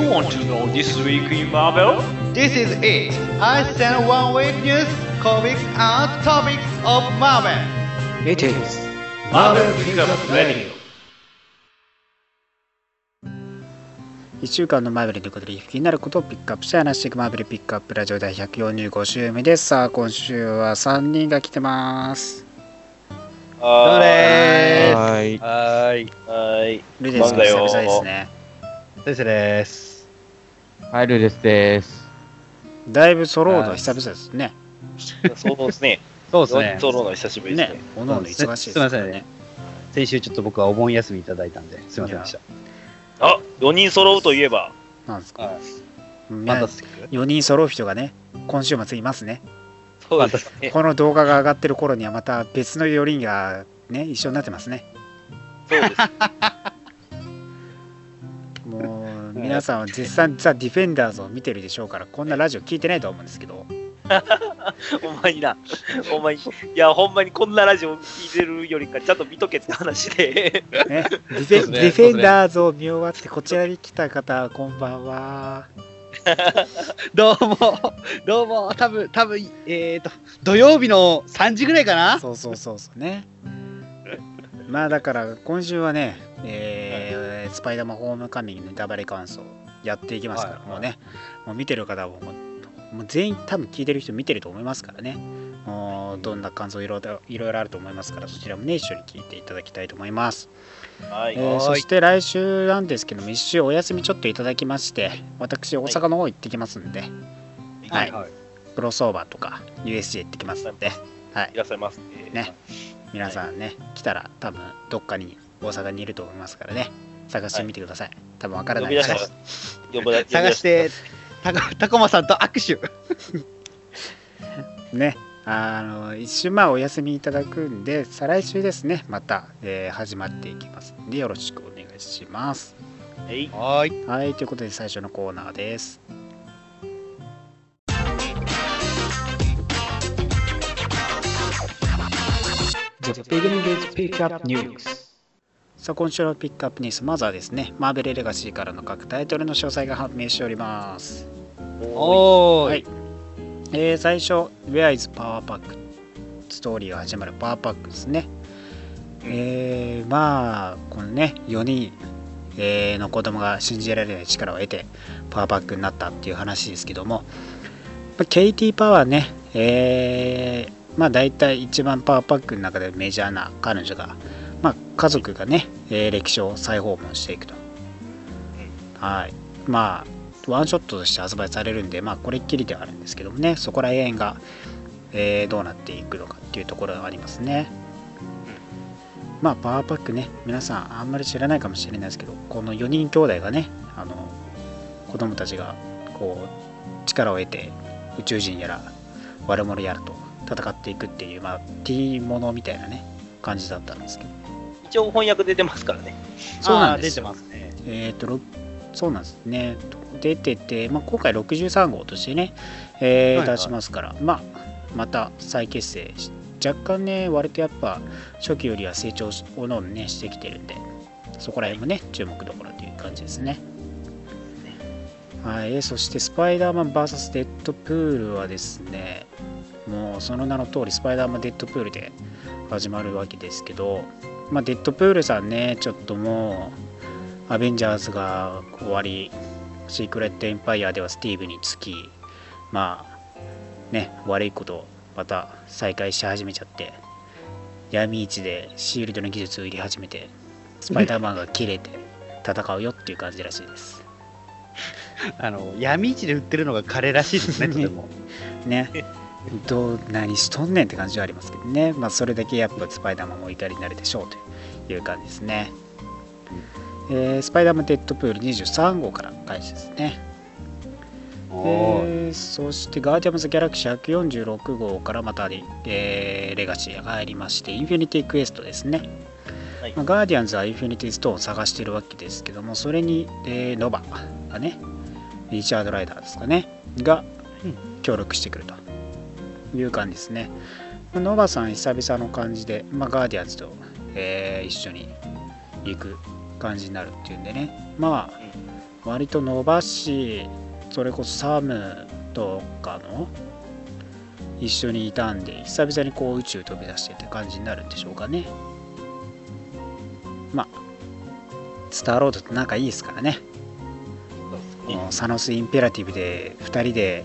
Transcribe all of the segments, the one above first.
You want to know this week in Marvel? This is it. I send one week news, comics, and topics of Marvel. It is Marvel Pickup Radio. 1週間のマーベルということで気になることをピックアップして話していくマーベルピックアップラジオ第145週目ですさあ今週は3人が来てますどうではい。ーす。はい。ルデスが久々ですね先生です。はい、ルーデスです。だいぶ揃うのは久々ですねそうですね。そうですね。ソロの久しぶりですねね。おのおの忙しいですすいませんね。先週ちょっと僕はお盆休みいただいたんで、すいませんでした。あ、4人揃うといえば、なんですか？はいフファンタスティック？4人揃う人がね今週末いますねそうですね。この動画が上がってる頃にはまた別の4人がね一緒になってますねそうです。もう皆さんは絶賛ザ・ディフェンダーズを見てるでしょうからこんなラジオ聞いてないと思うんですけどほんまにな。ほんまに。いや、ほんまにこんなラジオ聞いてるよりか、ちゃんと見とけって話で。ね、ディフェ,、ねディフェンダーズを見終わってこちらに来た方こんばんは どうも、どうも、多分多分えっ、と、土曜日の3時ぐらいかな？そうそうそうそうねまあだから今週はね、えースパイダーマンホームカミングネタバレ感想やっていきますから、はい。もうねもう見てる方はもうもう全員多分聞いてる人見てると思いますからね。もうどんな感想いろいろいろいろあると思いますからそちらもね一緒に聞いていただきたいと思います。はい。えーそして来週なんですけども一週お休みちょっといただきまして私大阪の方行ってきますんで、はい。はい。クロスオーバーとか USJ 行ってきますんで、はい。い、らっしゃいますね。ね皆さんね来たら多分どっかに大阪にいると思いますからね。探してみてください、多分わから呼ないです。び出したら、呼び出探して、たこまさんと握手。ね。あの一週まあお休みいただくんで再来週ですね。また、えー始まっていきますんでよろしくお願いします。はい。はい。はい。ということで最初のコーナーです The beginning is pick up news さあ今週のピックアップニュースまずはですねマーベルレガシーからの各タイトルの詳細が判明しておりますおー。はいい。えー最初 Where is Power Pack ストーリーが始まるパワーパックですね、えーまあこのね4人、えーの子供が信じられない力を得てパワーパックになったっていう話ですけどもまあケイティ・パワーねえーまあ大体一番パワーパックの中でメジャーな彼女が、まあ、家族がね、えー歴史を再訪問していくと。はい。まあワンショットとして発売されるんでまあこれっきりではあるんですけどもね。そこら辺が、えーどうなっていくのかっていうところがありますね。まあパワーパックね皆さんあんまり知らないかもしれないですけどこの4人兄弟がねあの子供たちがこう力を得て宇宙人やら悪者やらと戦っていくっていうまあ T ものみたいなね感じだったんですけど。一応翻訳出てますからね。そうなんです。出てますね。えっ、とろそうなんですね。出てて、まあ、今回63号としてね、えーはいはい。出しますから、まあ、また再結成し若干ね割とやっぱ初期よりは成長しおのおのねしてきてるんでそこら辺もね注目どころという感じですね。はい。そしてスパイダーマン VS デッドプールはですねもうその名の通りスパイダーマンデッドプールで始まるわけですけどまあデッドプールさんねちょっともうアベンジャーズが終わりシークレットエンパイアではスティーブにつきまあね悪いことをまた再開し始めちゃって闇市でシールドの技術を入れ始めてスパイダーマンが切れて戦うよっていう感じらしいです あの、闇市で売ってるのが彼らしいですね、とても。ねどう何しとんねんって感じはありますけどね。まあそれだけやっぱスパイダーマンもお怒りになるでしょうという感じですね、えースパイダーマンデッドプール23号から開始ですね。えー。そしてガーディアムズ・ギャラクシー146号からまた、えーレガシーが入りましてインフィニティクエストですね、はい。まあガーディアンズはインフィニティストーンを探してるわけですけどもそれに、えーノバがねリチャード・ライダーですかねがうん。協力してくるという感じですね。まあノバさん久々の感じで、まあ、ガーディアンズと、えー一緒に行く感じになるっていうんでね。まあ割と伸ばしそれこそサムとかの一緒にいたんで久々にこう宇宙飛び出してって感じになるんでしょうかね。まあスターロードって仲いいですからね。サノス・インペラティブで2人で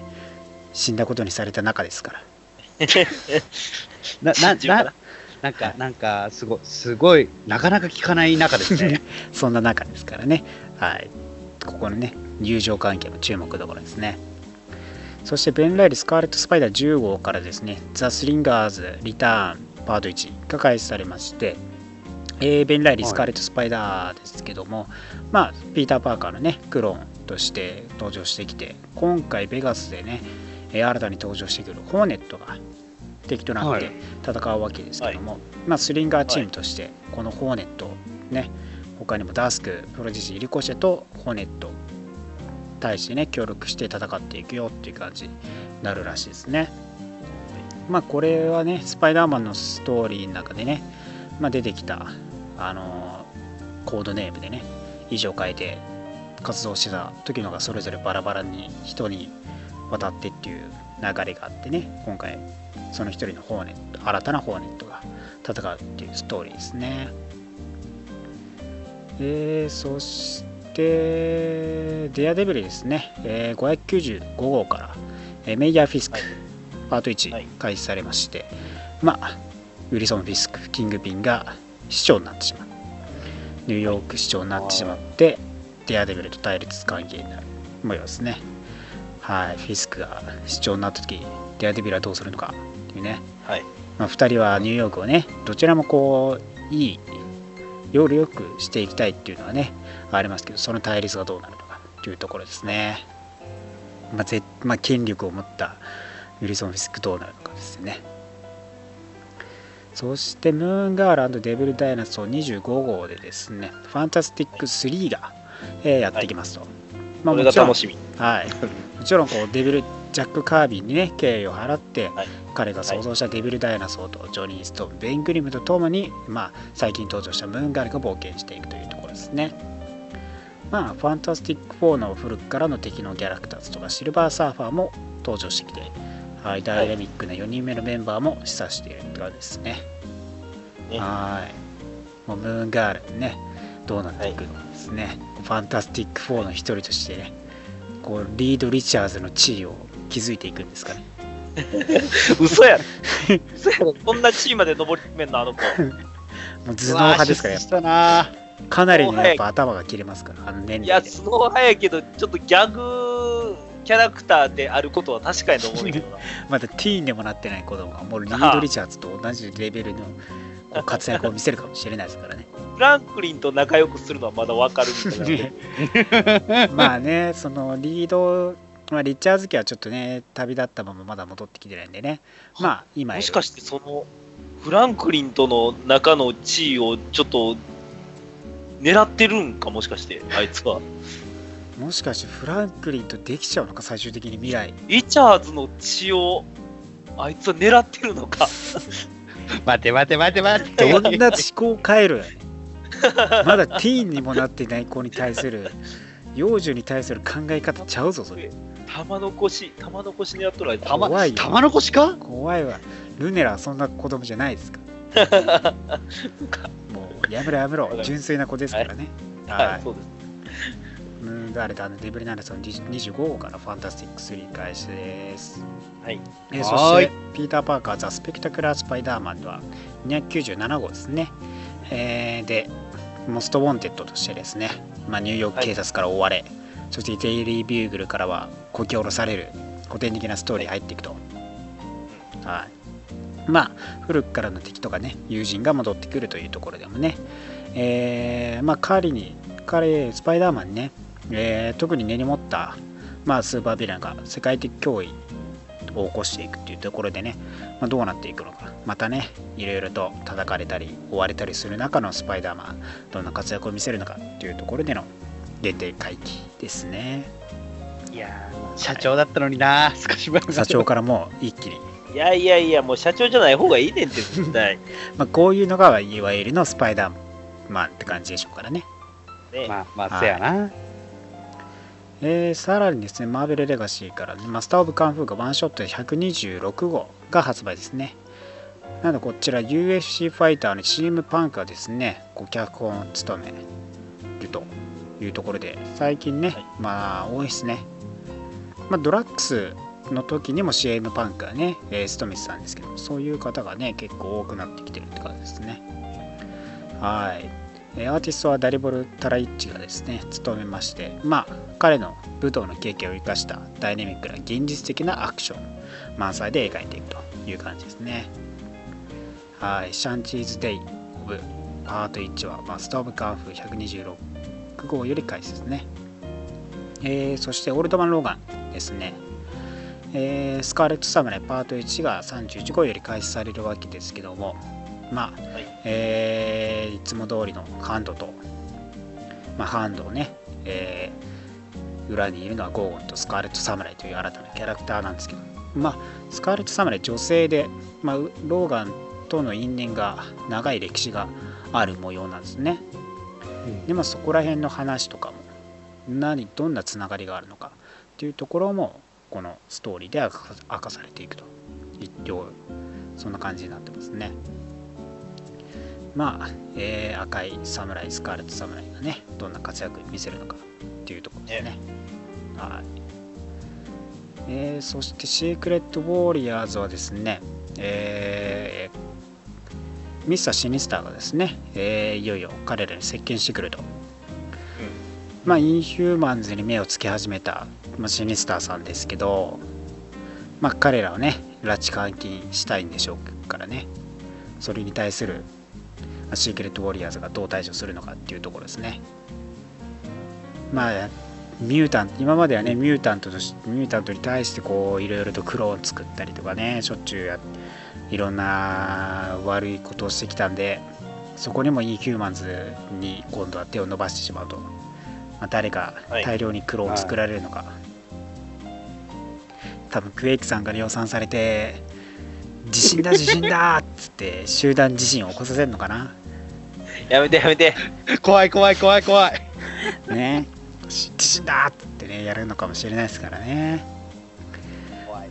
死んだことにされた仲ですからな、な、な、なんか、なんか、すごい、すごい、なかなか聞かない中ですね。そんな中ですからね。はい。ここのね、友情関係の注目どころですね。そして、ベン・ライリー・スカーレット・スパイダー10号からですね、ザ・スリンガーズ・リターンパート1が開始されまして、えーベン・ライリスカーレット・スパイダーですけども、まあ、ピーター・パーカーのね、クローンとして登場してきて、今回、ベガスでね、えー新たに登場してくるホーネットが敵となってはい。戦うわけですけども、まあ、スリンガーチームとしてこのホーネットをね他にもダスクプロディジーリコシェとホーネット対してね協力して戦っていくよっていう感じになるらしいですね。まあこれはねスパイダーマンのストーリーの中でね、まあ、出てきたあのーコードネームでね衣装変えて活動してた時のがそれぞれバラバラに人に渡ってっていう流れがあってね今回その一人のホーネット新たなホーネットが戦うっていうストーリーですね。えー、そしてデアデビルですね、えー595号から、えーメイヤー・フィスク、はい。パートはい。1開始されまして、まあウィルソン・フィスクキングピンが市長になってしまう。ニューヨーク市長になってしまってデアデビルと対立関係になる模様ですねはい。フィスクが市長になった時デアデビルはどうするのかっていうね。はい。まあ、2人はニューヨークをねどちらもこういい夜よくしていきたいっていうのはねありますけどその対立がどうなるのかというところですね、まあぜまあ、権力を持ったウィルソン・フィスクどうなるのかですね。そしてムーンガールデビル・ダイナソー25号でですねファンタスティック3が、えーやってきますと、まこれもちろんが楽しみ。はい、も ちろんこうデビルジャック・カービーにね敬意を払って、はい彼が創造したデビル・ダイナソーとジョニー・ストーンベン・グリムとともに、まあ、最近登場したムーンガールが冒険していくというところですね。まあ、ファンタスティック4の古くからの敵のギャラクターズとかシルバーサーファーも登場してきて、はい、ダイナミックな4人目のメンバーも示唆しているって感じですね。ねはい。もうムーンガールね、どうなっていくのかですね。ファンタスティック4の一人としてね、こうリード・リチャーズの地位を築いていくんですかね。嘘やろ。嘘やろ。こんな地位まで登り詰めんの、あの子。もう頭脳派ですから、かなりね、やっぱ頭が切れますから、あの年いや、齢で。スノー派やけど、ちょっとギャグキャラクターであることは確かにと思うけどな。まだティーンでもなってない子供が、もうリード・リチャーズと同じレベルのこう活躍を見せるかもしれないですからね。フランクリンと仲良くするのはまだわかるみたいな。まあね、そのリード、まあ、リッチャーズ家はちょっとね、旅立ったまままだ戻ってきてないんでね、まあ今もしかしてそのフランクリンとの中の地位をちょっと狙ってるんかもしかしてあいつはもしかしてフランクリンとできちゃうのか、最終的に未来。リチャーズの血をあいつは狙ってるのか 待て待て待て待て。どんな思考回路やねん まだティーンにもなってない子に対する、幼女に対する考え方ちゃうぞ、それ。玉残し玉残しにやっとるあいつ玉怖いよ玉残しか？怖いわ。ルネラはそんな子供じゃないですから。もうやめろやめろ。純粋な子ですからね。はいそうですムーンガールとあのデブリナルソン25号からファンタスティック3開始です。はい。えーそして、ピーター・パーカー・ザ・スペクタクラー・スパイダーマンでは297号ですね。えーで、モスト・ウォンテッドとしてですね、まあ、ニューヨーク警察から追われ、そしてデイリー・ビューグルからはこき下ろされる古典的なストーリー入っていくと。はい。まあ、古くからの敵とかね、友人が戻ってくるというところでもね、えーまあ、彼に、彼、スパイダーマンにね、えー特に根に持った、まあ、スーパーヴィランが世界的脅威を起こしていくっていうところでね、まあ、どうなっていくのか。またねいろいろと叩かれたり追われたりする中のスパイダーマンどんな活躍を見せるのかっていうところでの限定回帰ですね。いやー社長だったのにな少し社長からもう一気に、いやいやいやもう社長じゃない方がいいねんって絶対。まあ、こういうのがいわゆるのスパイダーマンって感じでしょうからね。まあまあせやなえーさらにですね、マーベルレガシーから、ね、マスター・オブ・カンフーがワンショットで126号が発売ですね。なのでこちら UFC ファイターの CM パンクがですね、ご脚本を務めるというところで、最近ね、はいまあ多いですね。まあ、ドラッグスの時にも CM パンクがね、えー務めてたんですけど、そういう方がね、結構多くなってきてるって感じですね。はい。アーティストはダリボル・タライッチがですね、務めまして、まあ、彼の武道の経験を生かしたダイナミックな現実的なアクション満載で描いていくという感じですね。はい。シャンチーズ・デイ・オブ・パート1はマスター・オブ・カンフ126号より開始ですね。えーそしてオールドマン・ローガンですね。えースカーレット・サムライパート1が31号より開始されるわけですけども、まあ、はい。えーいつも通りのハンドと、まあ、ハンドをね、えー裏にいるのはゴーゴンとスカーレット・サムライという新たなキャラクターなんですけど、まあ、スカーレット・サムライ女性で、まあ、ローガンとの因縁が長い歴史がある模様なんですね。でまあそこら辺の話とかも何どんなつながりがあるのかっていうところもこのストーリーで明か明かされていくと。一応そんな感じになってますねまあ、えー赤い侍スカーレット侍がねどんな活躍見せるのかっていうところですね。はい。えーそしてシークレット・ウォーリアーズはですね、えーミスター・シニスターがですね、えーいよいよ彼らに接近してくると、まあインヒューマンズに目をつけ始めた、まあ、シニスターさんですけどまあ彼らをね拉致監禁したいんでしょうからね。それに対するまあシークレット・ウォリアーズがどう対処するのかっていうところですね。まあミュータント今まではねミュータントとしミュータントに対してこういろいろとクローン作ったりとかねしょっちゅうやいろんな悪いことをしてきたんでそこにもインヒューマンズに今度は手を伸ばしてしまうと、まあ、誰がはい。大量にクローンを作られるのか、多分クエイクさんから予算されて地震だ地震だっつって集団地震を起こさせるのかなやめてやめて。怖い怖い怖い怖い。ね。地震だっつってねやるのかもしれないですからね。怖い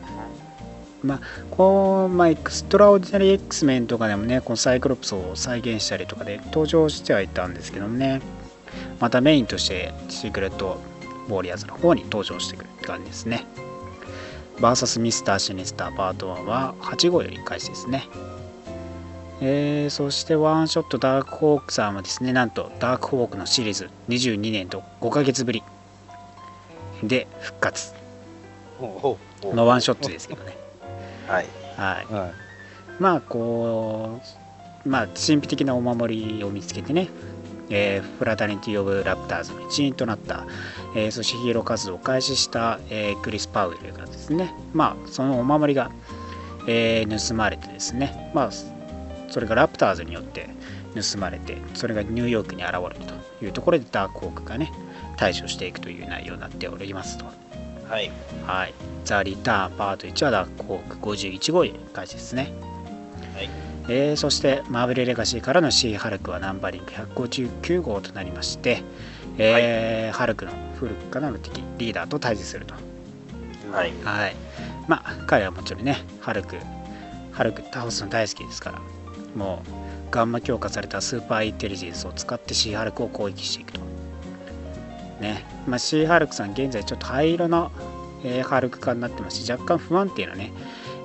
まあこうまあエクストラオーディナリー X メンとかでもねこのサイクロプスを再現したりとかで登場してはいたんですけどもね。またメインとしてシークレットウォーリアーズの方に登場してくるって感じですね。VS ミスターシニスターパート1は8号より開始ですねえーそしてワンショットダークホークさんはですねなんとダークホークのシリーズ22年と5ヶ月ぶり。で復活。のワンショットですけどね。はい。はい。はい。まあこうまあ神秘的なお守りを見つけてね、えーフラタニティ・オブ・ラプターズの一員となった、えーそしてヒーロー活動を開始した、えークリス・パウエルがですねまあそのお守りが、えー盗まれてですねまあそれがラプターズによって盗まれてそれがニューヨークに現れるというところでダークホークがね対処していくという内容になっておりますとはい。はい。ザ・リターンパート1はダークホーク51号開始ですね。はい。えーそして、マーベル・レガシーからのシー・ハルクはナンバリング159号となりまして、えーハルクの古くからの敵、リーダーと対峙すると。はい。はい。まあ、彼はもちろんね、ハルク、ハルク倒すの大好きですから、もう、ガンマ強化されたスーパーインテリジェンスを使ってシー・ハルクを攻撃していくと。ね。まあ、シー・ハルクさん、現在ちょっと灰色の、えーハルク化になってますし、若干不安定なね、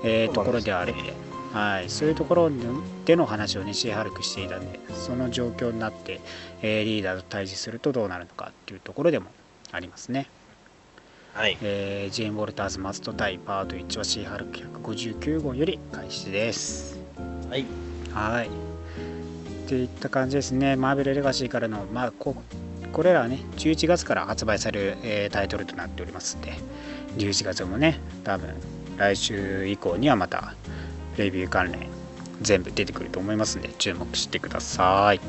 えーところではあるので、はい、そういうところでの話をね、シー・ハルクしていたんで、その状況になって、えーリーダーと対峙するとどうなるのかっていうところでもありますね。はい。えージェーン・ウォルターズ・マスト対パート1はシー・ハルク159号より開始です。はい。はい。っていった感じですね。マーベル・レガシーからの、まあ、ここれらはね、11月から発売される、えータイトルとなっておりますんで、11月もね、多分来週以降にはまたレビュー関連全部出てくると思いますんで、注目してください。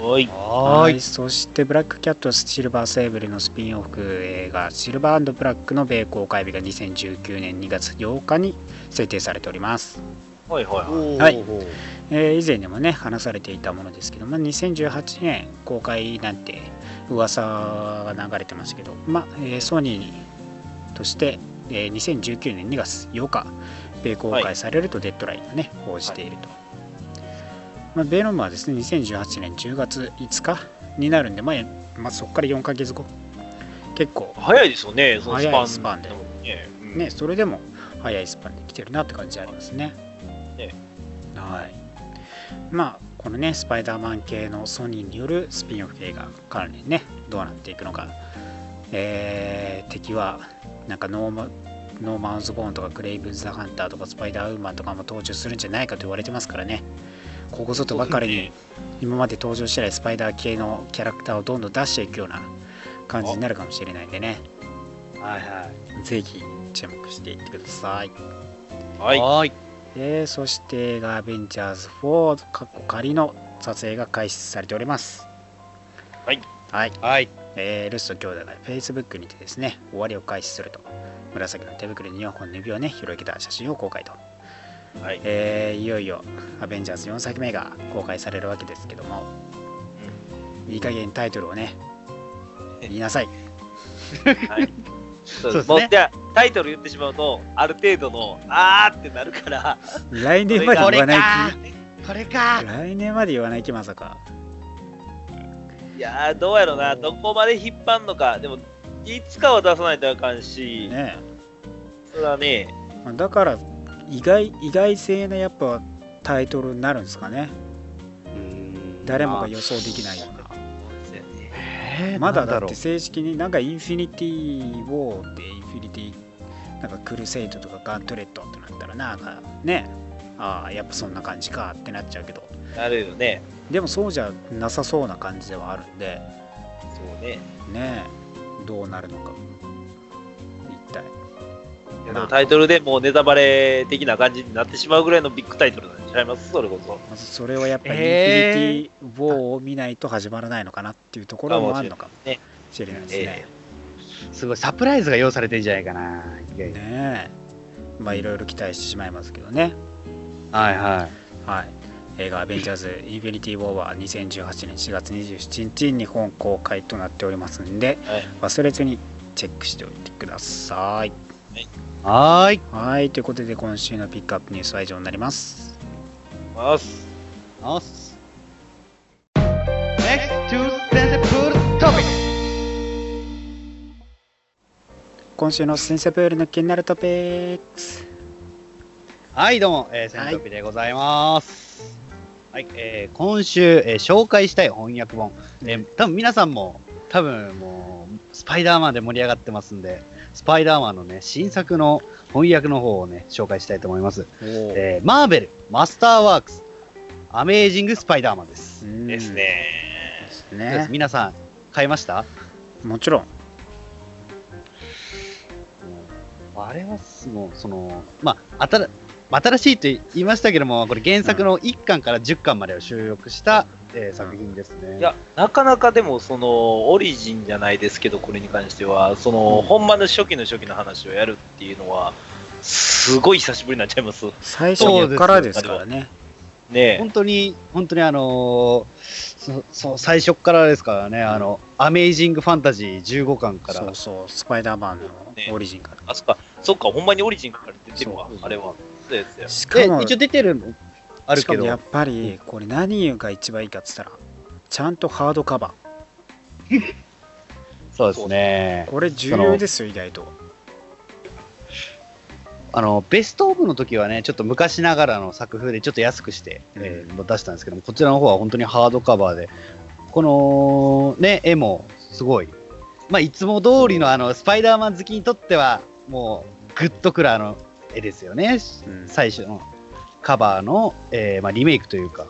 おい。はーい。そしてブラックキャットシルバーセーブルのスピンオフ映画シルバーブラックの米公開日が2019年2月8日に制定されております、はいはいはい。はい。えー以前にもね話されていたものですけども2018年公開なんて噂が流れてましたけど、まあえーソニーとして、えー2019年2月8日米公開されるとデッドラインがね、報じていると、まあ、ベノムはですね2018年10月5日になるんで、まあまあ、そこから4ヶ月後。結構早いですよね、そのスパン早いスパンでもね。うん。ね、それでも早いスパンで来てるなって感じありますね。ねはい。まあ、このね、スパイダーマン系のソニーによるスピンオフ映画関連ね、どうなっていくのか。えー敵は、なんかノーマノーマン・オズボーンとかクレイブン・ザ・ハンターとかスパイダーウーマンとかも登場するんじゃないかと言われてますからね。ここぞとばかりに今まで登場してないスパイダー系のキャラクターをどんどん出していくような感じになるかもしれないんでね。はいはい。ぜひ注目していってください。はい。はーそして映画「アベンジャーズ4」かっこ仮の撮影が開始されております。はい。はい。はい。えールッソ兄弟が Facebook にてですね、終わりを開始すると。紫の手袋に4本の指をね、広げた写真を公開と。はい。えーいよいよアベンジャーズ4作目が公開されるわけですけども、いい加減タイトルをね、言いなさい。はい。そうですね。じゃあタイトル言ってしまうと、ある程度の、あーってなるから、来年まで言わないか気。これか来年まで言わない気まさか。いやー、どうやろな、どこまで引っ張んのか、でも、いつかは出さないとあかんし、ねそれはね、まあだから意外意外性のやっぱタイトルになるんですかね。誰もが予想できないようなえーまだだって正式になんかインフィニティ・ウォーってインフィニティなんかクルセイドとかガントレットってなったらなんかねああやっぱそんな感じかってなっちゃうけど。なるよね。でもそうじゃなさそうな感じではあるんで。そうね。ねどうなるのか。一体いやでもタイトルでもうネタバレ的な感じになってしまうぐらいのビッグタイトルなんちゃいますそれこそ。まずそれはやっぱりインえーフィニティ・ウォーを見ないと始まらないのかなっていうところもあるのかもねしれないですね。すごいサプライズが用意されてんじゃないかな。ねえまあいろいろ期待してしまいますけどね。はいはい。はい。映画「アベンジャーズ・インフィニティ・ウォー」は2018年4月27日日本公開となっておりますんではい。忘れずにチェックしておいてください。はーい。はい。ということで今週のピックアップニュースは以上になります。ます。おっす。今週のセンセプールの気になるトピックス。はい、どうも、えー、セントピでございます。はい、えー今週、えー紹介したい翻訳本。えー多分皆さんも、多分もう、スパイダーマンで盛り上がってますんで、スパイダーマンのね、新作の翻訳の方をね、紹介したいと思います。えーマーベル、マスターワークス、アメージング・スパイダーマンです。です。ね。ですね。皆さん、買いました？もちろん。あれはすもうそのまあ新新しいと言いましたけどもこれ原作の1巻から10巻までを収録した、えー作品ですね。いや、なかなかでも、その、オリジンじゃないですけど、これに関しては、その、うんほんまの初期の初期の話をやるっていうのは、すごい久しぶりになっちゃいます。最初からですからね。ねえ。本当に本当にあのーそそう最初からですからね、あのアメイジングファンタジー15巻からそうそう、スパイダーマンのオリジンから。あ、そっか、そっか、ほんまにオリジンから出てるわあれは。そうですよ。でしかも、一応出てるのあるけど。しかもやっぱり、これ何が一番いいかって言ったら、ちゃんとハードカバ そうですね。ー。これ重要ですよ、意外と。あのベストオブの時はねちょっと昔ながらの作風でちょっと安くして、うん。えー出したんですけどもこちらの方は本当にハードカバーでこのね絵もすごい。まあいつも通りのあのスパイダーマン好きにとってはもうグッとくるあの絵ですよね、うん。最初のカバーの、えーまあ、リメイクというか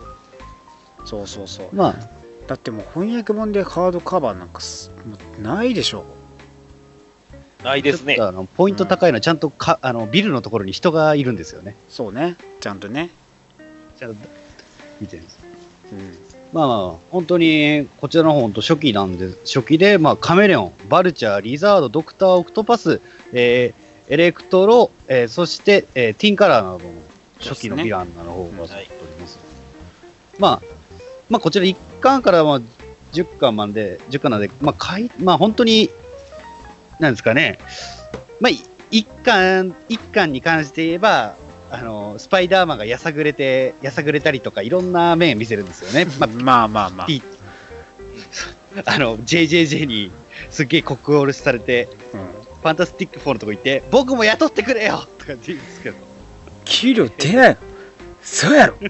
そうそうそう。まあだってもう翻訳本でハードカバーなんかすないでしょ。ないですねあのポイント高いのはちゃんとか、あのビルのところに人がいるんですよねそうね、ちゃんとね。ちゃんと見てるんですうん。まあまあ、本当に、こちらの方、本当初期なんで、初期で、まあ、カメレオン、バルチャー、リザード、ドクター、オクトパス、えーエレクトロ、えーそして、えーティンカラーなどの初期のヴィランなの方がですね揃っております。まあ、まあ、こちら一巻から、まあ、10巻まで、10巻なんで、まあ、かい、まあ、本当に、なんですかね、まあ、い一巻、一巻に関して言えば、あの、スパイダーマンがやさぐれて、やさぐれたりとか、いろんな面見せるんですよね。まあ、まあまあまあ。ピあの、JJJ にすっげえコックオールされて、うん。ファンタスティック4のとこ行って、僕も雇ってくれよとかって言うんですけど、給料出ないのそうやろ。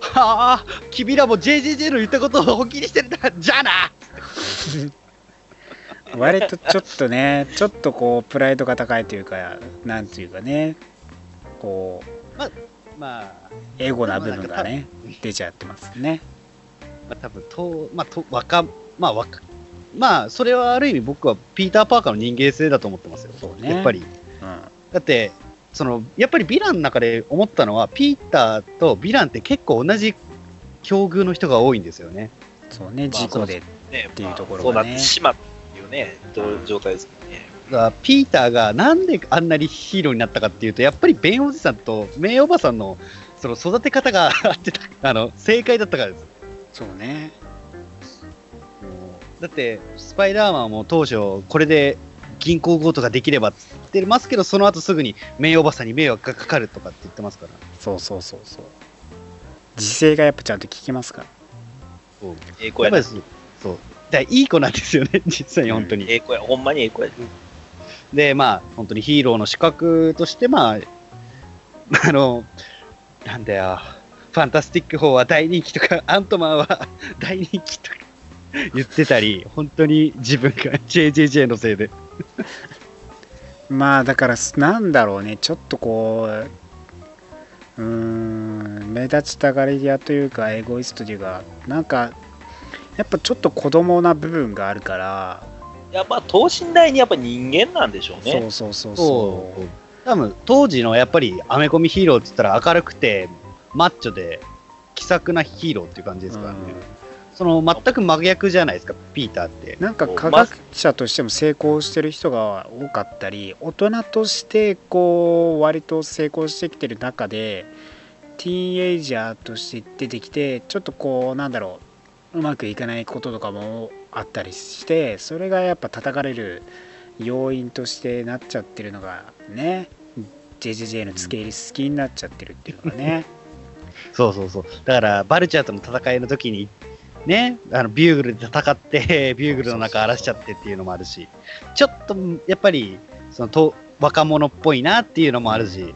はあ、君らも JJJ の言ったことを本気にしてるんだ、じゃあな。割とちょっとねちょっとこうプライドが高いというかなんていうかね。こうまあ、エゴな部分がね出ちゃってますね。まあ、多分と、まあ、と、若、まあ、若、まあ、それはある意味僕はピーター・パーカーの人間性だと思ってますよ。そうね。やっぱり。うん。だって、その、やっぱりヴィランの中で思ったのは、ピーターとヴィランって結構同じ境遇の人が多いんですよね。そうねまあ事故でねっていうところそうながねってしまうっていうね、状態ですね。だからピーターがなんであんなにヒーローになったかっていうと、やっぱりベンおじさんとメイおばさんのその育て方があってた、あの、正解だったからです。そうねだって、スパイダーマンも当初、これで銀行強盗ができればって言ってますけど、その後すぐに名誉おばさんに迷惑がかかるとかって言ってますから。そうそうそうそう時勢がやっぱちゃんと効きますからそうええ子やなやっぱり。そう。そうだからいい子なんですよね、実際に本当に。ええ子や。ほんまにええ子や。で、まあ、本当にヒーローの資格として、まあ、あの、なんだよ、ファンタスティック4は大人気とか、アントマンは大人気とか言ってたり、本当に自分が JJJ のせいで。まあだからなんだろうねちょっとこううーん目立ちたがり屋というかエゴイストというかなんかやっぱちょっと子供な部分があるからいや、まあ、等身大にやっぱ人間なんでしょうね。そうそうそうそそうう。多分、当時のやっぱりアメコミヒーローって言ったら明るくて、マッチョで、気さくなヒーローっていう感じですからね。その、全く真逆じゃないですか、ピーターって。なんか科学者としても成功してる人が多かったり大人としてこう割と成功してきてる中でティーンエイジャーとして出てきてちょっとこうなんだろううまくいかないこととかもあったりしてそれがやっぱ叩かれる要因としてなっちゃってるのがね JJJ の付け入り好きになっちゃってるっていうのがね そうそうそう。だから、バルチャーとの戦いの時に、ね、あのビューグルで戦って、ビューグルの中荒らしちゃってっていうのもあるし、ちょっと、やっぱり、そのと、若者っぽいなっていうのもあるし、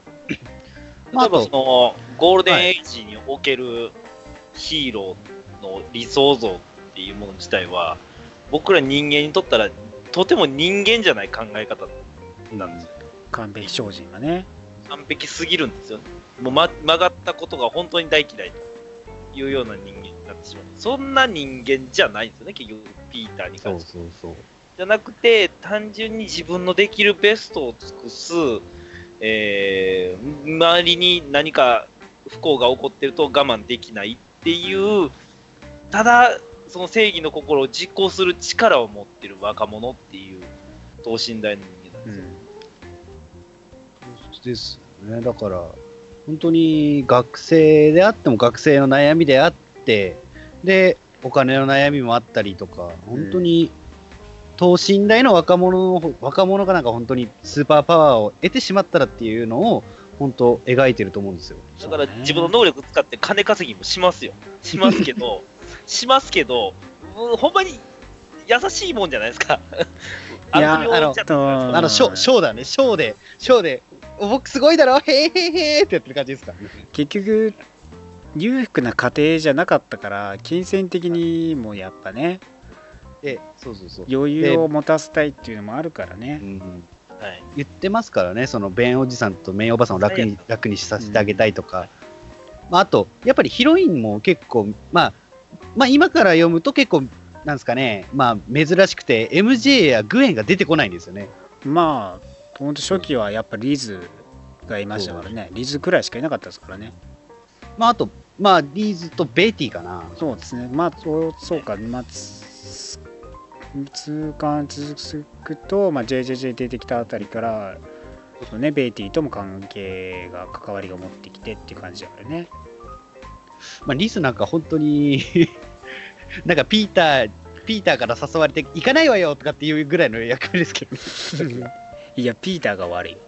まあ例えばその、ゴールデンエイジにおけるヒーローの理想像っていうもの自体は、僕ら人間にとったら、とても人間じゃない考え方なんですよ。完璧精進がね完璧すぎるんですよ。もう、ま、曲がったことが本当に大嫌いというような人間になってしまう。そんな人間じゃないんですよね、結局、ピーターにそう関して。そうそう。じゃなくて、単純に自分のできるベストを尽くす、えー周りに何か不幸が起こってると我慢できないっていう、ただ、その正義の心を実行する力を持ってる若者っていう等身大の人間なんですよ。うんですね。だから、本当に学生であっても学生の悩みであって、で、お金の悩みもあったりとか、本当に、等身大の若者の、若者がなんか本当にスーパーパワーを得てしまったらっていうのを、本当描いてると思うんですよ。だから自分の能力使って金稼ぎもしますよ。しますけど、しますけど、うんほんまに優しいもんじゃないですか。いや悪霊じゃないですかうんあの、ショー、ショーだね、ショーで、ショーで、お僕すごいだろ、へーへーへーってやってる感じですか？結局裕福な家庭じゃなかったから金銭的にもやっぱねで、そうそうそう。余裕を持たせたいっていうのもあるからねうんはい。言ってますからね、そのベンおじさんとメイおばさんを楽に楽にさせてあげたいとか、まあ、あと、やっぱりヒロインも結構、まあ、まあ、今から読むと結構、なんですかね、まあ、珍しくて、MJ やグエンが出てこないんですよね。まあほんと初期はやっぱリズがいましたからねリズくらいしかいなかったですからねまあ、あと、まあ、リーズとベイティかな。そうですねまあそうそうかまあつ通関続くと、まあ、JJJ 出てきたあたりからそうねベイティとも関係が関わりが持ってきてっていう感じだからねまあ、リズなんか本当に なんかピーター、ピーターから誘われて行かないわよとかっていうぐらいの役割ですけどね。いやピーターが悪いよ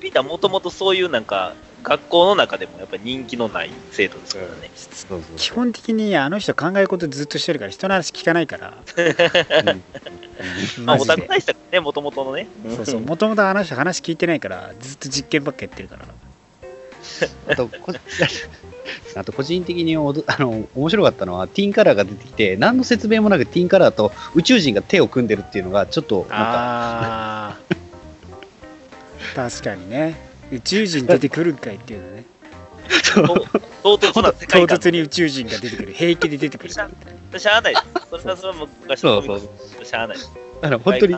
ピーターもともとそういうなんか、学校の中でもやっぱ人気のない生徒ですからね。そうそう基本的にあの人考えることずっとしてるから人の話聞かないから。まあ、オタク大したね、もともとのね。そうそう。もともとあの人話聞いてないからずっと実験ばっかやってるから。あとこ、あと個人的におどあの面白かったのは、ティーンカラーが出てきて、何の説明もなくティーンカラーと宇宙人が手を組んでるっていうのが、ちょっとなんか、確かにね宇宙人出てくるんかいっていうのね 唐突な世界観。唐突に宇宙人が出てくる平気で出てくるしゃしゃあないです。それはそれはもう昔のコミックスしゃあない。あの本当に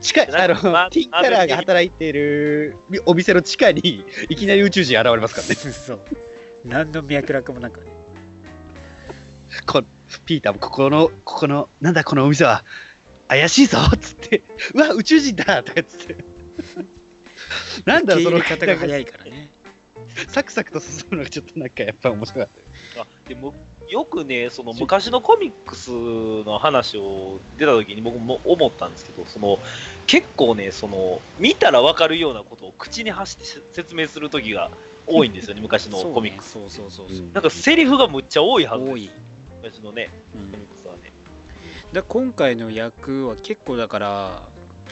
近い、あの、まあティーンカラーが働いてるお店の地下に、いきなり宇宙人現れますからね。そう何の脈絡もなくねこピーターもここの、ここの、なんだこのお店は、怪しいぞっつって、うわ、宇宙人だとかっつって。なんだろう、その方が早いからね。サクサクと進むのがちょっとなんかやっぱ面白かったよ。あでもよくね、その昔のコミックスの話を出た時に僕も思ったんですけど、その結構ね、その見たら分かるようなことを口に発して説明する時が多いんですよね、昔のコミックス。そうそうそうなんかセリフがむっちゃ多いはず。です多い、昔のね、うん。コミックスはね。で今回の役は結構だから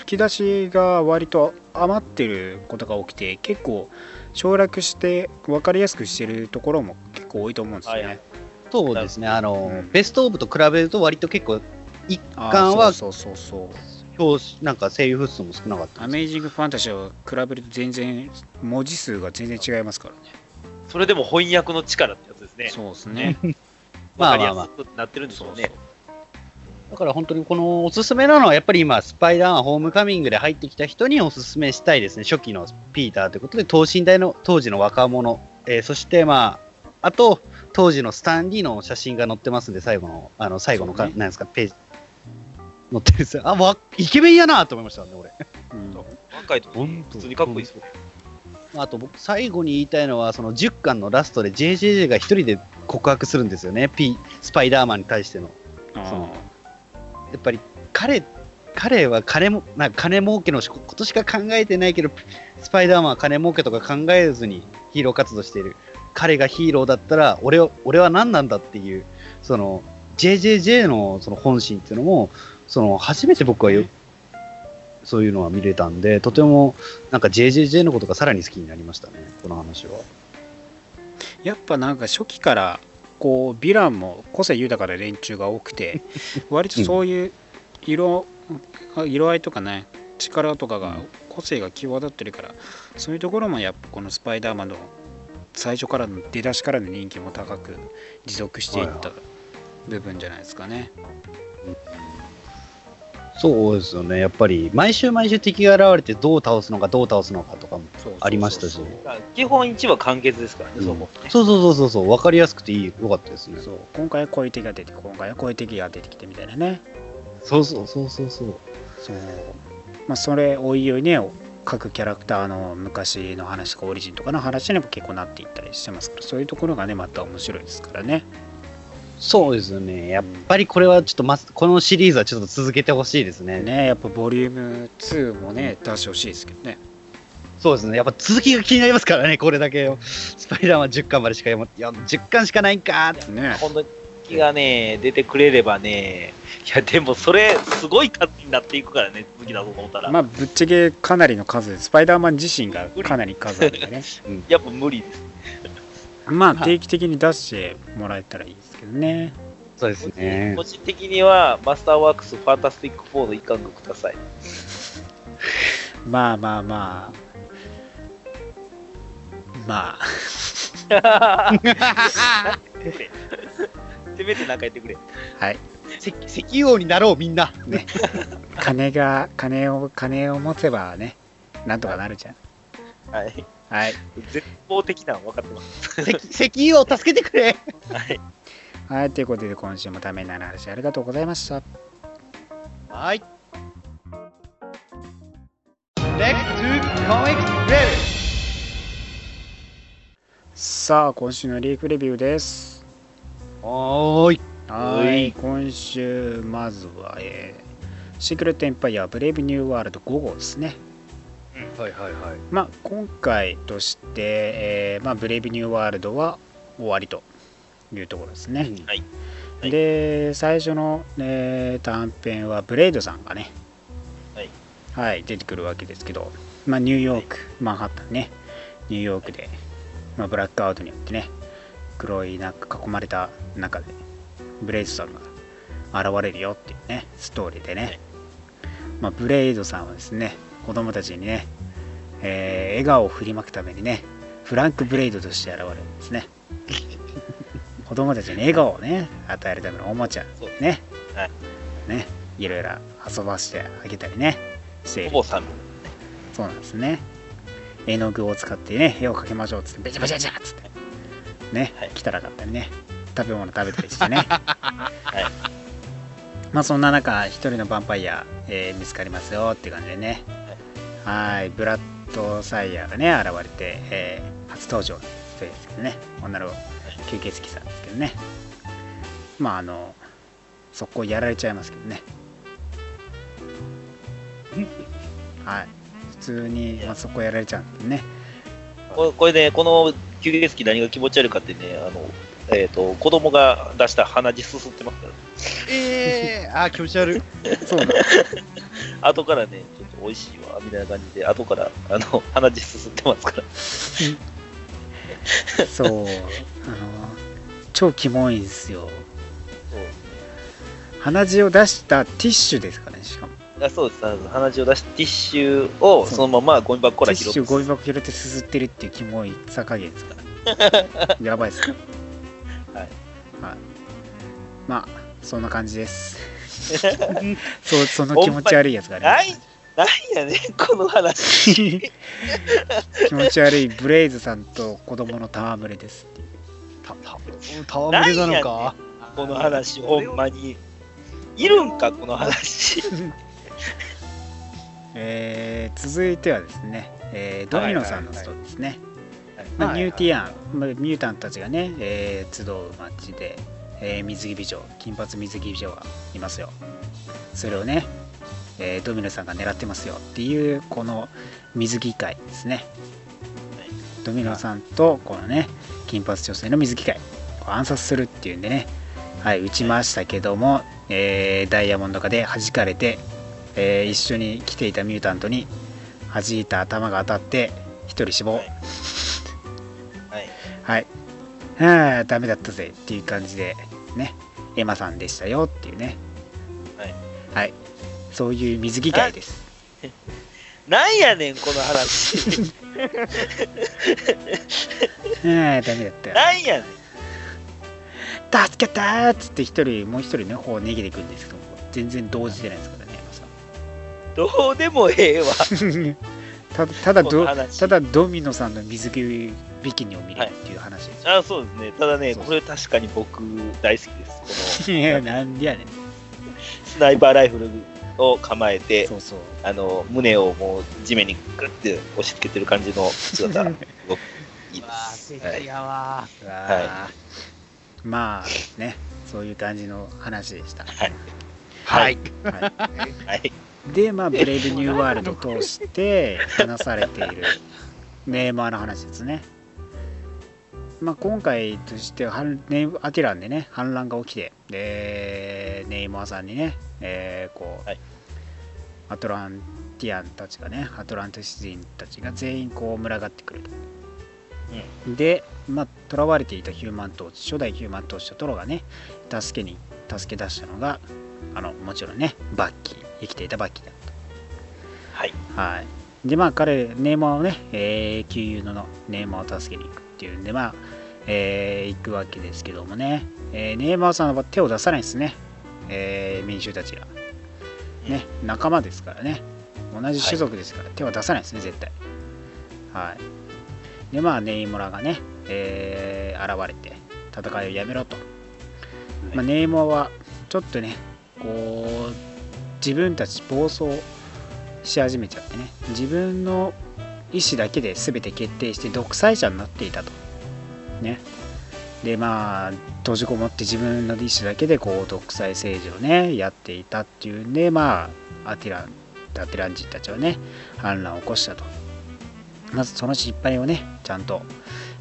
吹き出しが割と余ってることが起きて結構省略して分かりやすくしてるところも結構多いと思うんですよね。そうですね、あの、うんベストオブと比べると割と結構、一あー巻はそうそうそうそう表紙、なんか声優数も少なかったアメイジングファンタジーを比べると全然文字数が全然違いますからね。それでも翻訳の力ってやつですね。そうですね。まあ分かりまあまあやすくなってるんでしょうね。だから本当にこのおすすめなのは、やっぱり今、スパイダーマンホームカミングで入ってきた人におすすめしたいですね、初期のピーターということで、等身大の当時の若者、えーそしてまあ、あと、当時のスタンリーの写真が載ってますんで、最後の、あの最後のか、ねなんですか、ページ、載ってるんですよ。あ、わイケメンやなと思いましたね、俺。うん若いと普通にかっこいいですよ。あと僕、最後に言いたいのは、その10巻のラストで JJJ が一人で告白するんですよね、P、スパイダーマンに対しての。あそうやっぱり彼、彼は金も、なんか金儲けのことしか考えてないけど、スパイダーマンは金儲けとか考えずにヒーロー活動している。彼がヒーローだったら、俺は、俺は何なんだっていう、その、JJJ のその本心っていうのも、その、初めて僕はよ、そういうのは見れたんで、とても、なんか JJJ のことがさらに好きになりましたね、この話は。やっぱなんか初期からこうヴィランも個性豊かな連中が多くて 割とそういう色,、色合いとかね力とかが個性が際立ってるからそういうところもやっぱこのスパイダーマンの最初からの出だしからの人気も高く持続していった部分じゃないですかね。そうですよね、やっぱり、毎週毎週敵が現れてどう倒すのか、どう倒すのかとかもそうありましたし。そう基本1は完結ですからね、そこ。そうそうそうそうそう、分かりやすくていい、よかったですね。そう。今回はこういう敵が出て今回はこういう敵が出てきてみたいなね。そうそうそうそうそう。そう。まあそれおいおいね各キャラクターの昔の話とかオリジンとかの話にも結構なっていったりしてますからそういうところがねまた面白いですからねそうですよね。やっぱりこれはちょっとま、このシリーズはちょっと続けてほしいですね。ねやっぱボリューム2もね出してほしいですけどねそうですね。やっぱ続きが気になりますからね、これだけ。スパイダーマン10巻までしか読ま、いや、10巻しかないんかーって。ね本当に敵がね、出てくれればね、いや、でもそれ、すごい数になっていくからね、続きだと思ったら。まあぶっちゃけかなりの数でスパイダーマン自身がかなり数あるんでねやっぱ無理です。まあ定期的に出してもらえたらいいですけどねそうですね個。人的には、マスターワークスファンタスティック4の一巻がください。まあまあまあまあ せめてなんか言ってくれ。はい石石油王になろう、みんな。ね金が金を金を持てばねなんとかなるじゃんはい。はい絶望的なの分かってます。石石油王助けてくれはい。はい、ということで今週もためになる話ありがとうございました。はい。さあ、今週のリーフレビューです。はーい。ははいい、今週、まずは、えーシークレットエンパイアブレイブニューワールド5号ですね。はいはいはい。まあ、今回として、えーまあ、ブレイブニューワールドは終わりというところですね。はい。はい。で、最初の、えー短編はブレイドさんがね、はい。はい、出てくるわけですけど、まあ、ニューヨーク、マンハッタンね、ニューヨークで、まあ、ブラックアウトによってね、黒いなんか囲まれた中で、ブレイドさんが現れるよっていうね、ストーリーでね、まあ、ブレイドさんはですね、子供たちにね、えー笑顔を振りまくためにね、フランク・ブレイドとして現れるんですね。子供たちに笑顔をね、与えるためのおもちゃ。ね、はい。ね、いろいろ遊ばしてあげたりね、して。そうなんですね。絵の具を使ってね、絵を描きましょうっつって、べちゃべちゃべちゃっつって、ね、はい。汚かったりね、食べ物食べたりしてね。はい。まあそんな中、一人のヴァンパイア、えー見つかりますよって感じでね、はい、ブラッドサイヤーがね、現れて、えー初登場の人ですけどね、女の吸血鬼さんですけどね、まああの、速攻やられちゃいますけどね。はい、普通に、まあ、速攻やられちゃうんでね。ここれね、この吸血鬼何が気持ち悪いかってね、あの、えっ、と、子供が出した鼻血すすってますから、えー、あー、気持ち悪い。そうなん後からね、ちょっと美味しいわ、みたいな感じで、後から、あの、鼻血すすってますから。そう、あの、超キモいんですよ。鼻血を出したティッシュですかね、しかも。あそうです、鼻血を出してティッシュをそのままゴミ箱かテら拾ってィッシュゴミ箱拾ってすすってるっていうキモいさ加減ですから。やばいっすね。はい。はい。まあ、そんな感じです。そうその気持ち悪いやつがないね。、ないやね、この話。気持ち悪いブレイズさんと子供の戯れですっていう。た、た、戯れなのか？この話、ほんまに。いるんか、この話。えー続いてはですね、えードミノさんのストーリーですね。はいまあ、はいニューティアン、まあ、ミュータントたちがね、えー集う街で、えー水着美女、金髪水着美女がいますよ。それをね、えードミノさんが狙ってますよっていう、この水着会ですね。ドミノさんと、このね、金髪女性の水着会を暗殺するっていうんでね、はい、撃ちましたけども、えーダイヤモンド化で弾かれて、えー一緒に来ていたミュータントに弾いた頭が当たって、一人死亡。はいはい。はい。はあ、ダメだったぜっていう感じで、ね、エマさんでしたよっていうね。はい。はい。そういう水着会です。なんやねん、この話。はあ、ダメだったよ。なんやねん。助けたーっつって一人、もう一人ね、方を逃げていくんですけど、全然動じてないですからね、さん。どうでもええわ。ただただどただドミノさんの水着ビキニを見るっていう話です。あそうですね。ただね、これ確かに僕大好きです。いや、なんでやねん。スナイパーライフルを構えて、そうそう。あの、胸をもう地面にグッて押し付けてる感じの姿、すごくいいです。はい。やわあーまあね、そういう感じの話でした。はい。はい。はいはい。で、まあ、ブレイブニューワールドを通して話されている ネーマーの話ですね。まあ、今回としては、反ネーアティランでね、反乱が起きて、で、ネイマーさんにね、えーこう、はいアトランティアンたちがね、アトランティス人たちが全員こう群がってくると。で、まあ、囚われていたヒューマントーチ、初代ヒューマントーチとトロがね、助けに、助け出したのが、あの、もちろんね、バッキー、生きていたバッキーだはい。はい。で、まあ、彼、ネーマーをね、えー、旧友のネーマーを助けに行くっていうんで、まあ、えー行くわけですけどもね、えーネーマーさんは手を出さないですね、えー民衆たちが。ね、仲間ですからね、同じ種族ですから、手は出さないですね、絶対。はい。で、まあ、ネイモラがね、えー現れて、戦いをやめろと。まあ、ネイモラは、ちょっとね、こう、自分たち暴走し始めちゃってね自分の意思だけで全て決定して独裁者になっていたとね。でまあ閉じこもって自分の意思だけでこう独裁政治をねやっていたっていうんでまあアティランアティラン人たちはね反乱を起こしたと。まずその失敗をねちゃんと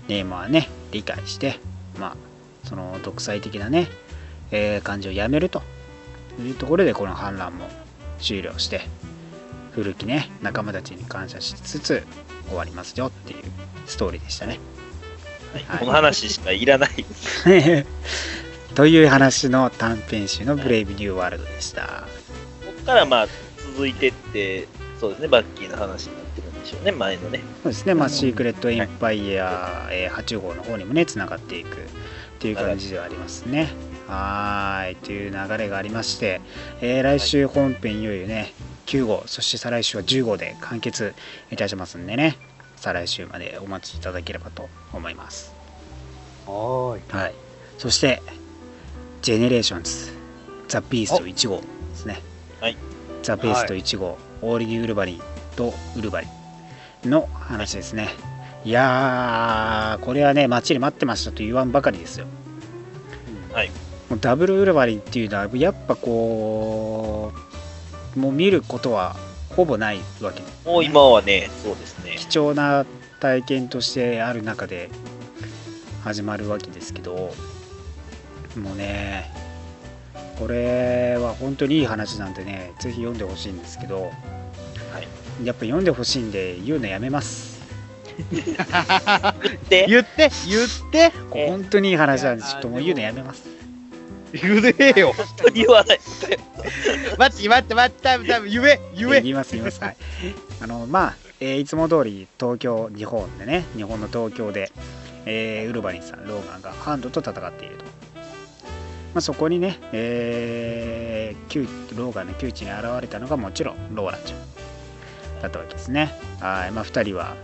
ネーマはね理解してまあその独裁的なね、えー感じをやめると。いうところでこの反乱も終了して古きね仲間たちに感謝しつつ終わりますよっていうストーリーでしたね。はい。この話しかいらない。という話の短編集の「ブレイブニューワールド」でした。ここからまあ続いてって、そうですね、バッキーの話になってるんでしょうね、前のね。そうですね、まあ、シークレット・エンパイア、えー8号の方にもね、つながっていくっていう感じではありますね。はーい、という流れがありまして、えー来週本編い。よいよね、9号、そして再来週は10号で完結いたしますんでね、再来週までお待ちいただければと思います。はーい。はい。そして、ジェネレーションズ、ザ・ベスト1号ですね。はい。ザ・ベスト1号、オーリギ・ウルバリンとウルバリンの話ですね。いやー、これはね、待ちに待ってましたと言わんばかりですよ。はい。もうダブルウルバリンっていうのは、やっぱこう、もう見ることはほぼないわけもう今はね、そうですね。貴重な体験としてある中で始まるわけですけどもうねこれは本当にいい話なんでねぜひ読んでほしいんですけど、やっぱ読んでほしいんで言うのやめます。で、言って言ってこれ本当にいい話なんでちょっともう言うのやめます言えよ。本当に言わない。待って待って待って待って言え言え。言います言います。はい。あのまあ、えーいつも通り東京日本でね日本の東京で、えーウルバリンさんローガンがハンドと戦っていると、まあ、そこにね、えー窮ローガンの窮地に現れたのがもちろんローラちゃん。だったわけですね。はい。まあ2人は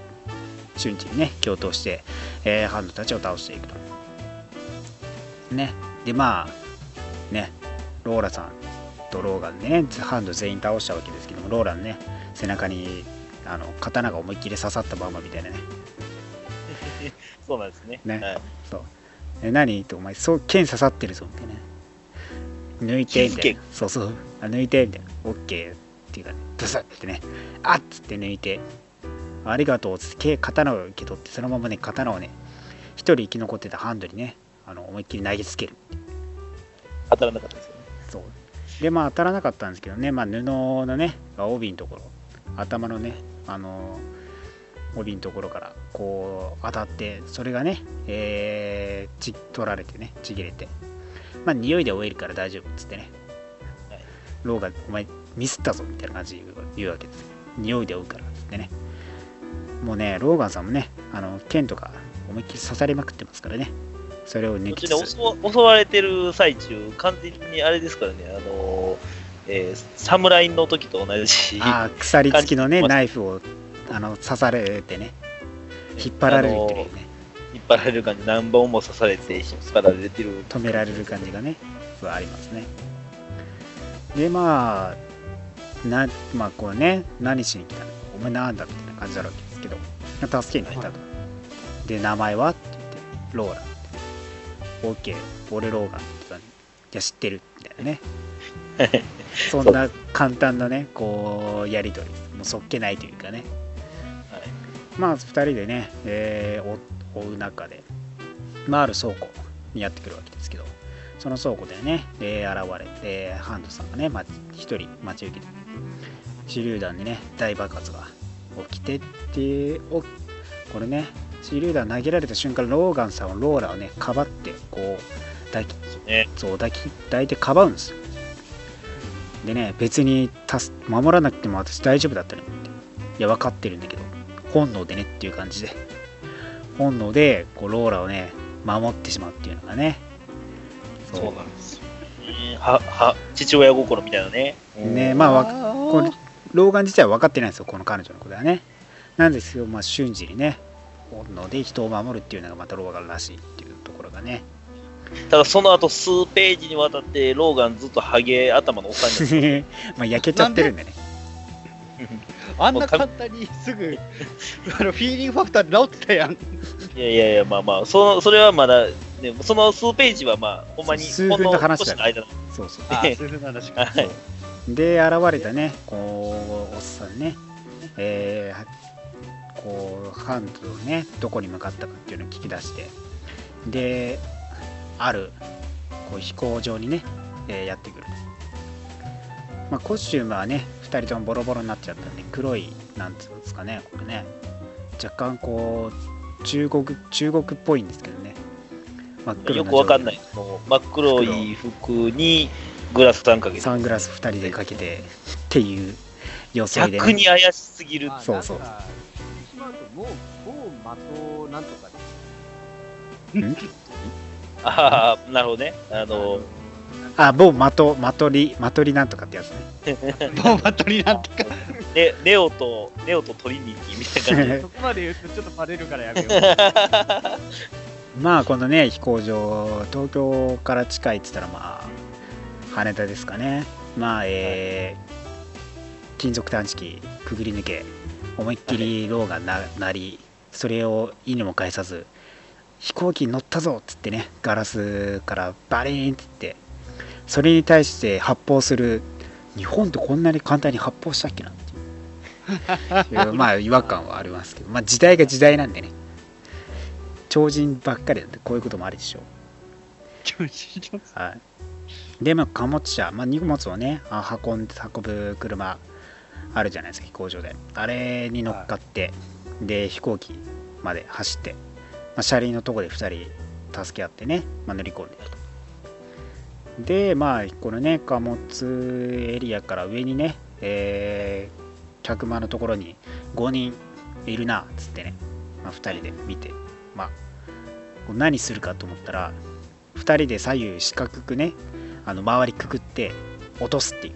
瞬時にね共闘して、えーハンドたちを倒していくと。ね。でまあねローラさんとローガンでねハンド全員倒したわけですけどもローランね背中にあの刀が思いっきり刺さったままみたいなね。そうなんですね。ねはい。そう。え何？ってお前そう剣刺さってるぞみたいな抜いてみたいな。そうそう。あ抜いてみたいな。オッケー。っていうかねブスッってね。あっ！つって抜いて。ありがとうっつって剣刀を受け取ってそのままね刀をね一人生き残ってたハンドにねあの思いっきり投げつける。当たらなかったですよね。そう。でまあ当たらなかったんですけどね、まあ、布のね帯のところ頭のねあの帯のところからこう当たってそれがね、えーち取られてねちぎれて。まあ匂いで終えるから大丈夫っつってね、はい。ローがお前ミスったぞみたいな感じで言うわけです。匂いで追うからっつってね。もうねローガンさんもねあの剣とか思いっきり刺されまくってますからねそれを抜きつつ襲われてる最中、完全にあれですからね、あのーえー侍の時と同じ。あー鎖付きのねナイフをあの刺されてね引っ張られるっていうね。引っ張られる感じ、何本も刺されて、引っ張られてる。止められる感じがねすごいありますね。でまあなまあこうね何しに来たの？お前なんだ？みたいな感じなわけですけど助けに来たと、で名前は？って言ってローラってオッケー俺ローガンって言ったのにいや知ってるみたいなね。そんな簡単なねこうやり取りもうそっけないというかね。はい。まあ2人でね、えー追追う中で、まあ、ある倉庫にやってくるわけですけどその倉庫でね、えー現れてハンドさんがね、まあ、一人待ち受けて手榴弾でね大爆発が起きてっていうおこれね手榴弾投げられた瞬間ローガンさんはローラをねかばってこう抱きね。そう抱き抱いてかばうんですよ。でね別に助守らなくても私大丈夫だったのに。っていや分かってるんだけど本能でねっていう感じで。本能でこうローラをね守ってしまうっていうのがね。そう。なんですよ。ね。は、は、父親心みたいなね。ねまあわこれローガン自体は分かってないんですよこの彼女のことはね。なんですけど、まあ、瞬時にね本能で人を守るっていうのがまたローガンらしいっていうところがね。ただその後数ページにわたって、ローガンずっとハゲ頭のおっさんに まあ焼けちゃってるんでね。あんな簡単にすぐ あのフィーリングファクターで治ってたやん。いやいやいや、まあまあ、そのそれはまだね、その数ページはまあ、ほんまに、数分の話だほんの少しの間そうそう。あー、そういうふうな話か。はい。で現れたねこうおっさんね。えーこうハントをねどこに向かったかっていうのを聞き出してであるこう飛行場にね、えーやってくる、まあ、コスチュームはね2人ともボロボロになっちゃったんで黒いなんつうんですかねこれね。若干こう中国中国っぽいんですけどね。真っ黒よくわかんないい。もう真っ黒い服にグラスタンかけて、サングラス2人でかけてっていう装いで、ね、逆に怪しすぎる。まあそうそうもう、某的なんとか ああ、なるほどね。あの、あ、某マト、マトリ、マトリなんとかってやつね。ボンバトリなんとか。ネネオと、ネオとトリニティみたいな感じ そこまで言うとちょっとバレるからやめよう。まあ、このね、飛行場、東京から近いって言ったら、まあ、羽田ですかね。まあ、えー金属探知機くぐり抜け、思いっきりローがな鳴り、それを意にも介さず、飛行機に乗ったぞっつってね、ガラスからバリーンっつって、それに対して発砲する、日本ってこんなに簡単に発砲したっけなっていう。まあ違和感はありますけど、まあ時代が時代なんでね、超人ばっかりなんでこういうこともあるでしょう。はい、で、まあ、貨物車、まあ、荷物をね、あ運んで運ぶ車あるじゃないですか、飛行場で。あれに乗っかって、で、飛行機まで走って、まあ、車輪のとこで2人助け合ってね、まあ、乗り込んでると。で、まあ、このね、貨物エリアから上にね、えー客間のところに5人いるな、つってね、まあ、2人で見て、まあ、何するかと思ったら、2人で左右四角くね、あの周りくくって落とすっていう。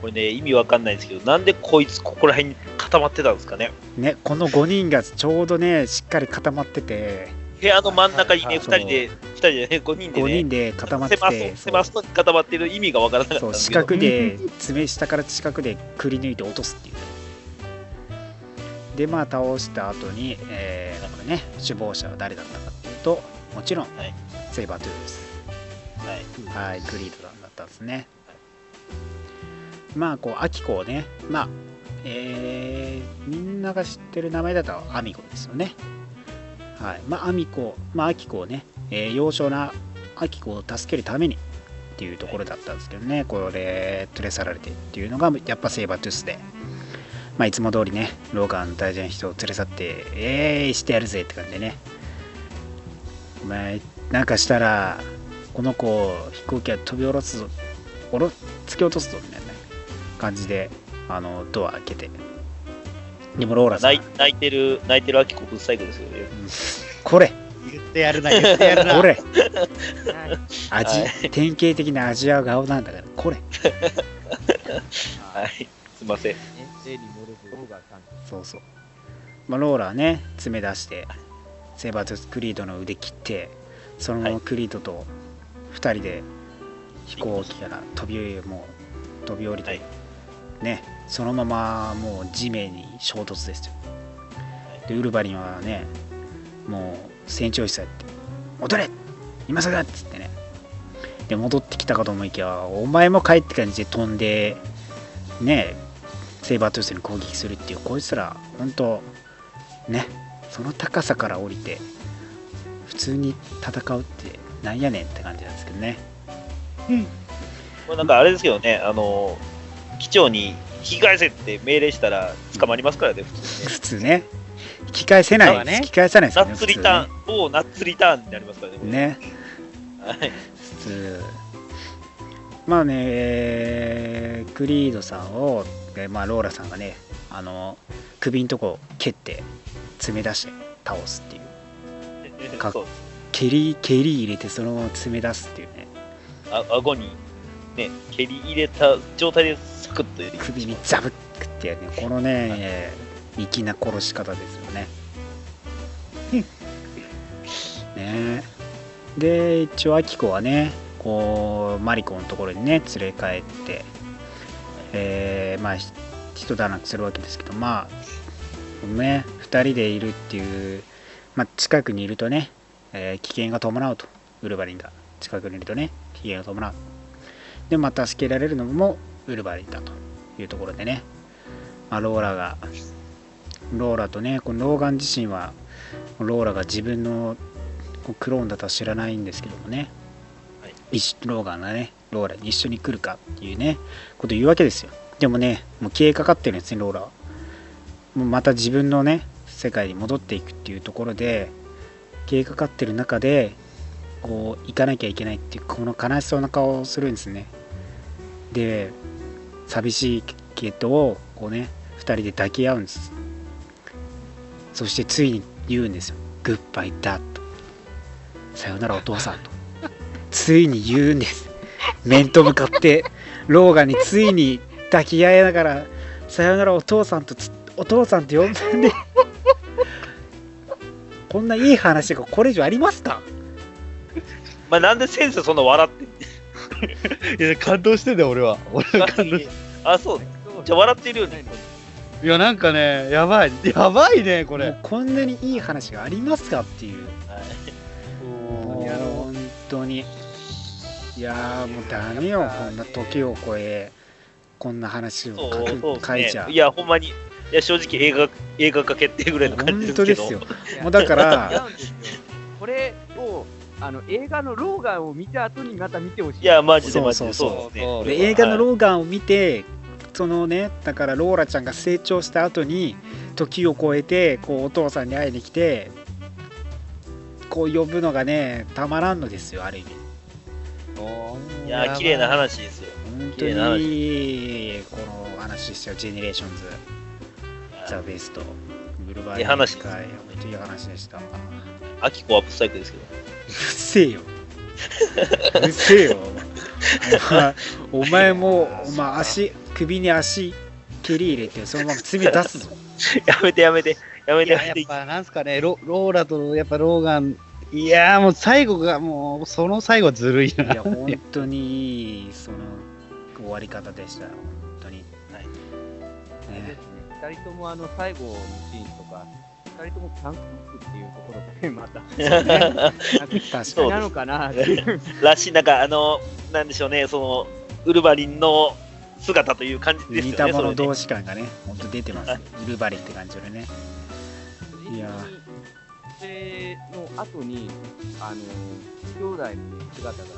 これね、意味わかんないんですけど、なんでこいつここら辺に固まってたんですかね？ね、この5人がちょうどね、しっかり固まってて、部屋の真ん中にね、そう2人で、2人でね、5人で5ね人、で固まって狭て狭そうに固まってる意味がわからなかったそう四んですけど。角で爪下から四角でくり抜いて落とすっていう。ねでまあ倒した後に、えー、これね首謀者は誰だったかっていうともちろん、はい。セイバートゥーですはい。はいクリードさんだったんですねまあこうアキコをねまあえー、みんなが知ってる名前だとアミコですよね。はい。まあアミコまあアキコをね、えー幼少なアキコを助けるためにっていうところだったんですけどね、これ連れ去られてっていうのがやっぱセイバートゥースで、まあ、いつも通りねローガン大事な人を連れ去ってえーしてやるぜって感じでね。お前なんかしたらこの子を飛行機は飛び降ろすぞ。おろ突き落とすぞみたいな感じであのドア開けてでもローラさん泣い泣いてる、泣いてるですよね。これ言ってやるな、言ってやるな。これ味、は典型的なアジア顔なんだからこれはい。すいません。そうそう。まあ、ローラはね、爪出して、セーバートスクリードの腕切って、そのままクリードと2人で飛行機から飛びもう飛び降りて、はいね、そのままもう地面に衝突ですよ。で、ウルヴァリンはね、もう船長室やって、戻れ今すぐっつってね。で、戻ってきたかと思いきや、お前も帰って感じで飛んで、ね、セイバートゥースに攻撃するっていう、こいつら、本当ね、その高さから降りて、普通に戦うってなんやねんって感じなんですけどねうん。これなんかあれですけどね、あの、機長に引き返せって命令したら捕まりますからね、普通にね。普通ね、引き返せない、ね引き返さないですね。ッツリターン、普某ナッツリターンになりますからね。ね。ね、はい。普通。まあね、えークリードさんを、えーまあ、ローラさんがね、あの、首のとこ蹴って、爪出して倒すっていう。か蹴り、蹴り入れてそのまま爪出すっていうね。あ顎に、ね、蹴り入れた状態でサクッと首にザブックってねこのね粋な殺し方ですよね。ね。で一応アキコはねこうマリコのところにね連れ帰ってえーまあひ一段落するわけですけどまあね2人でいるっていう、まあ、近くにいるとねえー危険が伴うと。ウルヴァリンが近くにいるとね危険が伴う。でまた助けられるのもウルヴァリンだというところでね、まあ、ローラがローラとねこのローガン自身はローラが自分のクローンだとは知らないんですけどもね、はい。ローガンがねローラに一緒に来るかっていうねこと言うわけですよ。でもねもう消えかかってるんですねローラは。もうまた自分のね世界に戻っていくっていうところで消えかかってる中でこう行かなきゃいけないっていうこの悲しそうな顔をするんですね。で寂しいケイトをこうね2人で抱き合うんです。そしてついに言うんですよ。グッバイダッとさよならお父さんと。ついに言うんです。面と向かってローガンについに抱き合いながらさよならお父さんとお父さんって呼んでんで。こんないい話がこれ以上ありますか？まあ、なんで先生そんな笑ってんいや、感動してんだよ、俺は。俺は感動しあ、そう。じゃあ笑ってるよね。いや、なんかね、やばい。やばいね、これ。こんなにいい話がありますかっていうもういや本当にいやーもうダメよこんな時を超えこんな話を書くそう書いちゃう。いや、ほんまに。いや、正直映画、映画化決定ぐらいの感じ本ですけど。当ですよもうだから これをあの映画のローガンを見た後にまた見てほしい。いや、マジでマジで。そうそうそうですね。で映画のはいローガンを見てそのねだからローラちゃんが成長した後に時を超えてこうお父さんに会いに来てこう呼ぶのがねたまらんのですよある意味いや、綺麗な話ですよ。本当にこの話ですよジェネレーションズザ・ベストブルバーいい話本当にいい話でしたうアキコはブサイクですけど。るせえようるせえよお前お前もお前足首に足蹴り入れてそのまま罪出すぞやめてやめて。やめてやめて。やっぱなんすかね、ロローラとやっぱローガン、いやーもう最後がもう、その最後はずるいいやな。本当にいいその終わり方でしたよ本当にはいねですね。二人ともあの最後のシーンとか、二人ともキャンプっていうところがね、また。確かにそうなのかな。っていう。らしい、なんか、あの、なんでしょうね、その、ウルヴァリンの姿という感じですよね。似た者同士感がね本当出てます。ウルバリンって感じでね。いやの後に、あの、兄弟の、ね、姿が見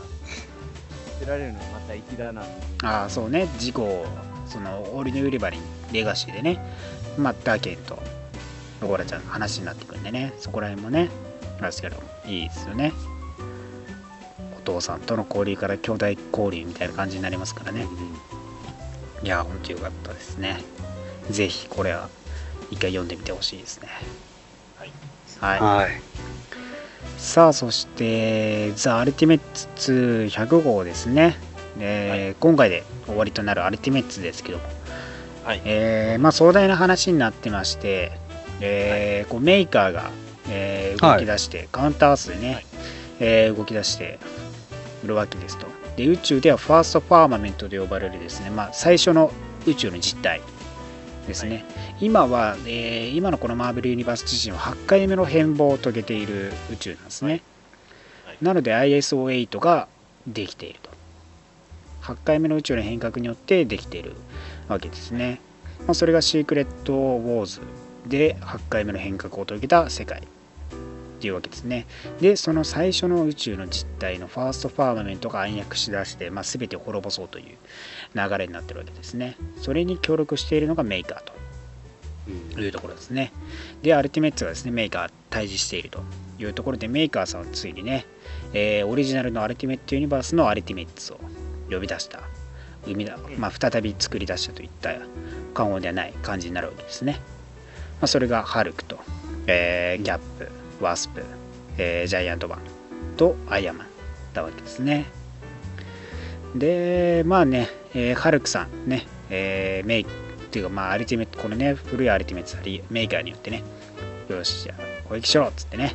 せられるのがまた粋だな。ああそうね。事故をそのオリネ・ウリバリンレガシーでね。まあダーケンとローラちゃんの話になってくるんでね。そこら辺もね。あれですけどいいですよね。お父さんとの交流から兄弟交流みたいな感じになりますからね。いや本当よかったですね。ぜひこれは一回読んでみてほしいですね。はい、はい。さあそして「ザ・アルティメッツ200号」ですね、えー今回で終わりとなるアルティメッツですけども、はい。えーまあ、壮大な話になってまして、えーこうメーカーが、えー動き出して、カウンターアースでね、はい。えー動き出しているわけですと。で宇宙ではファーストファーマメントと呼ばれるですね、まあ、最初の宇宙の実態ですね、今は、えー今のこのマーベル・ユニバース自身は8回目の変貌を遂げている宇宙なんですね、はい。なので ISO8 ができていると。8回目の宇宙の変革によってできているわけですね、まあ、それがシークレット・ウォーズで8回目の変革を遂げた世界。っていうわけですね。でその最初の宇宙の実態のファーストファーマメントが暗躍しだして、まあ、全てを滅ぼそうという流れになってるわけですね。それに協力しているのがメーカーというところですね。で、アルティメッツがですね、メーカー対峙しているというところで、メーカーさんはついにね、えーオリジナルのアルティメットユニバースのアルティメッツを呼び出した、生みだ、まあ、再び作り出したといった過言ではない感じになるわけですね。まあ、それがハルクと、えーギャップ、ワスプ、えージャイアントマンとアイアンマンだわけですね。で、まあね、えーハルクさんね、えーメイクっていうか、まあ、アルティメット、このね、古いアルティメットメーカーによってね、よし、じゃあ、攻撃しろっつってね、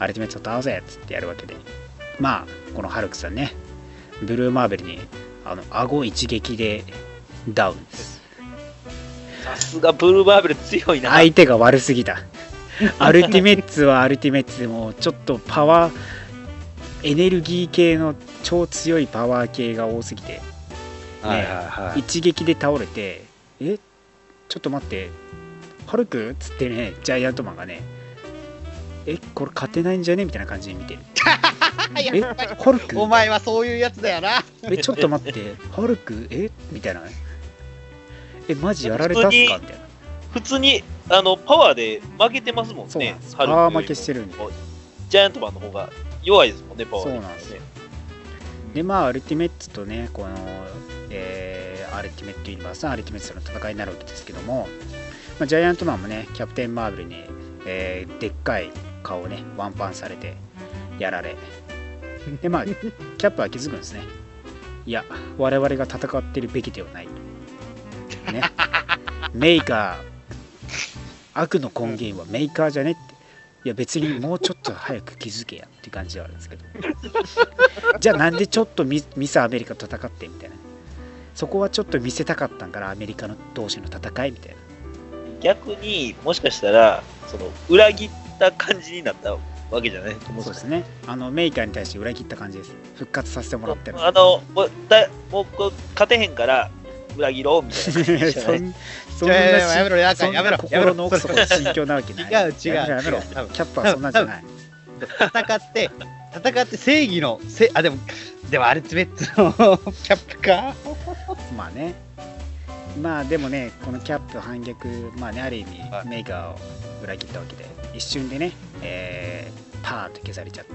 アルティメットを倒せっつってやるわけで、まあ、このハルクさんね、ブルーマーベルに、あの、顎一撃でダウンです。さすがブルーバーベル強いな。相手が悪すぎた。アルティメッツはアルティメッツでもちょっとパワーエネルギー系の超強いパワー系が多すぎて。はいはいはい。一撃で倒れてえ？ちょっと待って。ハルクっつってねジャイアントマンがねえ？これ勝てないんじゃね？みたいな感じで見て。るえ？ハルクお前はそういうやつだよな。え？ちょっと待って。ハルクえ？みたいなえマジやられたっすか？みたいな。普通にあのパワーで負けてますもんねんパワー負けしてるんで。ジャイアントマンの方が弱いですもんね、パワーそうなんですよ。でまあアルティメッツとねこの、えーアルティメットユニバースのアルティメッツとの戦いになるわけですけども、まあ、ジャイアントマンもねキャプテン・マーベルに、えーでっかい顔をねワンパンされてやられ。でまあキャップは気づくんですね。いや我々が戦ってるべきではない。とね。メーカー。悪の根源はメーカーじゃねって。いや別にもうちょっと早く気づけやっていう感じではあるんですけど。じゃあなんでちょっとミミスアメリカと戦ってみたいな。そこはちょっと見せたかったんからアメリカの同士の戦いみたいな。逆にもしかしたら、その裏切った感じになったわけじゃない？と思うん。そうですすね。あのメーカーに対して裏切った感じです。復活させてもらってるあのもうだもうこう勝てへんから裏切ろうみたいな感じじゃそない んなやめろやそんなやめろ。心の奥底の心境なわけない。違う違う。キャップはそんなんじゃない。戦って、戦って正義の、せあ、でも、でもアルティメッツのキャップか？まあね。まあでもねこのキャップ反逆まあねある意味はい。メーカーを裏切ったわけで一瞬でね、えーパーンと消されちゃっ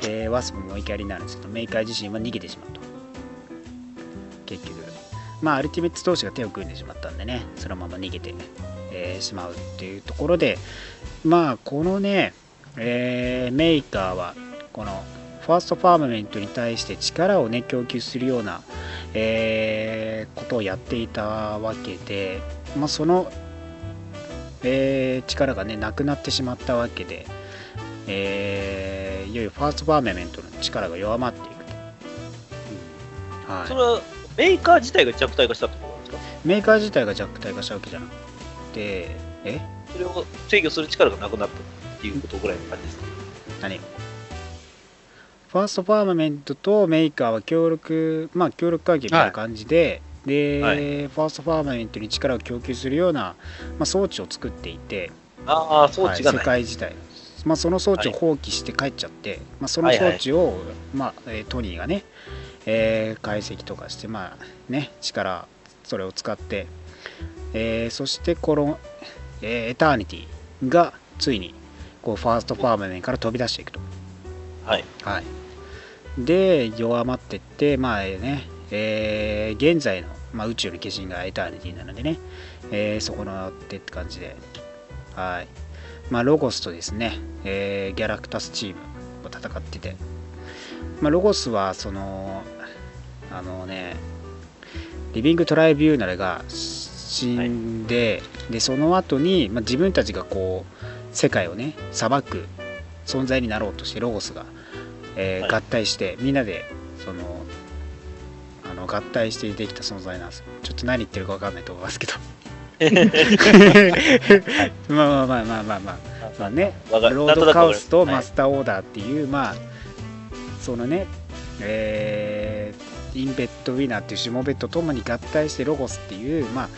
て。でワスプもお怒りになるんですけどメーカー自身は逃げてしまうと。結局まあアルティメッツ同士が手を組んでしまったんでねそのまま逃げて、えーしまうっていうところでまあこのね、えーメーカーはこのファーストファーマメントに対して力をね供給するようなえーことをやっていたわけで、まあ、その、えー力がねなくなってしまったわけで、えーいよいよファーストファーマメントの力が弱まっていくと、はい、それはメーカー自体が弱体化したってことなんですか？メーカー自体が弱体化したわけじゃなくてえ？それを制御する力がなくなったっていうことぐらいの感じですか？何？ファーストファーマメントとメーカーは協力、まあ協力関係みたいな感じで、で、はい。ファーストファーマメントに力を供給するような、まあ、装置を作っていて、ああ、装置がはい。世界自体、まあ、その装置を放棄して帰っちゃって、まあ、その装置を、まあえートニーがね、えー解析とかして、まあね、力それを使って、えーそしてこの、えーエターニティがついにこうファーストファーマメンから飛び出していくと。はい。はい、で弱まってってまあね、えー現在の、まあ、宇宙の化身がエターニティなのでね、えーそこのってって感じではいまあロゴスとですね、えーギャラクタスチームを戦っててまあロゴスはそのあのねリビングトライビューナルが死んで、でその後に、まあ、自分たちがこう世界をね裁く存在になろうとしてロゴスが、えーはい。合体してみんなでそのあの合体してできた存在なんですちょっと何言ってるか分かんないと思いますけど。まあまあまあまあまあまあ。まあね。ロードカオスとマスターオーダーっていう、まあそのねえーインベッドウィナーっていうシモベッドともに合体してロゴスっていうまあ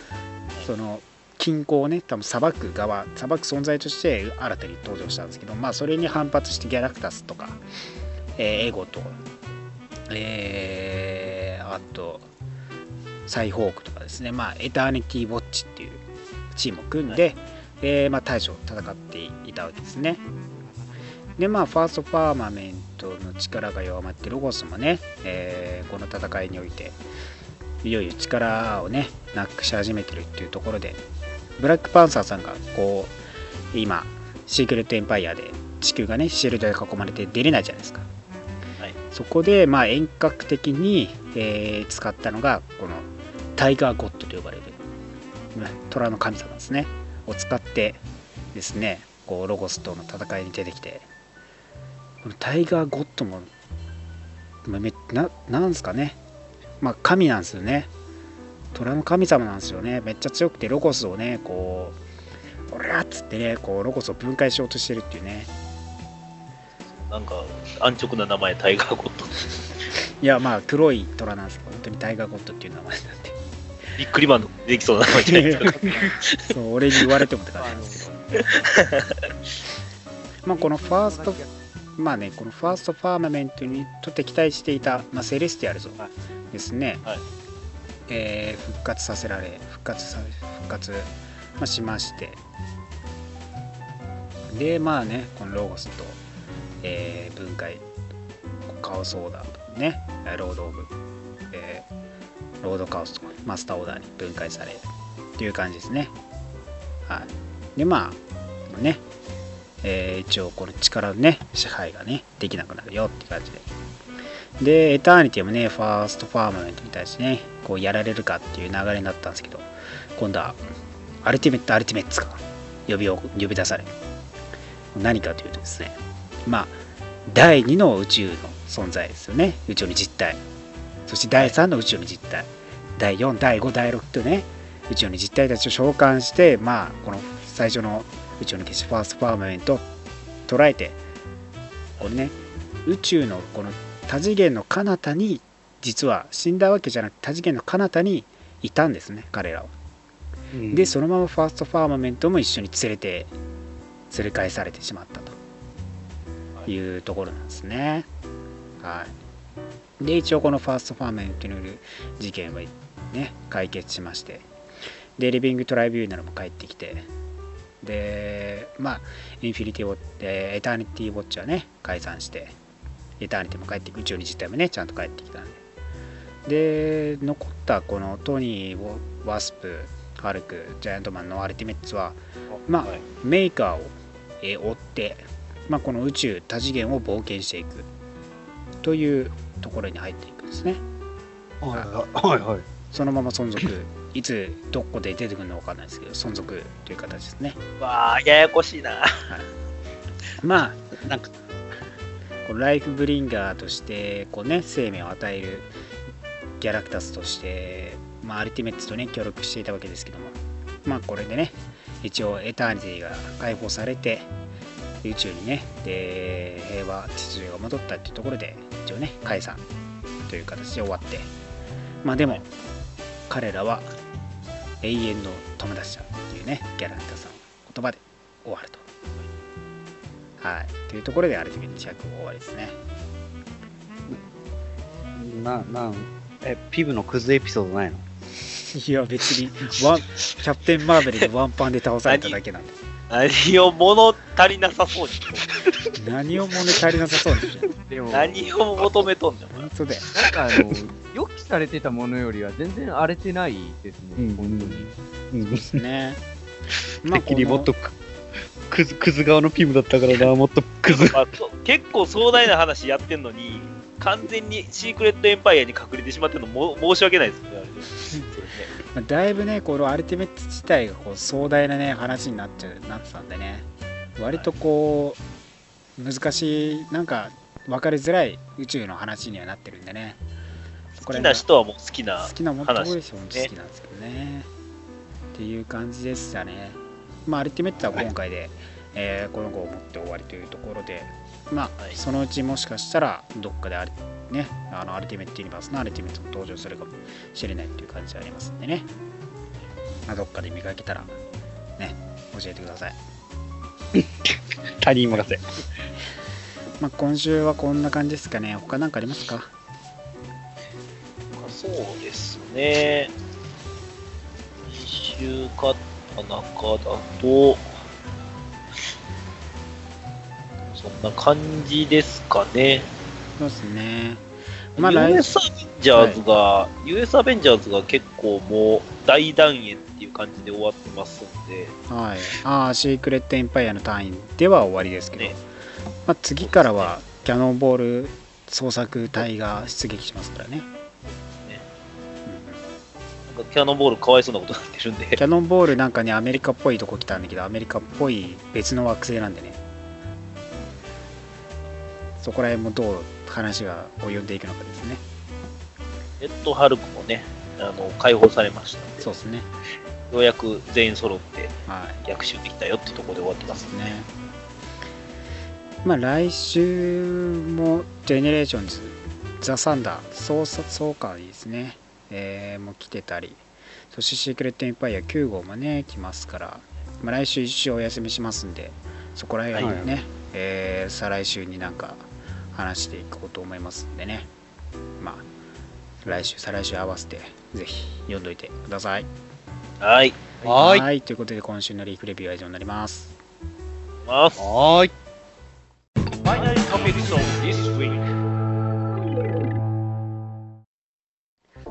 その均衡をね多分裁く側裁く存在として新たに登場したんですけどまあそれに反発してギャラクタスとか、えーエゴとえーあとサイホークとかですねまあエターニティウォッチっていうチームを組んで、えーまあ、大将戦っていたわけですね。でまあファーストファーマメントの力が弱まってロゴスもね、えーこの戦いにおいていよいよ力をねなくし始めてるっていうところでブラックパンサーさんがこう今シークレットエンパイアで地球がねシールドで囲まれて出れないじゃないですか、はい。そこでまあ遠隔的に、えー使ったのがこのタイガーゴッドと呼ばれるね虎の神様ですね。を使ってですねこうロゴスとの戦いに出てきてこのタイガーゴッドもまあめななんですかね。まあ神なんですよね。虎の神様なんですよね。めっちゃ強くてロゴスをねこオラっつってねこうロゴスを分解しようとしてるっていうね。なんか、安直な名前、タイガーゴッド。いやまあ黒い虎なんですけど本当にタイガーゴッドっていう名前なんで。ビックリマンのできそうな名前。じゃないですか。そう俺に言われてもって感じなんですけど。まあこのファーストまあねこのファーストファーマメントにとって期待していた、まあ、セレスティアルズをですね、はい。えー復活させられ復活さ復活、まあ、しまして。でまあねこのロゴスと、えー分解カオスオーダーとねロードオブ、えーロードカオスとかマスターオーダーに分解されるっていう感じですね。はい。でまあねえー一応この力のね支配がねできなくなるよって感じで。でエターニティもねファーストファーマメントに対してねこうやられるかっていう流れになったんですけど今度はアルティメットアルティメッツが呼びを呼び出され何かというとですねまあ第2の宇宙の存在ですよね。宇宙の実体そして第3の宇宙の実体第4第5第6とね宇宙の実体たちを召喚してまあこの最初の宇宙の消しファーストファーマメントを捉えてこれね宇宙のこの多次元の彼方に実は死んだわけじゃなくて多次元の彼方にいたんですね彼らは。でそのままファーストファーマメントも一緒に連れて連れ返されてしまったと。い。うところなんですね。はい、で一応このファーストファーマメントによる事件はね解決しまして。でリビングトライビューナルも帰ってきてでまあインフィニティウォッエターニティウォッチはね解散してエターニティも帰って宇宙に自体もねちゃんと帰ってきたんで。で残ったこのトニーワスプハルクジャイアントマンのアルティメッツはまあはい。メーカーを、えー追って、まあ、この宇宙多次元を冒険していく。というところに入っていくんですね。はいはいはい。そのまま存続いつどこで出てくるのか分かんないですけど存続という形ですね。わあ、ややこしいな。まあなんかこのライフブリンガーとしてこう、ね、生命を与えるギャラクタスとして、まあ、アルティメッツとね協力していたわけですけどもまあこれでね一応エターニティが解放されて宇宙にねで平和秩序が戻ったっていうところで一応ね解散という形で終わって。まあでも彼らは永遠の友達だっていうねギャラクタスの言葉で終わると。はい。というところでアルティメット100終わりですね。ななんえピブのクズエピソードないの？いや別にワンキャプテン・マーベルでワンパンで倒されただけなんで何を物足りなさそうに。何を物足りなさそうにでも、何を求めとんねん、お前本当だよ。なんかあの、予期されてたものよりは全然荒れてないですね、うん。本当に。うん。ね。てっきりもっとくクズクズ側のピブだったからな もっとクズまあそ結構壮大な話やってんのに、完全にシークレットエンパイアに隠れてしまってるのも申し訳ないですね。あれそれね まあだいぶねこのアルティメット自体がこう壮大なね話になっちゃうなってたんでね。割とこう難しいなんか分かりづらい宇宙の話にはなってるんでね。好きな人はもう好きな好。きなもんとこでしょ好きなんですけどね。っていう感じでしたね。まあアルティメットは今回で、えーこの号を持って終わりというところでまあ、はい。そのうちもしかしたらどっかであるねあのアルティメットユニバースのアルティメットも登場するかもしれないっていう感じでありますんでね、まあ、どっかで見かけたらね教えてください、他人任せ。まあ、今週はこんな感じですかね。他何かありますか？そうですね。一週買った中だと、そんな感じですかね。そうですね。まあ来 US アベンジャーズが、US アベンジャーズが結構もう大団円っていう感じで終わってますんで、はい、ああシークレットエンパイアの単位では終わりですけど、ね。まあ、次からはキャノンボール捜索隊が出撃しますからね。キャノンボールかわいそうなことになってるんで、キャノンボールなんかねアメリカっぽいとこ来たんだけどアメリカっぽい別の惑星なんでねそこら辺もどう話が及んでいくのかですね。レッドハルクもね、あの解放されましたそうですね。ようやく全員揃ってはい。逆襲できたよってところで終わってますね。ね。まあ来週もジェネレーションズ、ザ・サンダー、ソー、ソー回ですね、えーもう来てたり、そしてシークレット・エンパイア9号もね、来ますから、まあ、来週一週お休みしますんで、そこら辺はね、えー再来週になんか話していこうと思いますんでね、まあ、来週、再来週合わせて、ぜひ読んどいてください。はい。はーい。ということで、今週のリーフレビューは以上になります。はーい。Finally topics of this week.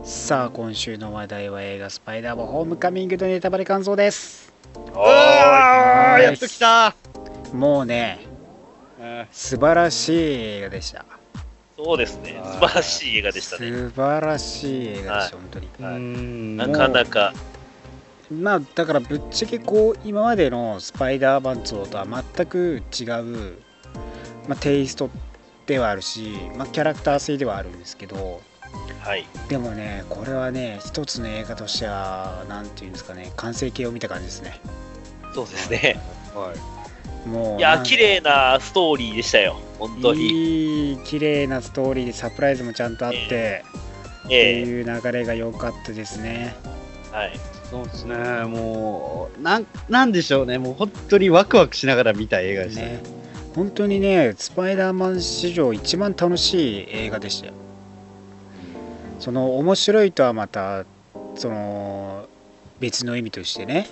さあ今週の話題は映画「スパイダーマンホームカミング」のネタバレ感想ですうわーやっと来たもうねうん素晴らしい映画でした。そうですね。はい。素晴らしい映画でしたね。素晴らしい映画でした、本当に。なかなか、まあだからぶっちゃけこう今までのスパイダーマン2とは全く違う、まあ、テイストではあるし、まあ、キャラクター性ではあるんですけど。はい。でもねこれはね一つの映画としてはなんていうんですかね完成形を見た感じですね。そうですね。はいもういや、綺麗なストーリーでしたよ。本当に。いい綺麗なストーリーでサプライズもちゃんとあって、ってええいう流れが良かったですね。はい。そうですね、もう、なん、なんでしょうね、もう本当にワクワクしながら見た映画でしたね。ね本当にね、スパイダーマン史上一番楽しい映画でしたよ。その面白いとはまたその別の意味としてね。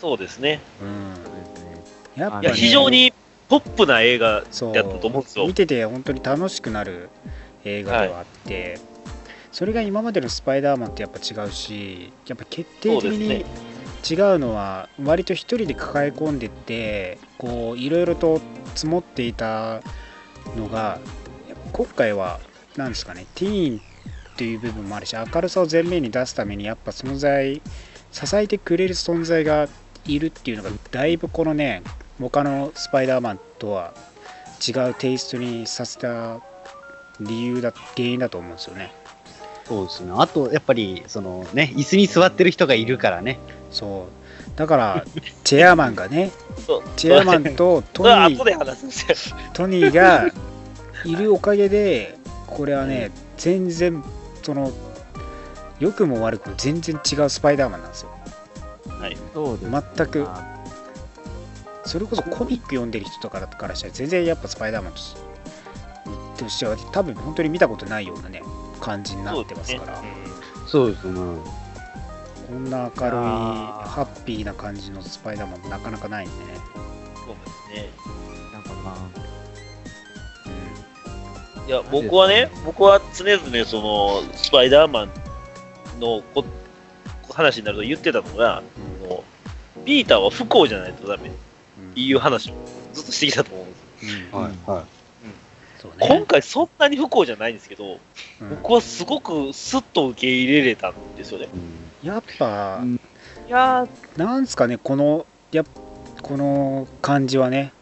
そうですね。うん、やっぱ、ね、非常にポップな映画そう。やったと思うんですよ。見。てて本当に楽しくなる映画ではあって、それが今までのスパイダーマンってやっぱ違うしやっぱ決定的に違うのは割と一人で抱え込んでってこういろいろと積もっていたのが今回は何ですかねティーンっていう部分もあるし明るさを前面に出すためにやっぱ存在支えてくれる存在がいるっていうのがだいぶこのね他のスパイダーマンとは違うテイストにさせた理由だ原因だと思うんですよねそうですね。あと、やっぱり、そのね、椅子に座ってる人がいるからね。そうだから チェアマンがねそうチェアマンとトニー。トニーが いるおかげでこれはね全然その良くも悪くも全然違うスパイダーマンなんですよそうです。全くあそれこそコミック読んでる人とかからしたら全然やっぱスパイダーマンとしとしては多分本当に見たことないようなね感じになってますから。そうですね。こんな明るいハッピーな感じのスパイダーマンなかなかないんでね、そうですね。なんかまういや、僕はね、僕は常々その、スパイダーマンのこ話になると言ってたのが、そのピーターは不幸じゃないとダメいう話をずっとしてきたと思うんです。うん。はい、はい。そう今ね、回そんなに不幸じゃないんですけど、うん。僕はすごくスッと受け入れれたんですよね。やっぱ、うん。いやー、なんすかねこのやっこの感じはね。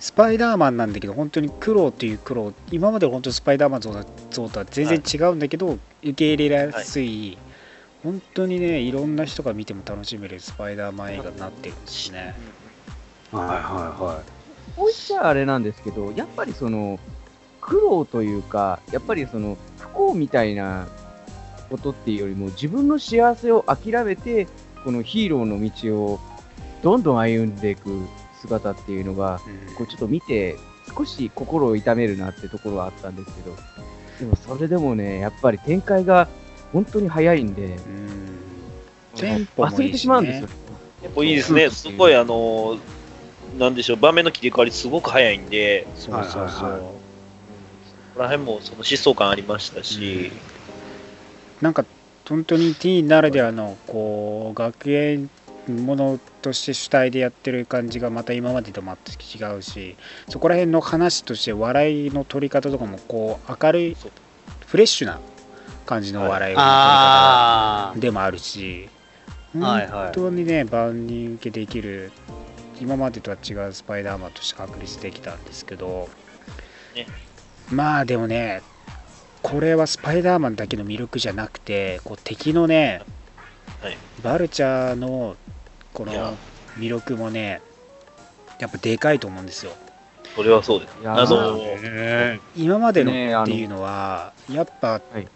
スパイダーマンなんだけど本当に苦労っていう苦労今まで本当スパイダーマン像とは全然違うんだけど、受け入れやすい、本当にねいろんな人が見ても楽しめるスパイダーマン映画になってるんですね。はい、はい、はこう言っちゃあれなんですけど、やっぱりその、苦労というか、やっぱりその、不幸みたいなことっていうよりも、自分の幸せを諦めて、このヒーローの道をどんどん歩んでいく姿っていうのが、うんこうちょっと見て、少し心を痛めるなってところはあったんですけど、でもそれでもね、やっぱり展開が本当に早いんで、うん忘れてしまうんですよ。。やっぱいいですね。すごい、あのー、なんでしょう、場面の切り替わりすごく早いんで、そうそうそう、はいはいはここら辺もその疾走感ありましたし、なんか本当にティーンならではのこう学園ものとして主体でやってる感じがまた今までと全く違うしそこら辺の話として笑いの取り方とかもこう明るいフレッシュな感じの笑いの取り方あでもあるしはいはい。本当にね万人受けできる今までとは違うスパイダーマンとして確立できたんですけど、ね。まあでもねこれはスパイダーマンだけの魅力じゃなくてこう敵のね、はい。バルチャーのこの魅力もねやっぱでかいと思うんですよ。それはそうです。ね今までのっていうのはやっぱ、はい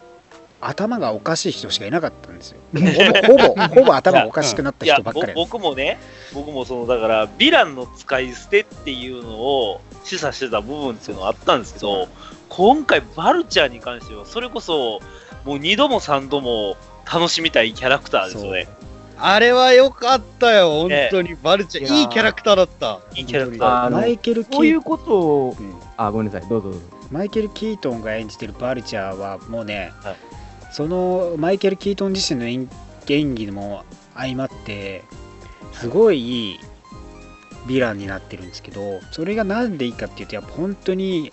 頭がおかしい人しかいなかったんですよ ほぼほぼほぼ頭がおかしくなったいや、ぼ人ばっかりなんです僕もね、僕もその、だから、ヴィランの使い捨てっていうのを示唆してた部分っていうのはあったんですけど、今回、バルチャーに関しては、それこそ、もう2度も3度も楽しみたいキャラクターですよね。あれは良かったよ、本当に。バルチャー、いいいキャラクターだった。いいキャラクター。マイケル・キーこういうことを、うんあ、ごめんなさい、どうぞどうぞ。マイケル・キートンが演じてるバルチャーはもうね、はいそのマイケル・キートン自身の演演技も相まってすごいいいヴィランになってるんですけどそれがなんでいいかっていうとやっぱ本当に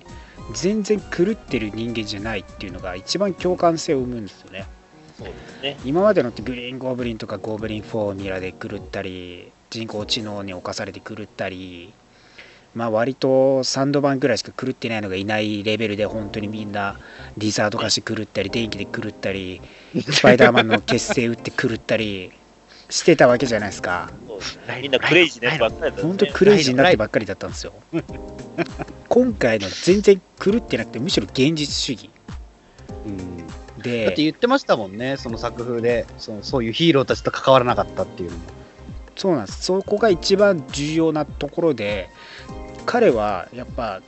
全然狂ってる人間じゃないっていうのが一番共感性を生むんですよねそうですね。今までのってグリーン・ゴブリンとかゴブリン・フォーミュラで狂ったり人工知能に侵されて狂ったりまあ割とサンドバンぐらいしか狂ってないのがいないレベルで本当にみんなリザード化して狂ったり電気で狂ったり スパイダーマンの結成打って狂ったりしてたわけじゃないですか。みんなクレイジーなやつばっかりだったん本当。クレイジーになってばっかりだったんですよ。今回の全然狂ってなくてむしろ現実主義。うん。だでって言ってましたもんね、その作風で、そのそういうヒーローたちと関わらなかったっていうのも。そうなんです。そこが一番重要なところで彼はやっぱ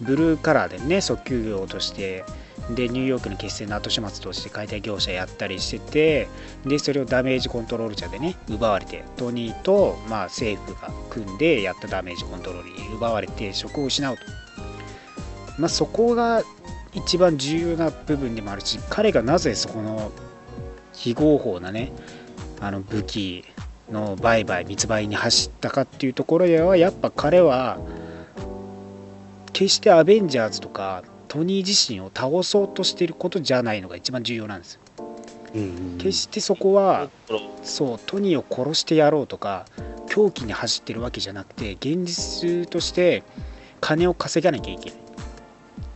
ブルーカラーでね訴求業としてでニューヨークの決戦の後始末として解体業者やったりしててでそれをダメージコントロール者でね奪われてトニーと、まあ、政府が組んでやったダメージコントロールに奪われて職を失うと、まあ、そこが一番重要な部分でもあるし彼がなぜそこの非合法なねあの武器の売買密売に走ったかっていうところではやっぱ彼は決してアベンジャーズとかトニー自身を倒そうとしていることじゃないのが一番重要なんですよ。決してそこはそうトニーを殺してやろうとか狂気に走ってるわけじゃなくて現実として金を稼がなきゃいけない。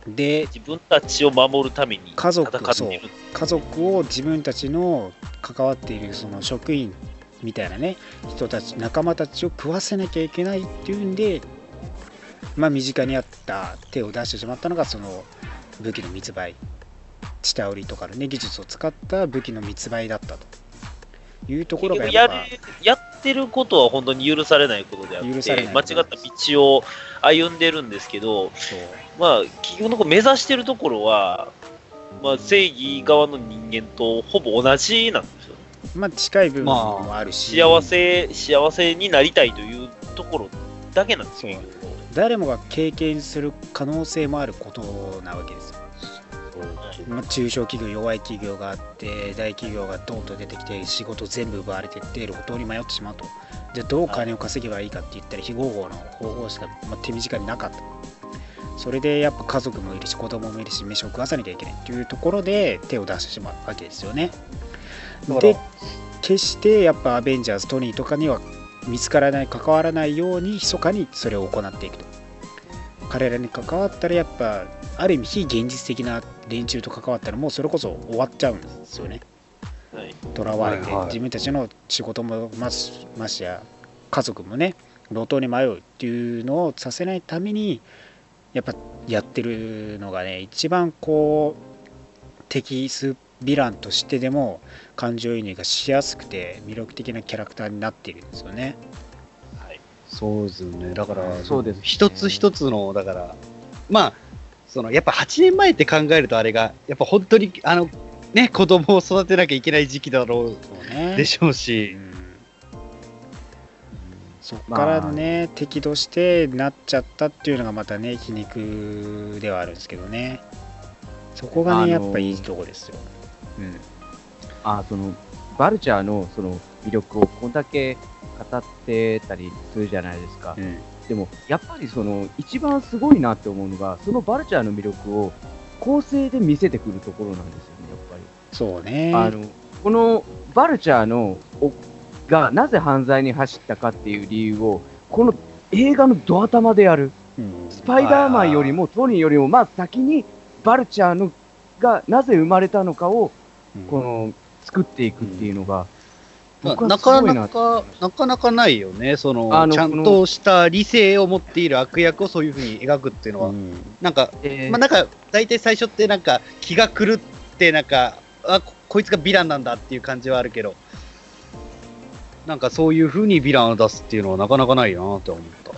で自分たちを守るために家族。家族を自分たちの関わっているその職員みたいなね人たち仲間たちを食わせなきゃいけないっていうんでまあ身近にあった手を出してしまったのがその武器の密売下売りとかのね技術を使った武器の密売だったと。いうところがやっぱやってることは本当に許されないことであって、許され間違った道を歩んでるんですけど、まあ、結局の目指してるところは、まあ、正義側の人間とほぼ同じなんですよ。まあ近い部分もあるし、幸せ、幸せになりたいというところだけなんですよ。誰もが経験する可能性もあることなわけですよ。まあ、中小企業弱い企業があって大企業がドンと出てきて仕事全部奪われていって路頭に迷ってしまうと。じゃあどう金を稼げばいいかって言ったら非合法の方法しか、まあ、手短になかった。それでやっぱ家族もいるし子供もいるし飯を食わさなきゃいけない。っていうところで手を出してしまうわけですよね。で決してやっぱアベンジャーズトニーとかには見つからない関わらないように密かにそれを行っていくと。彼らに関わったらやっぱある意味非現実的な連中と関わったらもうそれこそ終わっちゃうんですよね。はい。囚われて、はいはい。自分たちの仕事もましましてや家族もね路頭に迷うっていうのをさせないためにやっぱやってるのがね一番こう敵スヴィランとしてでも感情移入がしやすくて魅力的なキャラクターになっているんですよね。そうですね。だから、そうですね。一つ一つの、だから、まあ、その、やっぱ8年前って考えるとあれが、やっぱ本当に、あの、ね、子供を育てなきゃいけない時期だろそうね。うでしょううし、んそっからのね、敵としてなっちゃったっていうのがまたね皮肉ではあるんですけどね。そこがねあのーやっぱいいとこですよ、うん、あそのバルチャーのその魅力をこんだけ語ってたりするじゃないですか。うんでも、やっぱりその一番すごいなって思うのが、そのバルチャーの魅力を構成で見せてくるところなんですよね、やっぱり。そうねあのこのバルチャーのおがなぜ犯罪に走ったかっていう理由を、この映画のド頭でやる。うんスパイダーマンよりもトニーよりも、まあ先にバルチャーのがなぜ生まれたのかを、うんこの作っていくっていうのが、なかななか、なかなかないよね。その、あのちゃんとした理性を持っている悪役をそういうふうに描くっていうのは、うんなんか、えーまあなんか、大体最初ってなんか、気が狂って、なんか、あこ、こいつがヴィランなんだっていう感じはあるけど、なんかそういうふうにヴィランを出すっていうのはなかなかないなって思った。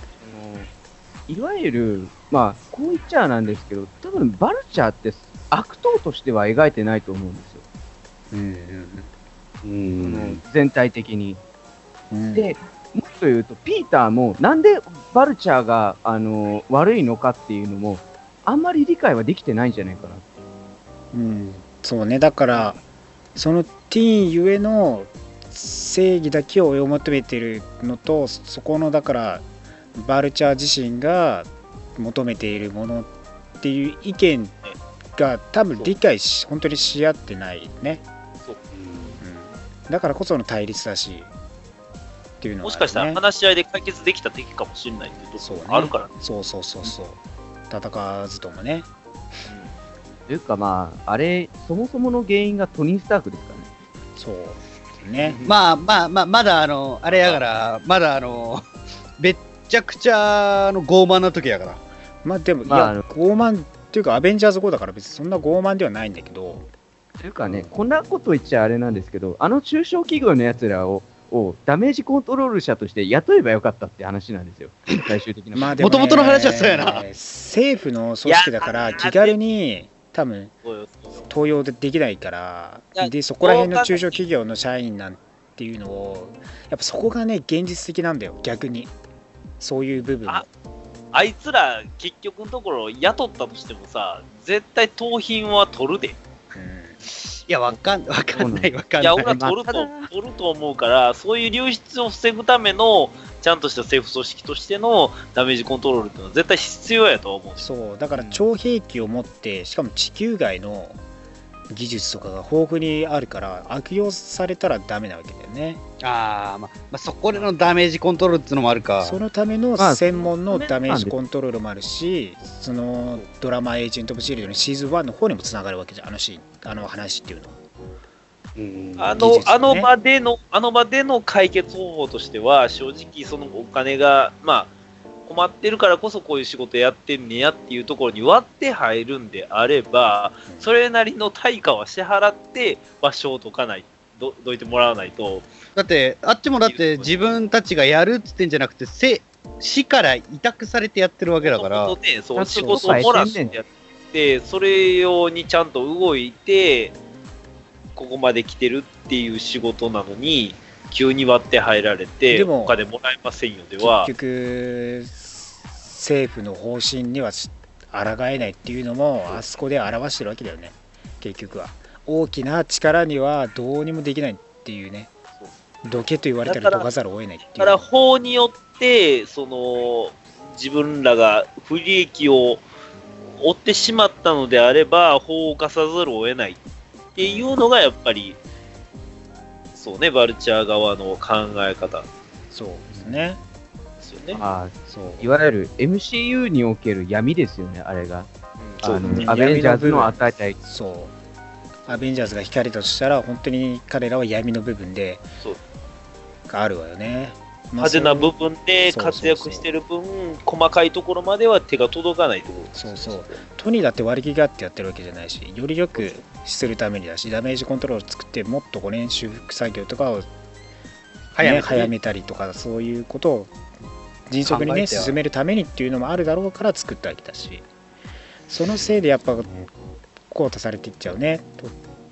いわゆる、まあ、こう言っちゃなんですけど、多分バルチャーって悪党としては描いてないと思うんですよ。うん。全体的に。うんで、もっと言うと、ピーターも、なんでバルチャーが、あの、悪いのかっていうのも、あんまり理解はできてないんじゃないかな。うん、そうねだからそのティーンゆえの正義だけを追い求めてるのとそこのだからバルチャー自身が求めているものっていう意見が多分理解し本当にし合ってないね、だからこその対立だしっていうのは、ね、もしかしたら話し合いで解決できた敵かもしれないっていうところもあるからね。そうそうそうそう。戦わずともね。というか、まあ、あれ、そもそもの原因がトニー・スタークですからね。そうね。まあまあまあ、まだあの、あれやから、まだあの、めっちゃくちゃあの傲慢な時やから。まあでも、まあいや傲慢っていうかアベンジャーズ5だから別にそんな傲慢ではないんだけどというかね、こんなこと言っちゃあれなんですけど、あの中小企業のやつらを、をダメージコントロール者として雇えばよかったって話なんですよ、最終的な。まあでも、ね、元々の話はそうやな政府の組織だから気軽に多分登用でできないからでそこら辺の中小企業の社員なんていうのをやっぱそこがね現実的なんだよ逆にそういう部分あいつら結局のところ雇ったとしてもさ、絶対盗品は取るで。うんいや、わかん、わかんない、わかんいや、ない。俺は取ると、取ると思うから、そういう流出を防ぐための、ちゃんとした政府組織としてのダメージコントロールっていうのは絶対必要やと思うし。そうだから超兵器を持ってしかも地球外の技術とかが豊富にあるから悪用されたらダメなわけだよねあー、まあ、まあ、そこでのダメージコントロールっていうのもあるか。そのためのまあ専門のダメージコントロールもあるし、そのドラマ「エージェント・オブ・シールド」のシーズン1の方にもつながるわけじゃんあのシーンあの話っていうの。うん。あの、ね。あの場での、あの場での解決方法としては、正直そのお金が、まあ、困ってるからこそこういう仕事やってんねやっていうところに割って入るんであれば、それなりの対価は支払って場所を解かない、どどいてもらわないと、だって、あっちもだって自分たちがやるっつってんじゃなくて、せ市から委託されてやってるわけだから。そう、仕事を漏らしてやって、それ用にちゃんと動いて、ここまで来てるっていう仕事なのに、急に割って入られて、でもお金もらえませんよでは、結局政府の方針にはし抗えないっていうのもあそこで表してるわけだよね。結局は。大きな力にはどうにもできないっていうね。どけと言われたらどかざるを得ないっていう。だから法によって、その、自分らが不利益を負ってしまったのであれば、法を犯さざるを得ないっていうのが、やっぱり、そうね、バルチャー側の考え方そうですね。ですよね。あそう。ーいわゆる MCU における闇ですよね、あれが。うん。そう。あのねアベンジャーズの与えたい。そう。アベンジャーズが光だとしたら本当に彼らは闇の部分でそう。があるわよね、まあ派手な部分で活躍してる分、細かいところまでは手が届かないとそうそう。トニーだって割り切りがあってやってるわけじゃないしよりよくするためにだしダメージコントロールを作ってもっとこうね修復作業とかを、ね、早め早てめたりとかそういうことを迅速にね進めるためにっていうのもあるだろうから作ったわけだし。そのせいでやっぱ淘汰されていっちゃうね。と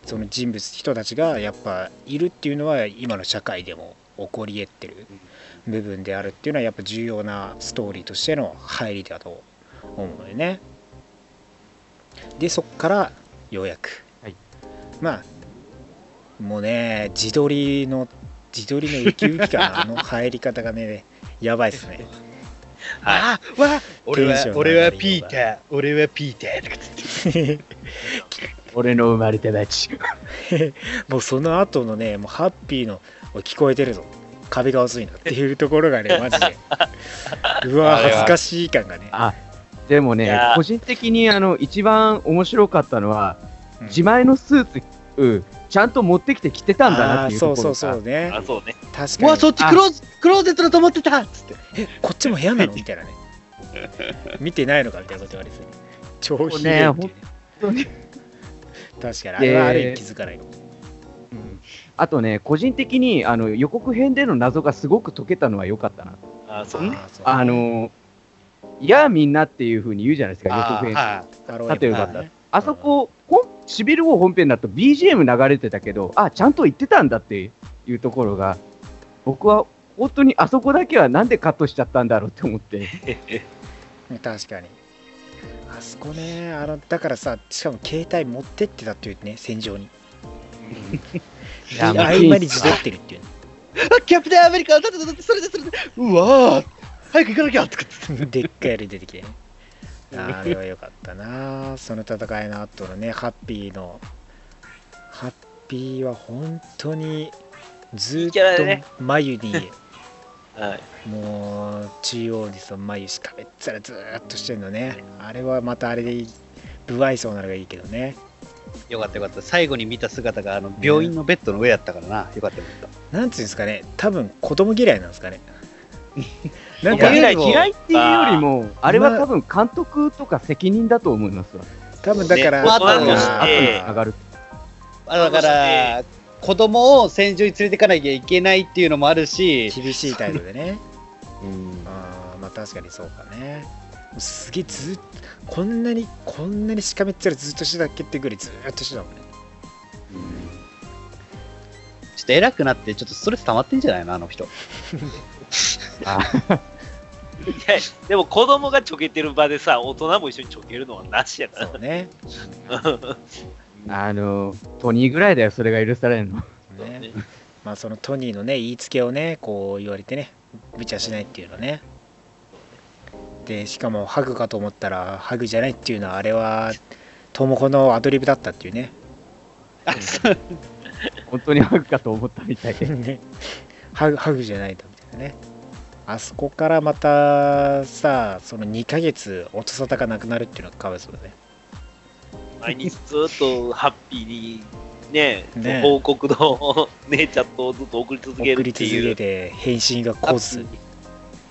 その人物人たちがやっぱいるっていうのは今の社会でも起こり得ってる部分であるっていうのはやっぱ重要なストーリーとしての入りだと思うのでね。でそっからようやく、はい。まあもうね自撮りの自撮りのウキウキ感のあの入り方がね やばいっすね。はあーわあ俺は俺はピーター、俺はピーターとか言って。俺の生まれただち。もうその後のねもうハッピーの聞こえてるぞ壁が薄いなっていうところがね マジで。うわ恥ずかしい感がね。あ、でもね個人的にあの、一番面白かったのは、うん。自前のスーツ、うんちゃんと持ってきて着てたんだなあっていうところーそうそうそうがね。あ、そうね。確かに。うわ、そっちクローゼクローゼットだと思ってたっつって。えこっちも部屋なのみたいなね。見てないのかみたいなこと言われて超ひねねって。いうね当に。確かにあれはある意味気づかないのあとね、個人的にあの予告編での謎がすごく解けたのは良かったな。あ、そうね。あーそうあの、いやあみんなっていう風に言うじゃないですか、予告編。はあそこ、本シビル王本編だと BGM 流れてたけど、あ、ちゃんと言ってたんだっていうところが、僕は本当にあそこだけはなんでカットしちゃったんだろうって思って。確かにあそこねあのだからさしかも携帯持ってってたっていうね戦場に 合間に自撮ってるっていうねあキャプテンアメリカ、だってだってそれでそれで、うわー早く行かなきゃとか言って。でっかいやり出てきてね。あれは良かったな。その戦いの後のね、ハッピーの。ハッピーは本当にずっと眉に、はい。もう中央にその眉しかめっつらずーっとしてるのね。あれはまたあれでいい不愛想なのがいいけどね。よかったよかった。最後に見た姿があの病院のベッドの上やったからな。よかったよかった。なんつうんですかね、多分子供嫌いなんですかね。なんか嫌いも嫌いっていうよりも、あれは多分監督とか責任だと思いますわ。多分だから、ね後に上がる。あだから、子供を戦場に連れてかなきゃいけないっていうのもあるし、厳しい態度でね。うんあーまあ確かにそうかねすげえずっとこんなにこんなにしかめっちゃずっとしてたっけってぐらいずーっとしてたもんねちょっと偉くなって、ちょっとストレス溜まってんじゃないのあの人。あいや、でも子供がちょけてる場でさ、大人も一緒にちょけるのはなしやから。そうね あの、トニーぐらいだよ、それが許されるの。ねまあそのトニーのね言いつけをねこう言われてね無茶しないっていうのねでしかもハグかと思ったらハグじゃないっていうのはあれはトモコのアドリブだったっていうね。あそう。本当にハグかと思ったみたいで。ね。ハグハグじゃないとみたいなね。あそこからまたさその2ヶ月音沙汰がなくなるっていうのがかわいそうだね。毎日ずっとハッピーに、ね、ね。報告の姉ちゃんとずっと送り続ける送り続っていう。けて返信が来ず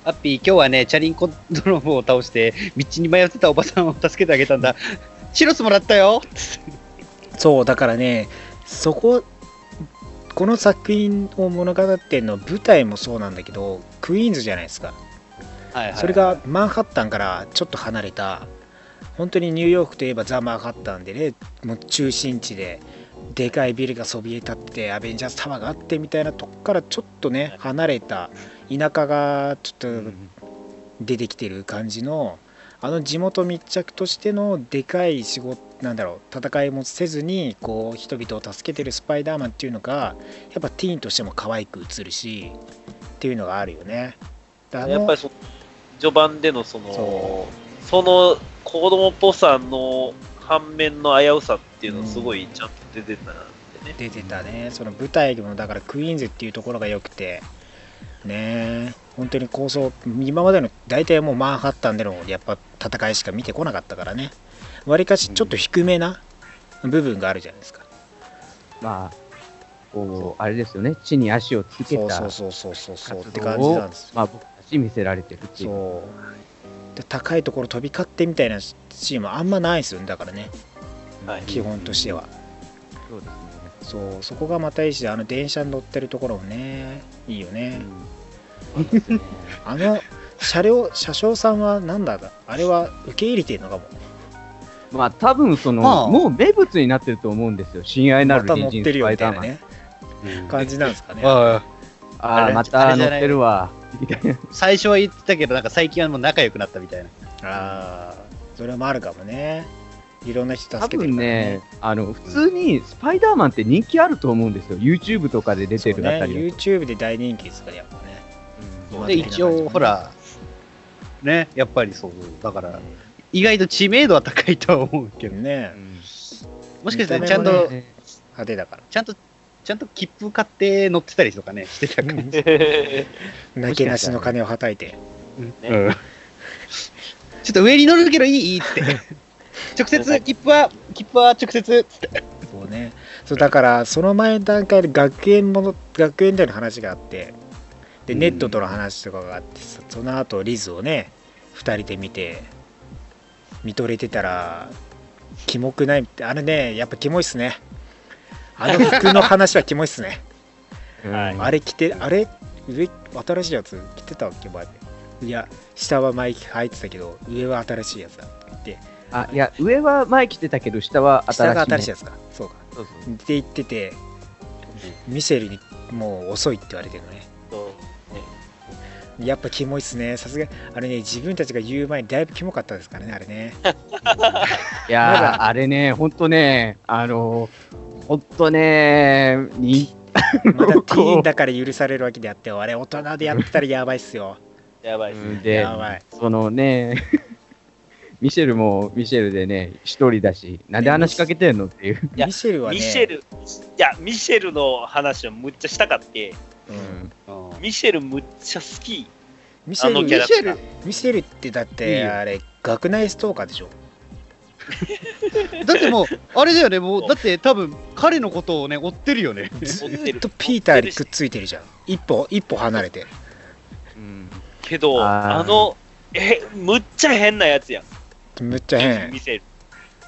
ハッピー、今日はね、チャリンコ泥棒を倒して、道に迷ってたおばさんを助けてあげたんだ。チロスもらったよ。そうだからねそここの作品を物語ってんの舞台もそうなんだけどクイーンズじゃないですか。はいはいそれがマンハッタンからちょっと離れた本当にニューヨークといえばザ・マンハッタンでねもう中心地ででかいビルがそびえ立ってアベンジャーズタワーがあってみたいなとこからちょっとね離れた田舎がちょっと出てきてる感じのあの地元密着としてのでかい仕事なんだろう戦いもせずにこう人々を助けてるスパイダーマンっていうのがやっぱティーンとしても可愛く映るしっていうのがあるよね。やっぱりそ序盤でのその、そその子供っぽさの反面の危うさっていうのはすごいちゃんと出てたんでね。出てたねその舞台でもだからクイーンズっていうところが良くてね。本当に構想今までの大体もうマンハッタンでのやっぱ戦いしか見てこなかったからね。わりかしちょっと低めな部分があるじゃないですか、まあ、こう、あれですよね、地に足をつけそうたそうそうそうそうそう。っ活て感じなんですよ、まあ、僕たち見せられてるっていう。そう。で高いところ飛び交ってみたいなシーンもあんまないですよね。だからね。はい基本としては。そうですね。そう。そこがまたいいしあの電車に乗ってるところもねいいよね、あの車両車掌さんはなんだあれは受け入れてるのかもまあ、多分その、まあもう名物になってると思うんですよ。親愛なる隣人乗ってるよスパイダーマン。みたいなね感じなんですかねああまた乗ってるわ。みたいな。最初は言ってたけど、なんか最近はもう仲良くなったみたいな。ああそれもあるかもねいろんな人多助けてるから分ねね、あの、普通にスパイダーマンって人気あると思うんですよ。YouTube とかで出てるあたりだと。YouTube で大人気ですからやっぱねうんで、一応、ほら、ね、やっぱりそう。だから、意外と知名度は高いとは思うけど、ね。もしかして見ちゃんと、派手だから。ちゃんと、ちゃんと切符買って乗ってたりとかね、してたから。なけなしの金をはたいて。ちょっと上に乗るけどいい？って。直接、切符は、切符は直接。って。そうね。そうだからその前の段階で学園もの学園での話があってでうん。ネットとの話とかがあってさその後リズをね2人で見て見とれてたらキモくない？ってあれねやっぱキモいっすね。あの服の話はキモいっすね。はい。あれ着てあれ？上新しいやつ着てたっけ？前。いや下は前履いてたけど上は新しいやつだって言ってあ、いや、上は前着てたけど、下は新しい、下が新しいやつか。そうか。そうそう。って言っててミシェルにもう遅いって言われてるのねやっぱキモいっすね。さすがあれね自分たちが言う前にだいぶキモかったですからねあれね。いやあれね、ほんとね、あのー、ほんとね、に、まだティーンだから許されるわけであってあれ大人でやってたらやばいっすよ。やばいっすね。でや、ばい。そのね、ミシェルもミシェルでね、一人だし、なんで話しかけてんのっていう。ミシェルはねミシェル、いや、ミシェルの話はむっちゃしたかって、ミシェルむっちゃ好き。ミシェルあのキャラクター。ミシェルってだっいいてよ。あれ学内ストーカーでしょ。だってもう、あれだよね、もう、だって多分、彼のことをね、追ってるよね。ず追っとピーターにくっついてるじゃん。一歩一歩離れて。うん。けど、あの、え、むっちゃ変なやつやん。むっちゃ変。ミシェル。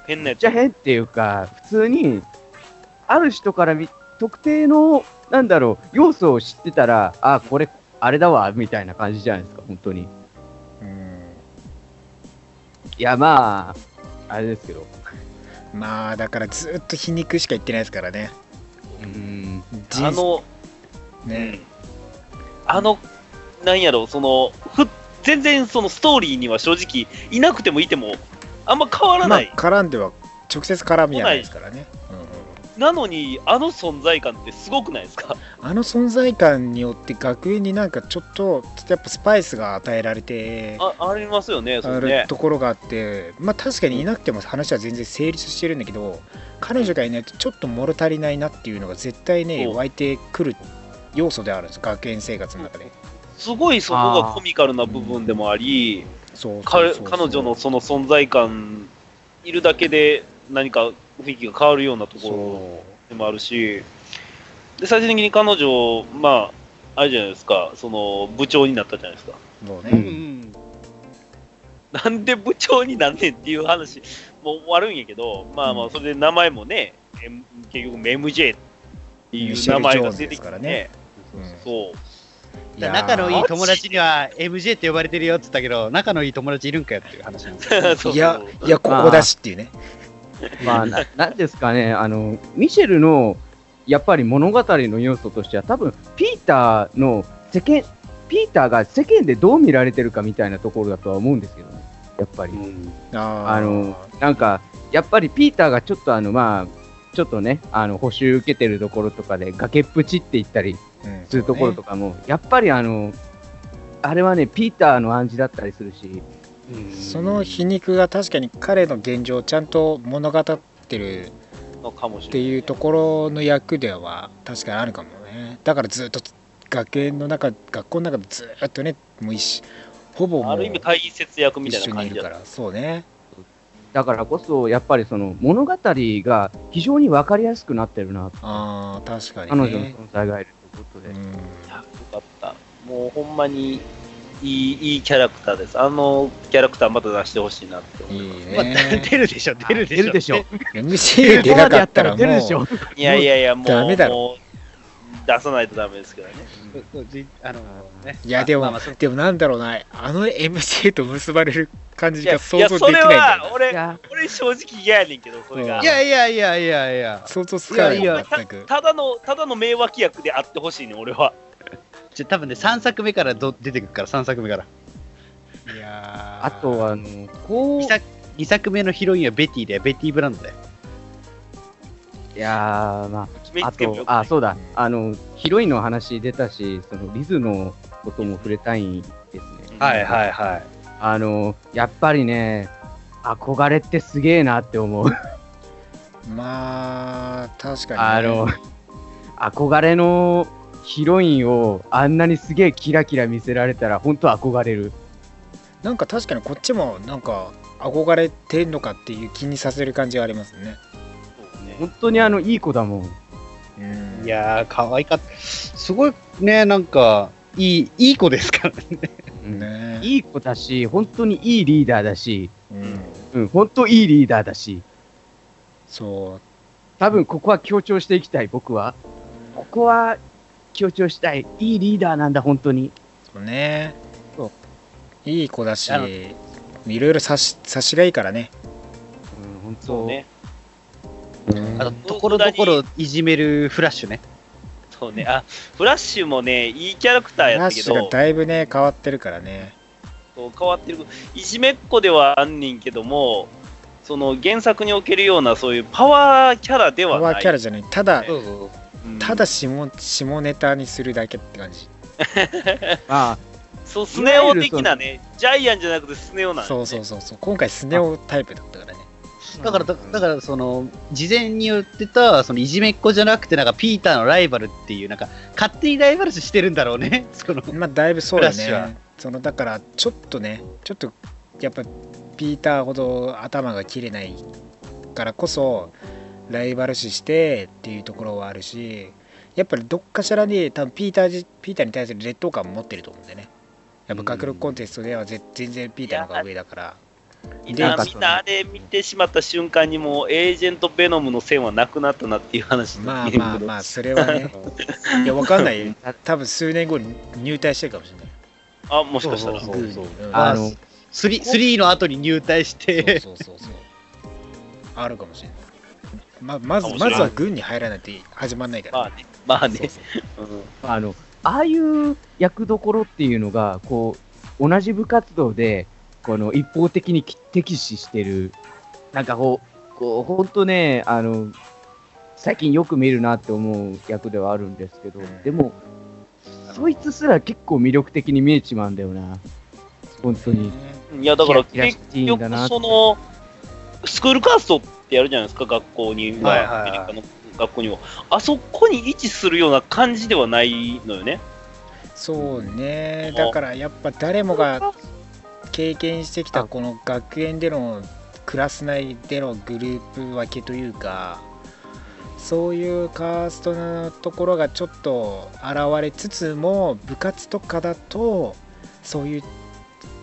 変なやつ。めっちゃ変っていうか、普通に、ある人から見特定の、なんだろう、要素を知ってたら、あ、これ、あれだわ、みたいな感じじゃないですか、本当に。うんいや、まあ、あれですけど。まあだからずっと皮肉しか言ってないですからねうん。人あの、ねうんあの、なんやろ、その、ふ全然そのストーリーには正直、いなくてもいても、あんま変わらまあない。絡んでは直接絡みはないですからね、なのに、あの存在感ってすごくないですか？あの存在感によって学園になんかちょっとやっぱスパイスが与えられてあありますよね、そね。る。ところがあってまあ確かにいなくても話は全然成立してるんだけど彼女がいないとちょっと物足りないなっていうのが絶対ね湧いてくる要素であるんです学園生活の中で。すごいそこがコミカルな部分でもあり、そう彼そうそう。彼女のその存在感いるだけで何か雰囲気が変わるようなところそでもあるし、で最終的に彼女、まあ、あれじゃないですか、その部長になったじゃないですか。うそううん。なんで部長になんねんっていう話もあるんやけど、まあまあ、うん。それで名前もね、結局 MJ っていう名前が出てきてね。ですからね、うん。そう。仲のいい友達には MJ って呼ばれてるよって言ったけど、仲のいい友達いるんかよっていう話なんですよ。そうそう。いやいやここだしっていうね、まあ、ななんですかね、あの、ミシェルの、やっぱり物語の要素としては、多分、ピーターの世間、ピーターが世間でどう見られてるかみたいなところだとは思うんですけどね、やっぱり。あー。あの、なんか、やっぱりピーターがちょっとあの、まあ、ちょっとね、あの、補修受けてるところとかで、崖っぷちって言ったりうん。するところとかも、やっぱりあの、あれはね、ピーターの暗示だったりするし、その皮肉が確かに彼の現状をちゃんと物語ってるのかもしれない。っていうところの役では確かにあるかもねだからずっと学園の中学校の中でずっとねもう一ほぼもうある意味解説役みたい一緒な感じだった。にいるからそうねだからこそ、やっぱりその物語が非常に分かりやすくなってるな、あー確か彼女のにね存在がいるということで。よかった。もうほんまにいいいいキャラクターです。あのキャラクターまた出してほしいなって思いいます。いまあ、ね 出るでしょ、出るでしょ。出るでしょ。MC 出なかったらもう。出るでしょ。いやいやいや、もうダメだろ。もう出さないとダメですけどね。あのね、いやでも、まあまあでもなん。だろうなあの MC と結ばれる感じいや、が想いやそれ像できないん。だよなは俺い、や、俺正直嫌やねん。けど、それがうん。い。やいやいやいやいや、想像つかないいやいや全くただの、ただの名脇役であってほしいねん、俺は。じゃ多分ね、3作目からど出てくるから、3作目から。いやーあとは、あの、こう2、作 ,2 作目のヒロインはベティで、ベティブランドだよ。いやー、ま決めあ、あと、あ、そうだ、あの、ヒロインの話出たし、そのリズのことも触れたいんですね。はいはいはい。あの、やっぱりね、憧れってすげえなって思う。まあ確かに、ね、あの、憧れのヒロインをあんなにすげえキラキラ見せられたら、本当憧れる。なんか確かにこっちもなんか憧れてんのかっていう気にさせる感じがありますねそうね本当にあの、いい子だもん。うんいやー、可愛かった。すごいね、なんか、いい、いい子ですからね。うんねいい子だし、本当にいいリーダーだし、うんうん、本当いいリーダーだし、そう多分ここは強調していきたい、僕は。ここは強調したい。いいリーダーなんだ、本当に。そうねそういい子だしいろいろ差し差しがいいからねうん、本当そうね。あと、ところどころいじめるフラッシュね。そうね。あ、フラッシュもね、いいキャラクターやラッシュがったけど、だいぶね変わってるからねそう変わってる。いじめっ子ではあんねんけども、その原作におけるようなそういうパワーキャラでパはない。ワーキャラじゃないただそうそう。うん。ただ下下ネタにするだけって感じ。まあ、そう、スネ夫的なね、ジャイアンじゃなくてスネ夫なんそうそうそうそう。今回スネ夫タイプだったからね。だから、だだから、その、事前に言ってた、その、いじめっ子じゃなくて、なんか、ピーターのライバルっていう、なんか、勝手にライバル視してるんだろうね。その、まあだいぶそうだね。そのだからちょっとねちょっとやっぱピーターほど頭が切れないからこそライバル視してっていうところはあるしやっぱりどっかしらに多分ピーターじピーターに対する劣等感も持ってると思うんでね。やっぱ学力コンテストではぜ全然ピーターの方が上だから。みんなあれ見てしまった瞬間にもうエージェント・ベノムの線はなくなったなっていう話にまあまあまあそれはね。いやわかんない。よ多分数年後に入隊してるかもしれない。あもしかしたらそうそう。そううん。あの、3、3の後に入隊して、そうそうそうそう。あるかもしれないままずまずは軍に入らないと始まんないから、まあねまあね。あの、ああいう役どころっていうのが、こう、同じ部活動で、この一方的に敵視してる、なんかこう、こう、ほんとね、あの、最近よく見るなって思う役ではあるんですけど、うん。でも、そいつすら結構魅力的に見えちまうんだよな。本当に。いやだからキラキラ結していいんだな局そのスクールカーストってやるじゃないですか学校に、まあはいはいはい。アメリカの学校にも。あそこに位置するような感じではないのよね。そうね。だからやっぱ誰もが経験してきたこの学園でのクラス内でのグループ分けというかそういうカーストのところがちょっと現れつつも部活とかだとそういう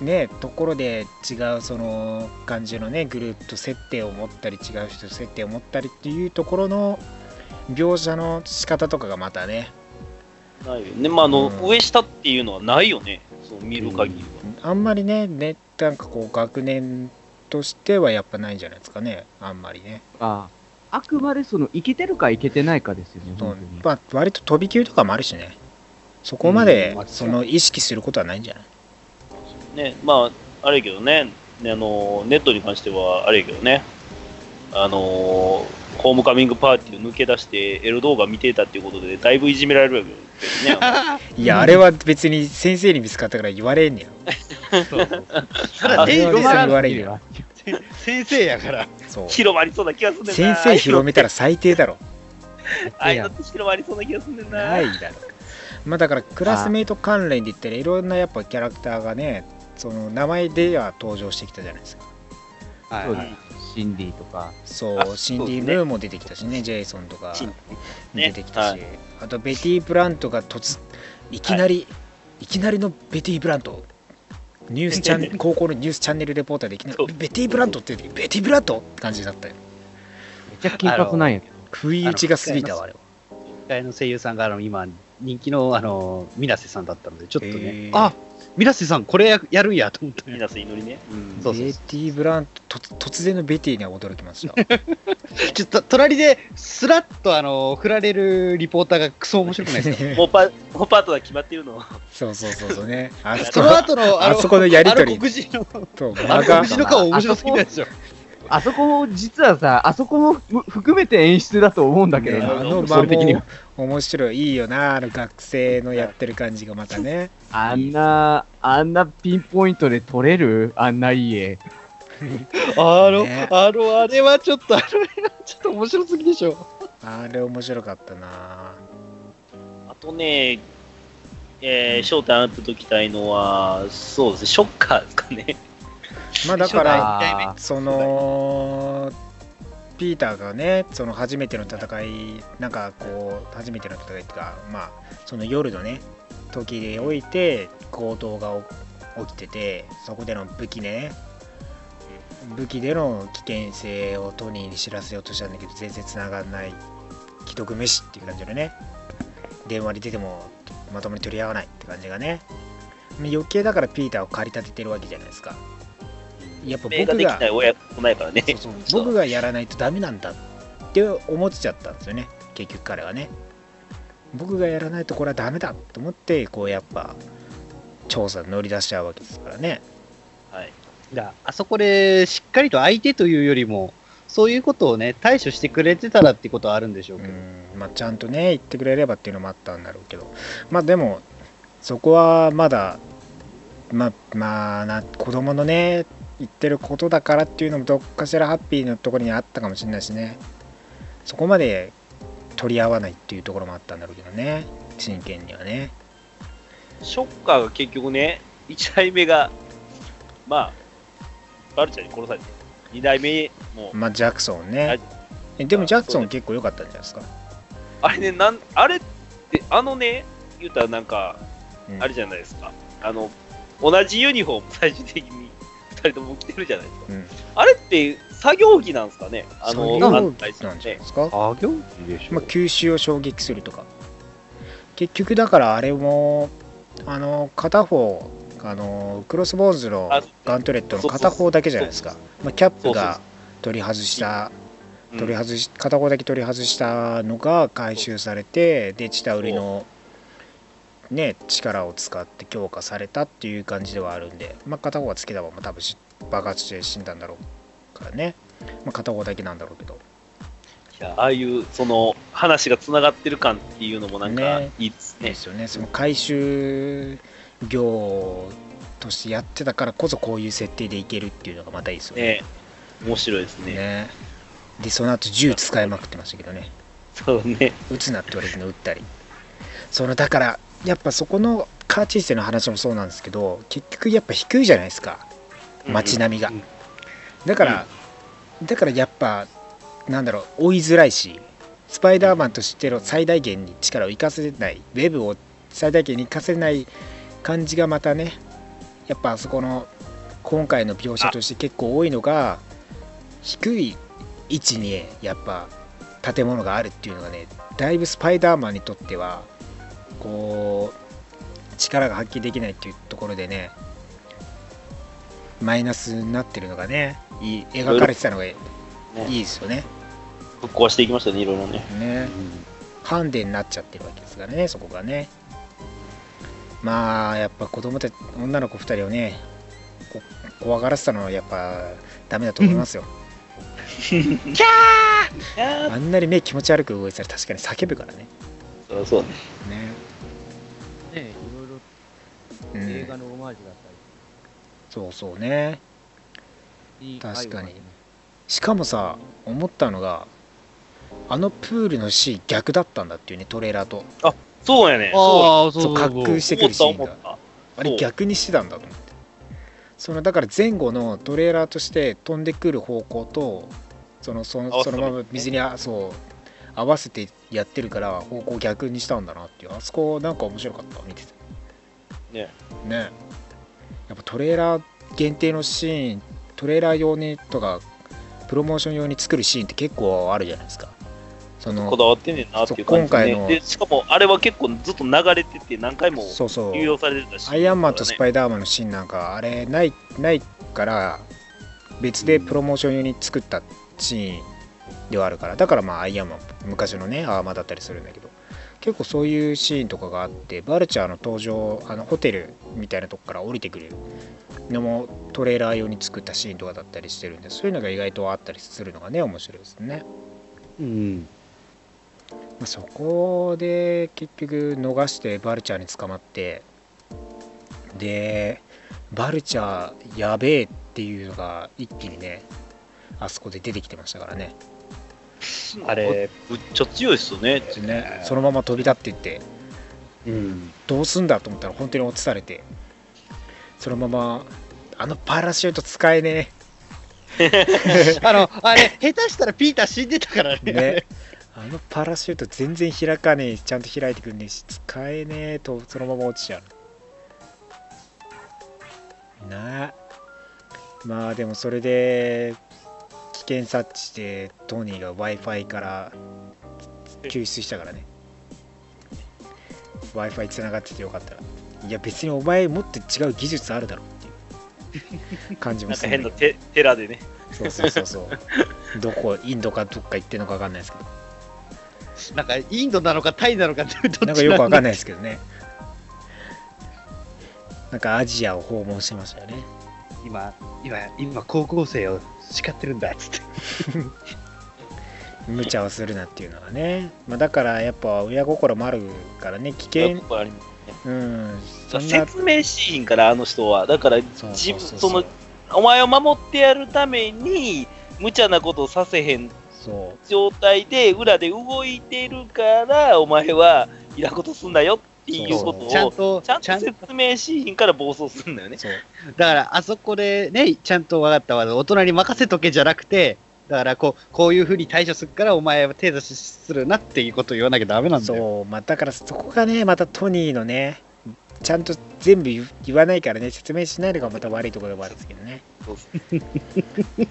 ねところで違うその感じのねグループと設定を持ったり違う人と設定を持ったりっていうところの描写の仕方とかがまたね。ないよね。まああの、うん。上下っていうのはないよね。そう見る限りは、あんまりねねなんかこう学年としてはやっぱないんじゃないですかね。あんまりね、ああ。くまでその、いけてるかいけてないかですよね、そう。本当に。まあ、割と飛び級とかもあるしね。そこまでうん。その意識することはないんじゃない？ねまああれやけどねねあのネットに関してはあれやけどねあのホームカミングパーティーを抜け出してエロ動画見てたっていうことでだいぶいじめられるわけですね。いやあれは別に先生に見つかったから言われんねや。ただ、あれは言われんよ先生やから。そう。広まりそうな気がすんねんな。先生広めたら最低だろ。あ あいうのって広まりそうな気がすんねんな。ないだろ。まあだからクラスメイト関連で言ったらいろんなやっぱキャラクターがねその名前では登場してきたじゃないですか。はいはい。そうです。シンディとか。そうあそうシンディ・ムーも出てきたしねジェイソンとか出てきたし、はい。あとベティ・ブラントが突いきなり、い、きなりのベティ・ブラント。ニュースチャンネル 高校のニュースチャンネルレポーターでいきなりベティ・ブラントってベティ・ブラントって感じだったよ。めっちゃ金髪なんやけど。不意打ちが過ぎたわあれは。一回の声優さんが、あの、今、人気の、あの、水瀬さんだったので、ちょっとへねー、あ水瀬さん、これややるんやと思った。ね。みなさん祈りね、うん。そうそうベティ・ブラントと突然のベティには驚きました。ちょっと、隣で、スラッと、あの、振られるリポーターがクソ面白くないですか？もうパもうパートナー決まってるの。そうそうそうそうね。あそその後の、あそこのやりとり。あの黒人の、とあの間が黒人の顔面白すぎないでしょ。あそこも、実はさ、あそこもふ含めて演出だと思うんだけどね。な、あの間それ的には。も。面白いいいよなあの学生のやってる感じがまたねあんな、あんなピンポイントで撮れる？あんないい絵。あの、ねあの、あれはちょっと、あれはちょっと面白すぎでしょ。あれ面白かったなあとね、えー、焦点当てときたいのは、そうですね、ショッカーですかね。まあだからそのピーターがねその初めての戦いなんかこう初めての戦いっていうかまあその夜のね時でおいて強盗が起きててそこでの武器ね。武器での危険性をトニーに知らせようとしたんだけど全然繋がらない。既得飯っていう感じでね。電話に出てもまともに取り合わないって感じがね。余計だからピーターを駆り立ててるわけじゃないですか。やっぱ僕がない親子ないからね。僕がやらないとダメなんだって思っちゃったんですよね。結局彼はね僕がやらないとこれはダメだと思ってこうやっぱ調査に乗り出しちゃうわけですからねはい。だあそこでしっかりと相手というよりも、そういうことをね、対処してくれてたらってことはあるんでしょううけど。んまあちゃんとね言ってくれればっていうのもあったんだろうけどまあでもそこはまだまあまあな子供のね言ってることだからっていうのもどっかしらハッピーのところにあったかもしれないしねそこまで取り合わないっていうところもあったんだろうけどね。真剣にはね。ショッカーが結局ね、1代目が、まあ、バルチャーに殺されて、2代目も、まあジャクソンはねでもジャクソン結構良かったんじゃないですか、あれね、なんあれって、あのね、言うたらなんか、うん。あれじゃないですか、あの、同じユニフォーム最終的に2人とも着てるじゃないですか。うん。あれって作業着なんですかね？あの、なんですか、作業機でしまあ、吸収を衝撃するとか。結局だからあれもあの片方あのクロスボーンズのあガントレットの片方だけじゃないですか、まあ、キャップが取り外したうん。取り外し片方だけ取り外したのが回収されてでチタウリのね力を使って強化されたっていう感じではあるんで、まあ、片方がつけたまま多分し爆発して死んだんだろうからね、まあ、片方だけなんだろうけど。いやああいう、その、話がつながってる感っていうのもなんかね、いいですね。いいですよね。その回収業としてやってたからこそこういう設定でいけるっていうのがまたいいですよね。ね。面白いですね。ね。でその後銃使いまくってましたけどね。そうね。撃つなって言われての撃ったり。そのだからやっぱそこのカーチェイスの話もそうなんですけど結局やっぱ低いじゃないですか。街並みが、うんだから、だからやっぱなんだろう追いづらいしスパイダーマンとしての最大限に力を生かせないウェブを最大限に生かせない感じがまたねやっぱあそこの今回の描写として結構多いのが低い位置にやっぱ建物があるっていうのがねだいぶスパイダーマンにとってはこう力が発揮できないっていうところでねマイナスになってるのがねいい描かれてたのがいいですよね。ぶっ壊していきましたね、いろいろね。ね。ハンデになっちゃってるわけですからねそこがね。まあやっぱ子供たち女の子2人をねこ怖がらせたのはやっぱダメだと思いますよ。あんなに目気持ち悪く動いてたら確かに叫ぶからね。そうそうね。ね、ね、いろいろうん。映画のオマージュだったそうそうね。り、いい確かに。しかもさ思ったのがあのプールのシーン逆だったんだっていうねトレーラーと。そうやね。そああ、そうそう。そう滑空してくるシーンが。あれ逆にしてたんだと思って。そのだから前後のトレーラーとして飛んでくる方向とそのそのそのまま水にあそう合わせてやってるから方向逆にしたんだなっていう。あそこなんか面白かった。見てて。ね。ね。やっぱトレーラー限定のシーントレーラー用にとかプロモーション用に作るシーンって結構あるじゃないですかそのこだわってんねんなっていう感じで、ね。今回ので、しかも、あれは結構ずっと流れてて、何回もそうそう流用されてたし。アイアンマンとスイパイダーマンのシーンなんかあれないないから別でプロモーション用に作ったシーンではあるからだからまあアイアンマン昔のねアーマーだったりするんだけど結構そういうシーンとかがあってバルチャーの登場あのホテルみたいなとこから降りてくるのもトレーラー用に作ったシーンとかだったりしてるんでそういうのが意外とあったりするのがね面白いですね。うん。まそこで結局逃してバルチャーに捕まってでバルチャーやべえっていうのが一気にねあそこで出てきてましたからねあれ、ぶっちゃ強いっすよね。ねそのまま飛び立っていって。うん。どうすんだと思ったら本当に落とされて。そのままあのパラシュート使えねえ。あの、あれ、下手したらピーター死んでたからね。ね。あのパラシュート全然開かねえ。ちゃんと開いてくんねえし使えねえとそのまま落ちちゃう。なまあでもそれで危険察知してトニーが w i f i から救出したからね w i f i つながっててよかったらいや別にお前もっと違う技術あるだろっていう感じもなんかするんだけど変なテ寺でね。そうそうそうそう どこインドかどっか行ってんのか分かんないですけどなんか、インドなのかタイなのかってどっちなんかよくわかんない。ないですけどね。なんかアジアを訪問してましたよね。今、今、今、高校生を叱ってるんだ、つって。無茶をするなっていうのがね。まあだからやっぱ親心もあるからね、危険。うん。説明シーンからあの人は、だから自分そのお前を守ってやるために無茶なことをさせへんそ状態で裏で動いてるからお前はいらんことすんなよっていうことをちゃんと、ちゃんと、と説明シーンから暴走すんだよねう。。そう。だから、あそこでね、ちゃんと分かったわ。大人に任せとけじゃなくて、だからこう、こういうふうに対処するから、お前は手出しするなっていうことを言わなきゃダメなんだよ。そう。まあだからそこがね、またトニーのね、ちゃんと全部言言わないからね、説明しないのがまた悪いところでもあるんですけどね。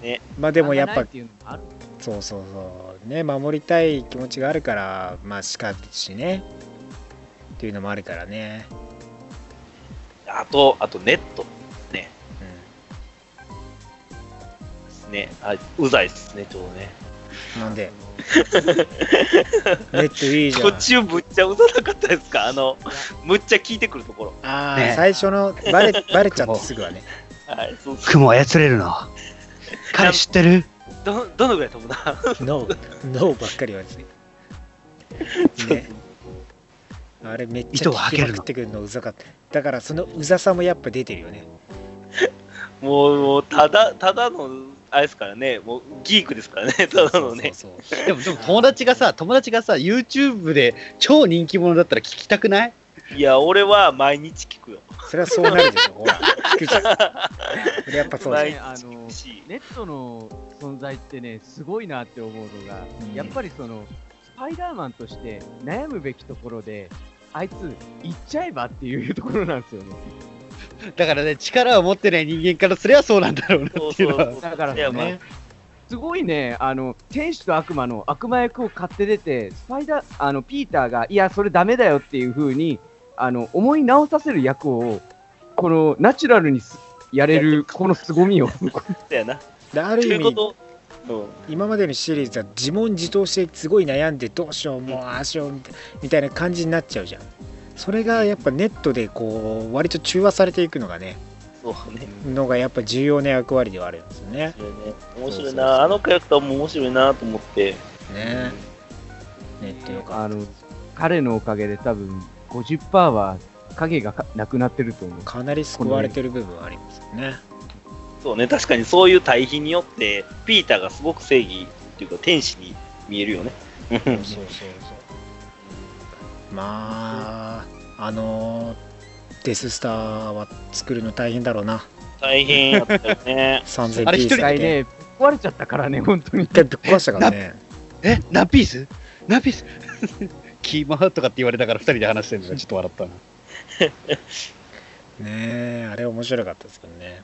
ね まあでもやっぱそうそうそうね守りたい気持ちがあるからまあしかしねっていうのもあるからね。あと、あとネット。うですね。あうざいですね、ちょうどね。んなんで？ネットいいじゃん。途中むっちゃうざなかったですか？あの、むっちゃ聞いてくるところ。ああ、ね。最初のバレバレちゃってすぐはね。はい、そうそう。雲操れるの。彼知ってる？ど、どのぐらい飛ぶなノーノーばっかり言われてね あれめっち糸ゃ聞きまを吐けるの。くってくるのうざかった。だからそのうざさもやっぱ出てるよね。もう、もうただ、ただの、あれですからね、もうギークですからね、ただのね。そうそう。そうでも、でも友達がさ、友達がさ、YouTube で超人気者だったら聞きたくない？いや、俺は毎日聞くよ。それはそうなるでしょほら。聞くじゃん。それやっぱそうじゃん。毎日ねあの。ネットの存在ってね、すごいなって思うのが、うん。やっぱりその、スパイダーマンとして悩むべきところで、あいつ、行っちゃえばっていうところなんですよね。だからね、力を持ってない人間からすればそうなんだろうなっていうのは。そうだからねすごいね、あの、天使と悪魔の悪魔役を買って出て、スパイダー、あの、ピーターが、いや、それダメだよっていう風に、あの、思い直させる役を、この、ナチュラルにすやれる、この凄みを。だよな。る意味という今までのシリーズは自問自答してすごい悩んでどうしようもうああしようみたいな感じになっちゃうじゃんそれがやっぱネットでこう割と中和されていくのがねそうね。のがやっぱ重要な役割ではあるんですよね面白いな。あのキャラクターも面白いなと思って。ねネットよかっあの、彼のおかげで多分、50%は影がかなくなってると思うた。かなり救われてる部分はありますよねそうね、確かにそういう対比によって、ピーターがすごく正義っていうか天使に見えるよね。そうそうそうまああのデススターは作るの大変だろうな大変やったよね。3000あれ一人ピースで一回ね、壊れちゃったからね、本当に一。回ぶっ壊したからねえ？何ピース？何ピース？キーマーとかって言われたから二人で話してるのがちょっと笑ったな。ねえあれ面白かったですけどね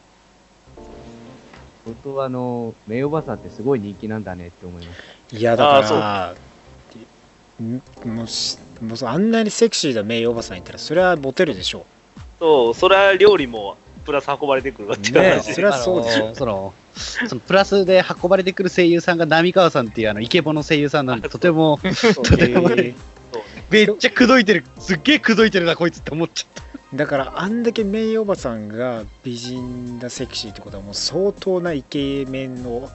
本当あの、名誉おばさんってすごい人気なんだねって思います。いやだあからんもうしもうあんなにセクシーな名誉おばさんいたらそれはモテるでしょそう、それは料理もプラス運ばれてくるわっていうねえ。話それはそうでしょあのその、そのプラスで運ばれてくる声優さんが浪川さんっていうあのイケボの声優さんなんで、とても、とても。えーめっちゃ口説いてる、すっげえ口説いてるな、こいつって思っちゃった。だからあんだけ名誉おばさんが美人だセクシーってことはもう相当なイケメンの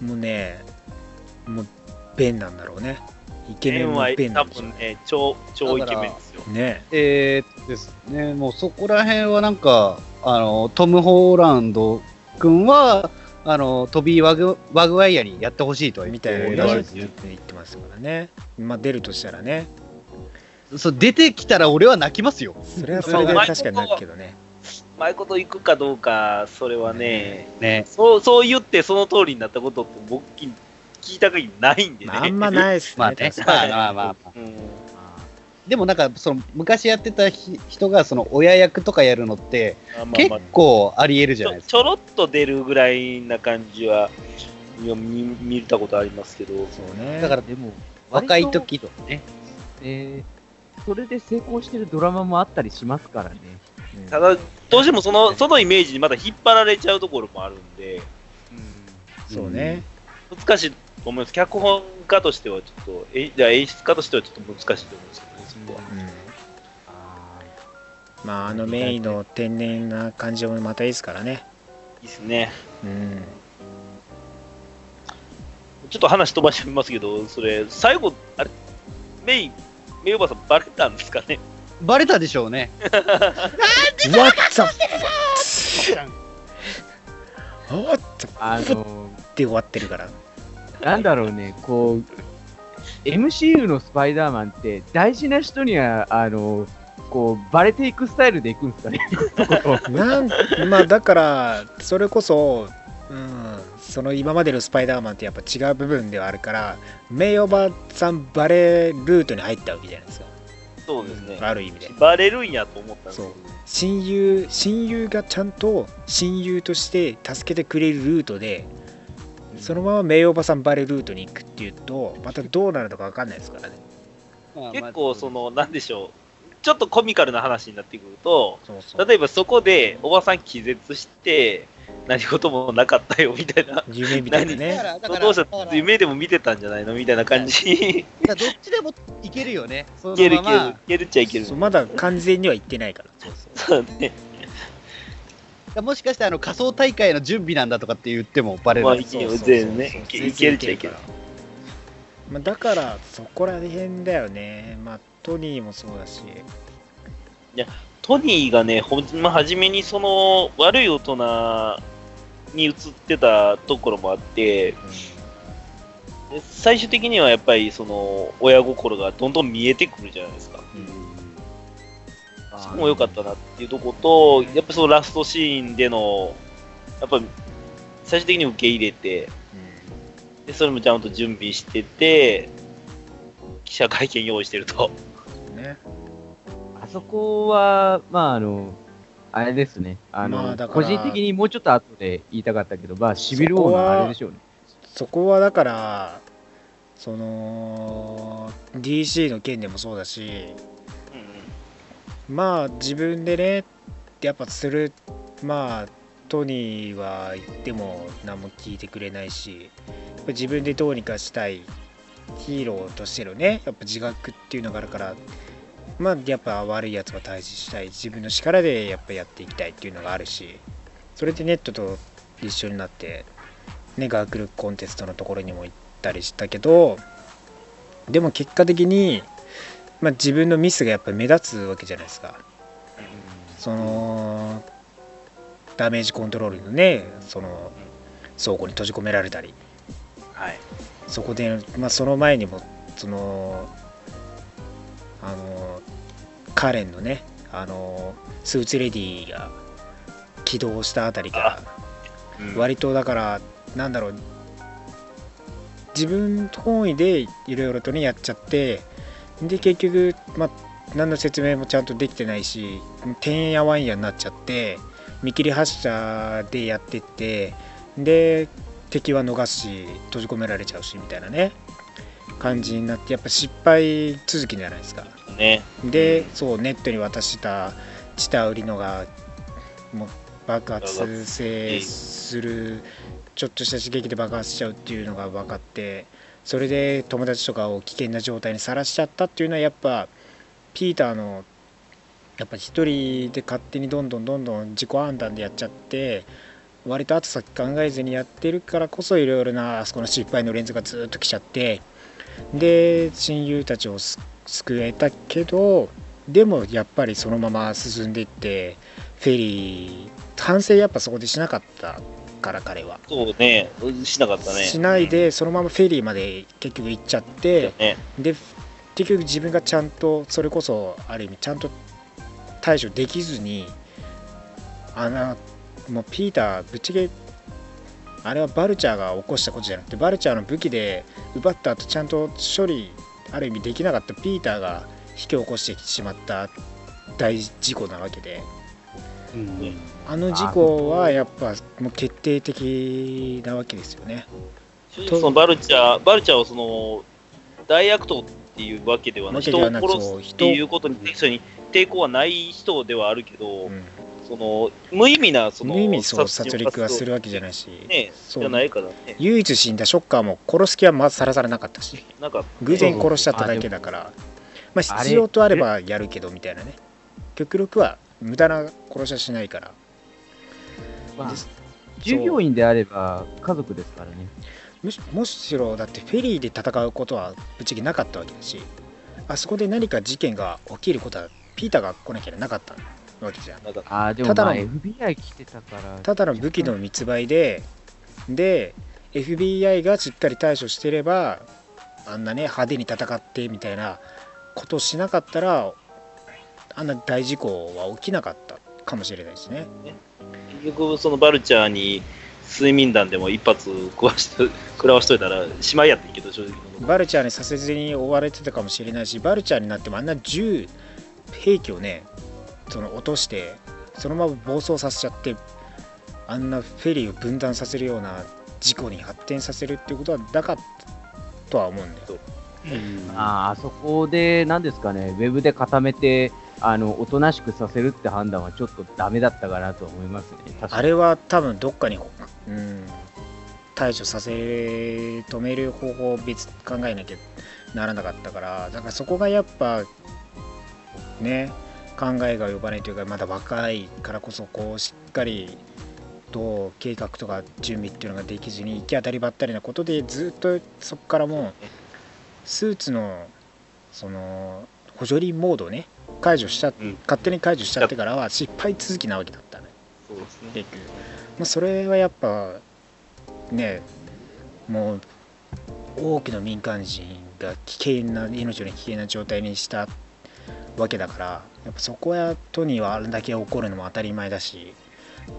もうねもう弁なんだろうね。イケメンは多弁なんでしょう分ね、超、超イケメンですよ。ね。えー、ですね、もうそこら辺はなんか、あの、トム・ホーランド君は、あの、トビー・ワグワグワイヤにやってほしいとは言ってみたいるな言ってますからね。まあ出るとしたらねそう出てきたら俺は泣きますよ。それはそれで確かになるけどねまいこといくかどうか、それはね、ね。そう、そう言ってその通りになったことって僕聞いた限りないんでね。まああんまないっすね。まあね。確かにまあまあまあまあ。うんでもなんか、その、昔やってたひ人が、その、親役とかやるのって、結まあまあまあ構あり得るじちゃないですか。ょちょろっと出るぐらいな感じは、いや見見たことありますけど、そうね。だから、でも、若い時とかね。えーそれで成功してるドラマもあったりしますからね。うんただ、どうしてもそのそのイメージにまた引っ張られちゃうところもあるんで、そうね。難しいと思います。脚本家としてはちょっと、えじゃあ演出家としてはちょっと難しいと思うんですけどね、そこは。うんまあ、あのメインの天然な感じもまたいいですからね。いいですね。うん。ちょっと話飛ばしてみますけど、それ、最後、あれ、メイン、メイおばさんバレたんですかね？バレたでしょうね。What the おっとあので終わってるから。なんだろうね、こう、MCU のスパイダーマンって、大事な人には、あのこう、バレていくスタイルでいくんですかね？なんまあだからそれこそ、うん、その今までのスパイダーマンってやっぱ違う部分ではあるからメイおばさんバレルートに入ったわけじゃないですか。そうですね。ある意味で。バレるんやと思ったんそう。親友親友がちゃんと親友として助けてくれるルートでそのままメイおばさんバレルートに行くっていうとまたどうなるのか分かんないですからね。結構、その、なんでしょう、ちょっとコミカルな話になってくると、そうそう。例えばそこでおばさん気絶して、何事もなかったよみたいな、夢みたいなだかねら、だから、どうしただから夢でも見てたんじゃないのみたいな感じ。だからどっちでもいけるよね。いけるいけるいけるっちゃいける。まだ完全には行ってないからそうそうそうね。もしかしてあの仮想大会の準備なんだとかって言ってもバレる。まあ、いける全然ね。いけいけるっちゃいける。まあ、だからそこら辺だよねまあトニーもそうだしトニーがね、ほんま初めにその悪い大人に映ってたところもあって、で最終的にはやっぱりその親心がどんどん見えてくるじゃないですか。そこも良かったなっていうとこと、やっぱそのラストシーンでの、やっぱ最終的に受け入れて、でそれもちゃんと準備してて、記者会見用意してると。うんねあそこは、まあ、あの、あれですね。あの、まあ個人的にもうちょっと後で言いたかったけど、まあ、シビル王のあれでしょうね。そこはだからその DC の件でもそうだしまあ自分でねやっぱするまあトニーは言っても何も聞いてくれないしやっぱ自分でどうにかしたいヒーローとしてのねやっぱ自覚っていうのがあるからまあやっぱ悪いやつは退治したい。自分の力でやっぱやっていきたいっていうのがあるしそれでネットと一緒になってね学力コンテストのところにも行ったりしたけどでも結果的に、まあ、自分のミスがやっぱり目立つわけじゃないですか。そのダメージコントロールのねその倉庫に閉じ込められたり。はい。そこで、まあ、その前にもそのあのカレンのねあのスーツレディが起動したあたりからうん。割とだからなんだろう自分本位でいろいろとねやっちゃってで結局まあ何の説明もちゃんとできてないしてんやわんやになっちゃって見切り発車でやってってで敵は逃すし閉じ込められちゃうしみたいなね感じになってやっぱ失敗続きじゃないですかね。でそうネットに渡したチタ売りのがもう爆発性するちょっとした刺激で爆発しちゃうっていうのが分かってそれで友達とかを危険な状態にさらしちゃったっていうのはやっぱピーターのやっぱ一人で勝手にどんどんどんどん自己判断でやっちゃって割と後先考えずにやってるからこそいろいろなあそこの失敗の連続がずっと来ちゃってで親友たちをす救えたけどでもやっぱりそのまま進んでいってフェリー反省やっぱそこでしなかったから彼はそうね。しなかったね。しないでそのままフェリーまで結局行っちゃってね。で結局自分がちゃんとそれこそある意味ちゃんと対処できずにあのもうピーターぶっちゃけあれはバルチャーが起こしたことじゃなくてバルチャーの武器で奪った後ちゃんと処理ある意味できなかったピーターが引き起こしてしまった大事故なわけで。うん。あの事故はやっぱもう決定的なわけですよね。そのバルチャー、バルチャーをその大悪党っていうわけではない、人。を殺すっていうことに対に抵抗はない人ではあるけど、うんその無意味なその無意味にそう殺人戮はするわわけじゃないし、ね、そう。じゃないからね。唯一死んだショッカーも殺す気はまずさらさらなかったし。なんか、偶然殺しちゃっただけだから。まあ必要とあればやるけどみたいなね。極力は無駄な殺しはしないから。まあ従業員であれば家族ですからね。むしもしろだってフェリーで戦うことはぶっちゃけなかったわけだし。あそこで何か事件が起きることはピーターが来なきゃなかったわけじゃん。ああ、でもただのまあ FBI 来てたから。ただの武器の密売でで FBI がしっかり対処してればあんなね派手に戦ってみたいなことをしなかったらあんな大事故は起きなかったかもしれないしね。結局、そのバルチャーに睡眠弾でも一発食わしと食らわしといたら、しまいやってんけど、正直のバルチャーにさせずに追われてたかもしれないしバルチャーになってもあんな銃兵器をねその落としてそのまま暴走させちゃってあんなフェリーを分断させるような事故に発展させるっていうことはなかったとは思うんだよ。ああ、あそこで、なんですかね、ウェブで固めて、あの、おとなしくさせるって判断はちょっとダメだったかなと思いますね。あれは多分どっかに、うん、対処させ止める方法を別考えなきゃならなかったからだからそこがやっぱね考えが及ばないというかまだ若いからこそこうしっかりと計画とか準備っていうのができずに行き当たりばったりなことでずっとそこからもうスーツのその補助輪モードをね解除しちゃ、うん。勝手に解除しちゃってからは失敗続きなわけだったねそうですね。結局、まあ、それはやっぱねもう多くの民間人が危険な命の危険な状態にしたわけだからやっぱそこはトニーはあれだけ起こるのも当たり前だし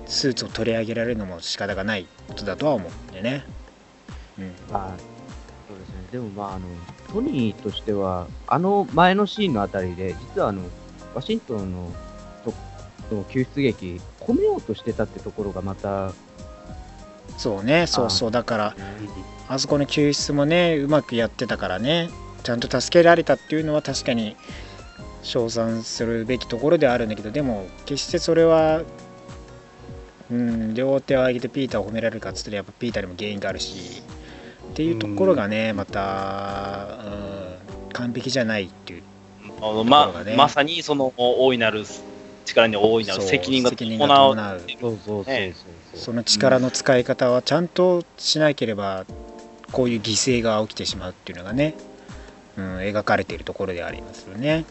スーツを取り上げられるのも仕方がないことだとは思うんでね。うんまあ、そうですね。でもまあ、あの、トニーとしては、あの前のシーンのあたりで、実はあの、ワシントンのとの救出劇、込めようとしてたってところがまた、そうねそうそうだからあそこの救出もねうまくやってたからねちゃんと助けられたっていうのは確かに称賛するべきところではあるんだけどでも決してそれは、うん、両手を上げてピーターを褒められるかっつったらやっぱピーターにも原因があるしっていうところがねまた、うん、完璧じゃないっていうあのまところがね。まさにその大いなる力に大いなる責任が伴う。伴うそうそうそうそう。ね。その力の使い方はちゃんとしなければこういう犠牲が起きてしまうっていうのがね、うん、描かれているところでありますよね。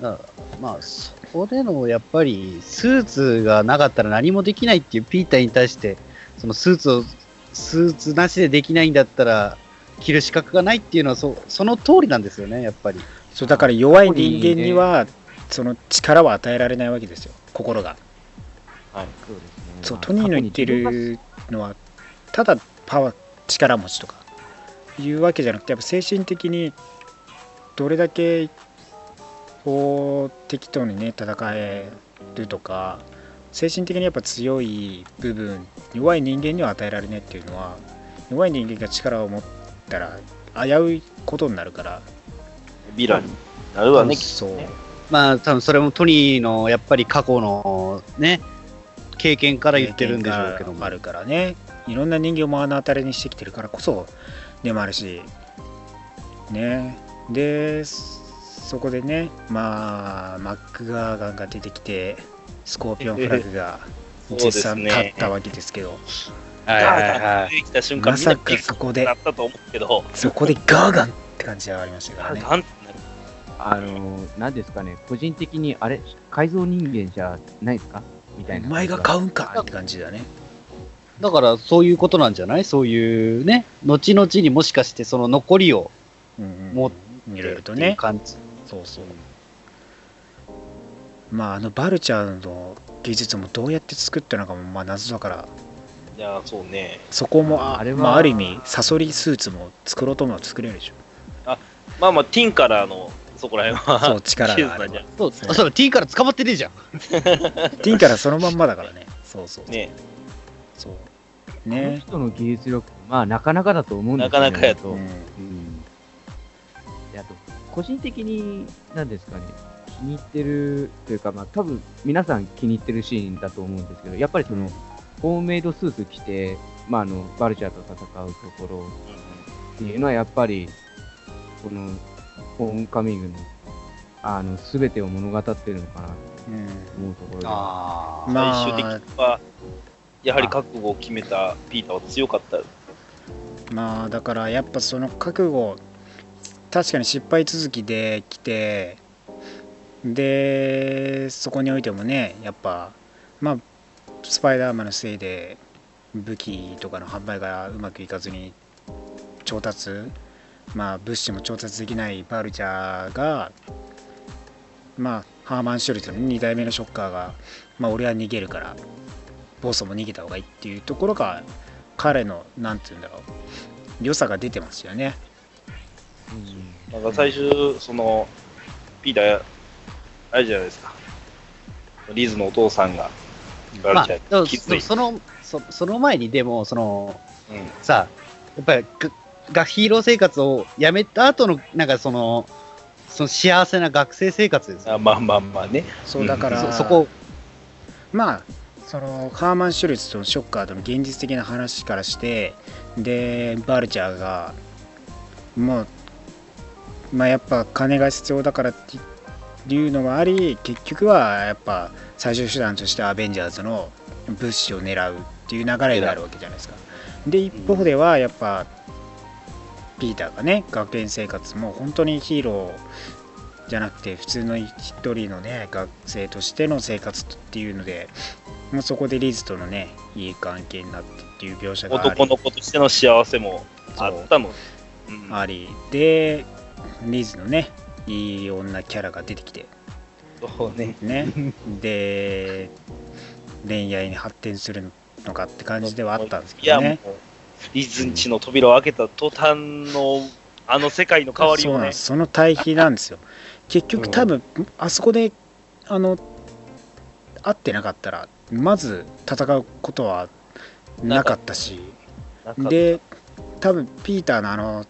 まあ、そこでのやっぱり、スーツがなかったら何もできないっていうピーターに対して、そのスーツを、スーツなしでできないんだったら、着る資格がないっていうのはそ、その通りなんですよね、やっぱり。そうだから弱い人間にはその力は与えられないわけですよ心が。はい。そうですね。そうまあトニーの言ってるのはただパワー力持ちとかいうわけじゃなくてやっぱ精神的にどれだけこう敵とにね戦えるとか精神的にやっぱ強い部分弱い人間には与えられないっていうのは弱い人間が力を持ったら危ういことになるから。ヴィランになるわね、きっそう。まあ、多分それもトニーのやっぱり過去のね、経験から言ってるんでしょうけども。あるからね。いろんな人間を目の当たりにしてきてるからこそでもあるし。ね。でそこでねまあマックガーガンが出てきてスコーピオンフラグがそうです絶賛ね立ったわけですけどはいはいはい。まさかそこでなったと思うけど、そこでガーガンって感じがありましたからね。あのー、なんですかね、個人的に、あれ、改造人間じゃないですか？みたいな。お前が買うんかって感じだねだからそういうことなんじゃない？そういうね、後々にもしかしてその残りをうんうん持っいろいろとっていうね感じ。そうそう。まああのバルチャーの技術もどうやって作ったのかもまあ謎だから。いや、そうね。そこもああれはまあ、ある意味サソリスーツも作ろうと思うと作れるでしょ。まあまあ、ティンからの、そこら辺は。そう力があれば技術なんじゃん。そう、そうそう、T から捕まってねえじゃん。ティンからそのまんまだからね。そうそう。そ うね。そう。このね。人の技術力、まあなかなかだと思うんですなかなかやとう。んうん個人的に、なんですかね、気に入ってるというか、まあ多分皆さん気に入ってるシーンだと思うんですけど、やっぱりその、ホームメイドスーツ着て、まああの、バルチャーと戦うところっていうのはやっぱり、この、ホームカミングの、あの、すべてを物語ってるのかなとうん思うところで。あまあ最終的には、やはり覚悟を決めたピーターは強かった。まあだからやっぱその覚悟確かに失敗続きで来てでそこにおいてもねやっぱまあスパイダーマンのせいで武器とかの販売がうまくいかずに調達まあ物資も調達できないバルチャーがまあハーマン・シュルツの2代目のショッカーがまあ俺は逃げるからボスも逃げた方がいいっていうところが彼のなんて言うんだろう良さが出てますよね。うんなんか最終、その、ピーター、あれじゃないですか。リズのお父さんが、バまあ、その、そその前にでも、その、うんさ、やっぱりががヒーロー生活をやめた後の、なんかその、その幸せな学生生活ですよ。あまあまあまあね。そうだから、そそこ、まあそのハーマン・シュルツとのショッカーとの現実的な話からしてでバルチャーがもうまあやっぱ金が必要だからっていうのがあり結局はやっぱ最終手段としてアベンジャーズの物資を狙うっていう流れがあるわけじゃないですか。で一方ではやっぱピーターがね学園生活も本当にヒーローじゃなくて普通の一人のね学生としての生活っていうのでもうそこでリズとのねいい関係になってっていう描写があり男の子としての幸せもあったの。うんありでリズのねいい女キャラが出てきて。そうね。ね。で恋愛に発展するのかって感じではあったんですけどね。リズンチの扉を開けた途端の、あの世界の変わりをね。そうなんで、す。その対比なんですよ。結局多分あそこであの会ってなかったらまず戦うことはなかったし。で多分ピーターのあの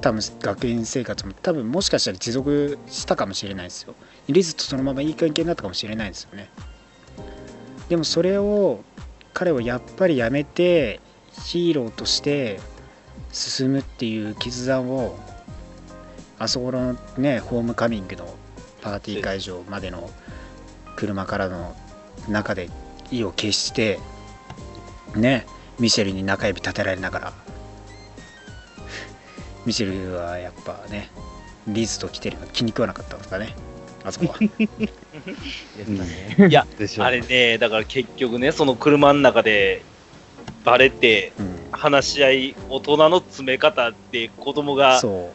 多分学園生活も多分もしかしたら持続したかもしれないですよ。リズとそのままいい関係になったかもしれないですよね。でもそれを彼はやっぱりやめてヒーローとして進むっていう決断をあそこのねホームカミングのパーティー会場までの車からの中で意を決してねミシェルに中指立てられながらミシェルはやっぱねリズと来てるの気に食わなかったんですかね。あそこは。いや、でしょ。あれね、だから結局ね、その車の中でバレて、うん。話し合い、大人の詰め方で子供がそ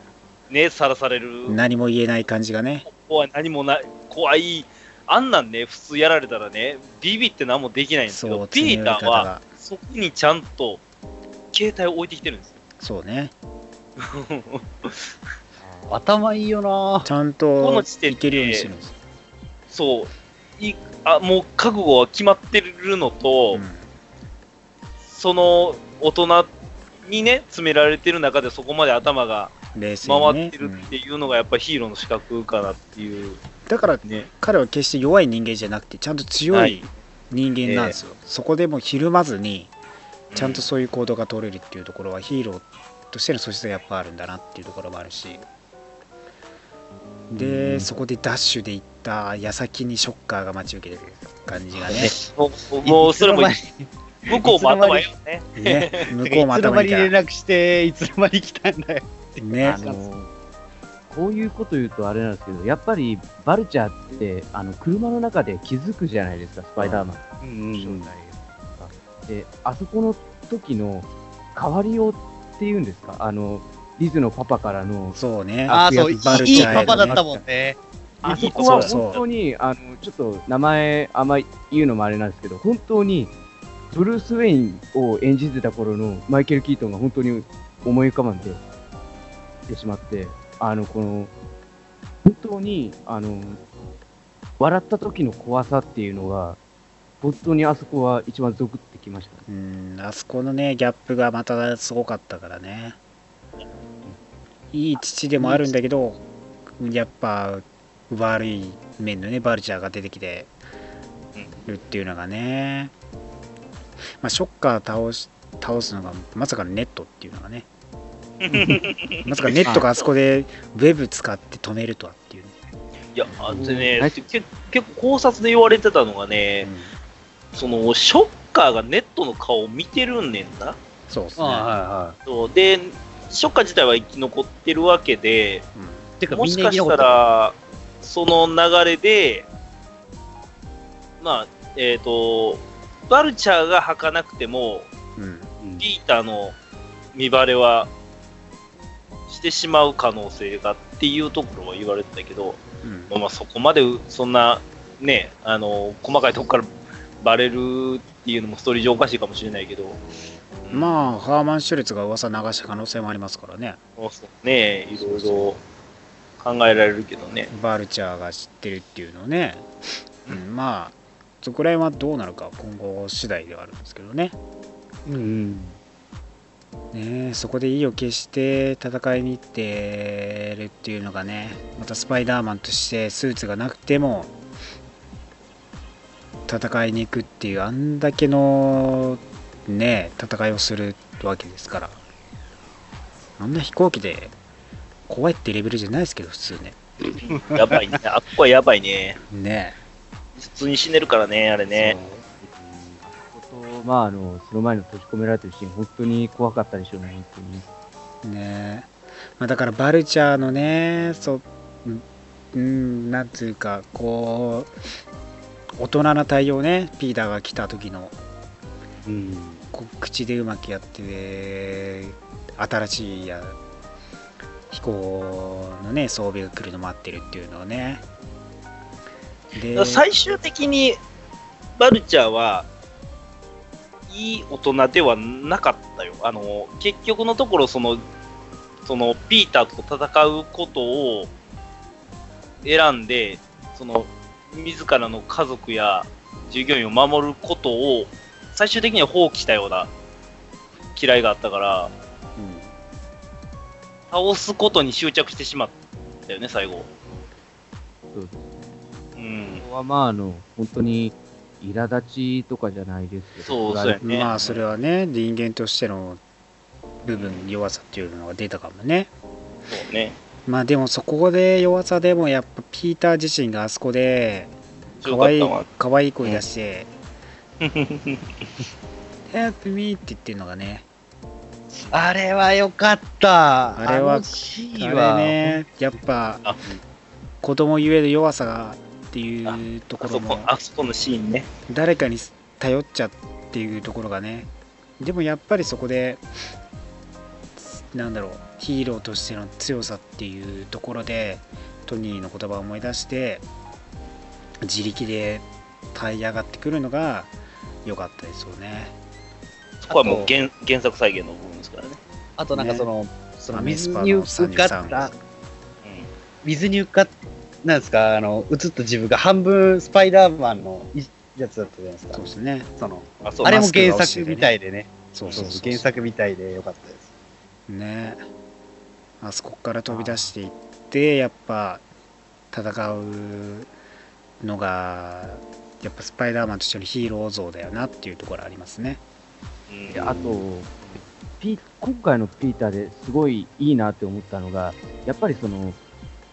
ね、さらされうる、何も言えない感じがね。怖い、何もない、怖い、あんなんね、普通やられたらね、ビビって何もできないんですけど、そうピーターはそこにちゃんと携帯を置いてきてるんですよ。そうね 頭いいよな。ちゃんことの時点でいけるようにしてるんですよ、そういあ、もう覚悟は決まってるのと、うん。その大人にね、詰められてる中でそこまで頭が回ってるっていうのがやっぱヒーローの資格かなっていう。だからね。彼は決して弱い人間じゃなくてちゃんと強はい。い人間なんですよ、そこでもひるまずにちゃんとそういう行動が取れるっていうところはヒーローとしての素質がやっぱあるんだなっていうところもあるし。でそこでダッシュで行った矢先にショッカーが待ち受けてる感じがね。もうもうそれも向こうも頭いいよね。ね。向のこうも間にいつの間に連絡して、いつの間に来たんだよ。ね。あのこういうこと言うとあれなんですけど、やっぱりバルチャーって、あの車の中で気づくじゃないですか、スパイダーマン。の正体が。で、あそこの時の変わりようっていうんですか、あの、リズのパパからの、そうね。ああ、そう、いいパパだったもんね。あそこは本当に、あの、ちょっと名前あんま言うのもあれなんですけど、本当に、ブルース・ウェインを演じてた頃のマイケル・キートンが本当に思い浮かばんで、てしまって、あの、この、本当に、あの、笑った時の怖さっていうのが、本当にあそこは一番ゾクってきましたね。うん、あそこのね、ギャップがまたすごかったからね。いい父でもあるんだけど、やっぱ悪い面のね、バルチャーが出てきてるっていうのがね。まあ、ショッカー倒し倒すのがまさかのネットっていうのがね。まさかネットがあそこでウェブ使って止めるとはっていうね。いや、あでね、結構考察で言われてたのがね、そのショッカーがネットの顔を見てるんねんな。そうですね。はいはそうで、ショッカー自体は生き残ってるわけで、い。てか、もしかしたら、その流れで、まあ、えっ、と、バルチャーが履かなくても、うん。うんうんピーターの見バレはしてしまう可能性がっていうところは言われてたけど、うんまあ、そこまでそんな、ね、あの細かいとこからバレるっていうのもストーリー上おかしいかもしれないけど、まあ、ハーマン・シュレツが噂流した可能性もありますからね。あ、そうね、いろいろ考えられるけどね。バルチャーが知ってるっていうのをね、うん、まあそこら辺はどうなるか今後次第ではあるんですけどねうんうん。ねそこで意を決して戦いに行ってるっていうのがねまたスパイダーマンとしてスーツがなくても戦いに行くっていうあんだけのね戦いをするわけですからあんな飛行機で怖いってレベルじゃないですけど普通ねやばいね。あっこはやばいね。ね普通に死ねるからね、あれね。ことまあ、あの、その前の閉じ込められてるシーン、本当に怖かったでしょうね、本当に。ねまあ、だからバルチャーのねそうんうんなんつうかこう大人な対応ねピーターが来た時のうん。口でうまくやって新しいや飛行のね装備が来るの待ってるっていうのをねで最終的にバルチャーはいい大人ではなかったよ。あの結局のところその、そのピーターと戦うことを選んで、その自らの家族や従業員を守ることを最終的には放棄したような嫌いがあったから、うん倒すことに執着してしまったよね、最後。そうです。うんこ。こはまあ、あの、本当に、苛立ちとかじゃないですけど、そうこれはそうやねまあそれはね人間としての部分弱さっていうのが出たかもねそうね。まあでもそこで弱さでもやっぱピーター自身があそこで可愛い可愛い声出して 「Help me」って言ってるのがね。あれは良かった。あれはあは。れねやっぱあ。子供ゆえの弱さがっていうところも、あそこのシーンね。誰かに頼っちゃっていうところがね。でもやっぱりそこでなんだろうヒーローとしての強さっていうところでトニーの言葉を思い出して自力で這い上がってくるのが良かったですよね。そこはもう原原作再現の部分ですからね。あとなんかその、その水に浮かっ33た、水に浮かっなんですか、あの、映った自分が半分スパイダーマンのいやつだったじゃないですかそう。ですね。その、あ、そうあれも原作みたいでね。そうそうそう原作みたいでよかったです。ねあそこから飛び出していってやっぱ戦うのがやっぱスパイダーマンとしてのヒーロー像だよなっていうところありますね。うんであと、ピ今回のピーターですごいいいなって思ったのが、やっぱりその、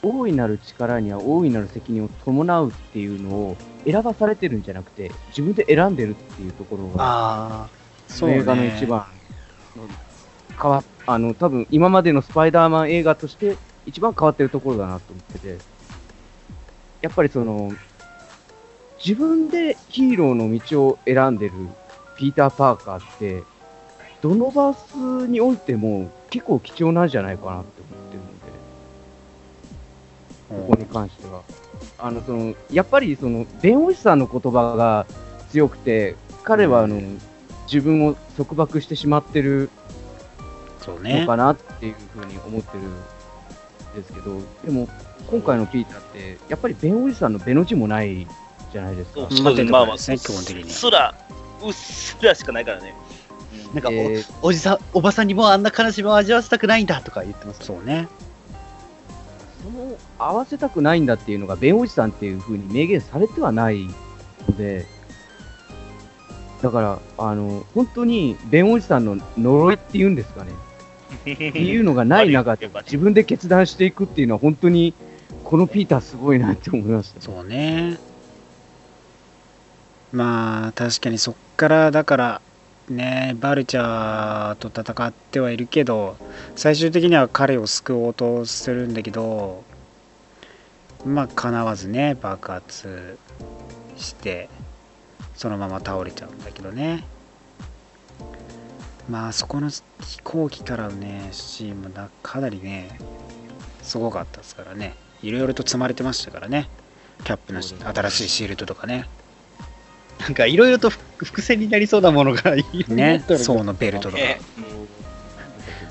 大いなる力には大いなる責任を伴うっていうのを選ばされてるんじゃなくて、自分で選んでるっていうところが、あそうね映画の一番の変わあの、多分今までのスパイダーマン映画として一番変わってるところだなと思ってて、やっぱりその、自分でヒーローの道を選んでるピーター・パーカーって、どのバースにおいても結構貴重なんじゃないかなって思ってるので、ここに関しては。あのそのやっぱりその弁護士さんの言葉が強くて、彼はあの、自分を束縛してしまってるのそうねかなっていうふうに思ってるんですけど、でも今回のピーターって、やっぱり弁護士さんのベの字もないじゃないですか。そうまあ出てこまあまあ、基本的にうっすら、うっすらしかないからね。なんかお、えーおじさん、おばさんにもうあんな悲しみを味わわせたくないんだとか言ってます。そうねその合わせたくないんだっていうのが弁護士さんっていうふうに明言されてはないので、だから、あの、本当に弁護士さんの呪いっていうんですかね。っていうのがない中で、自分で決断していくっていうのは、本当に、このピーターすごいなって思いました。そうね。まあ確かにそっからだからねバルチャーと戦ってはいるけど最終的には彼を救おうとするんだけどまあかなわずね爆発してそのまま倒れちゃうんだけどねまあそこの飛行機からのねシーンもなかなりねすごかったですからね。いろいろと積まれてましたからね。キャップのし新しいシールドとかね。なんかいろいろと伏伏線になりそうなものがいるね層のベルトとか。ね。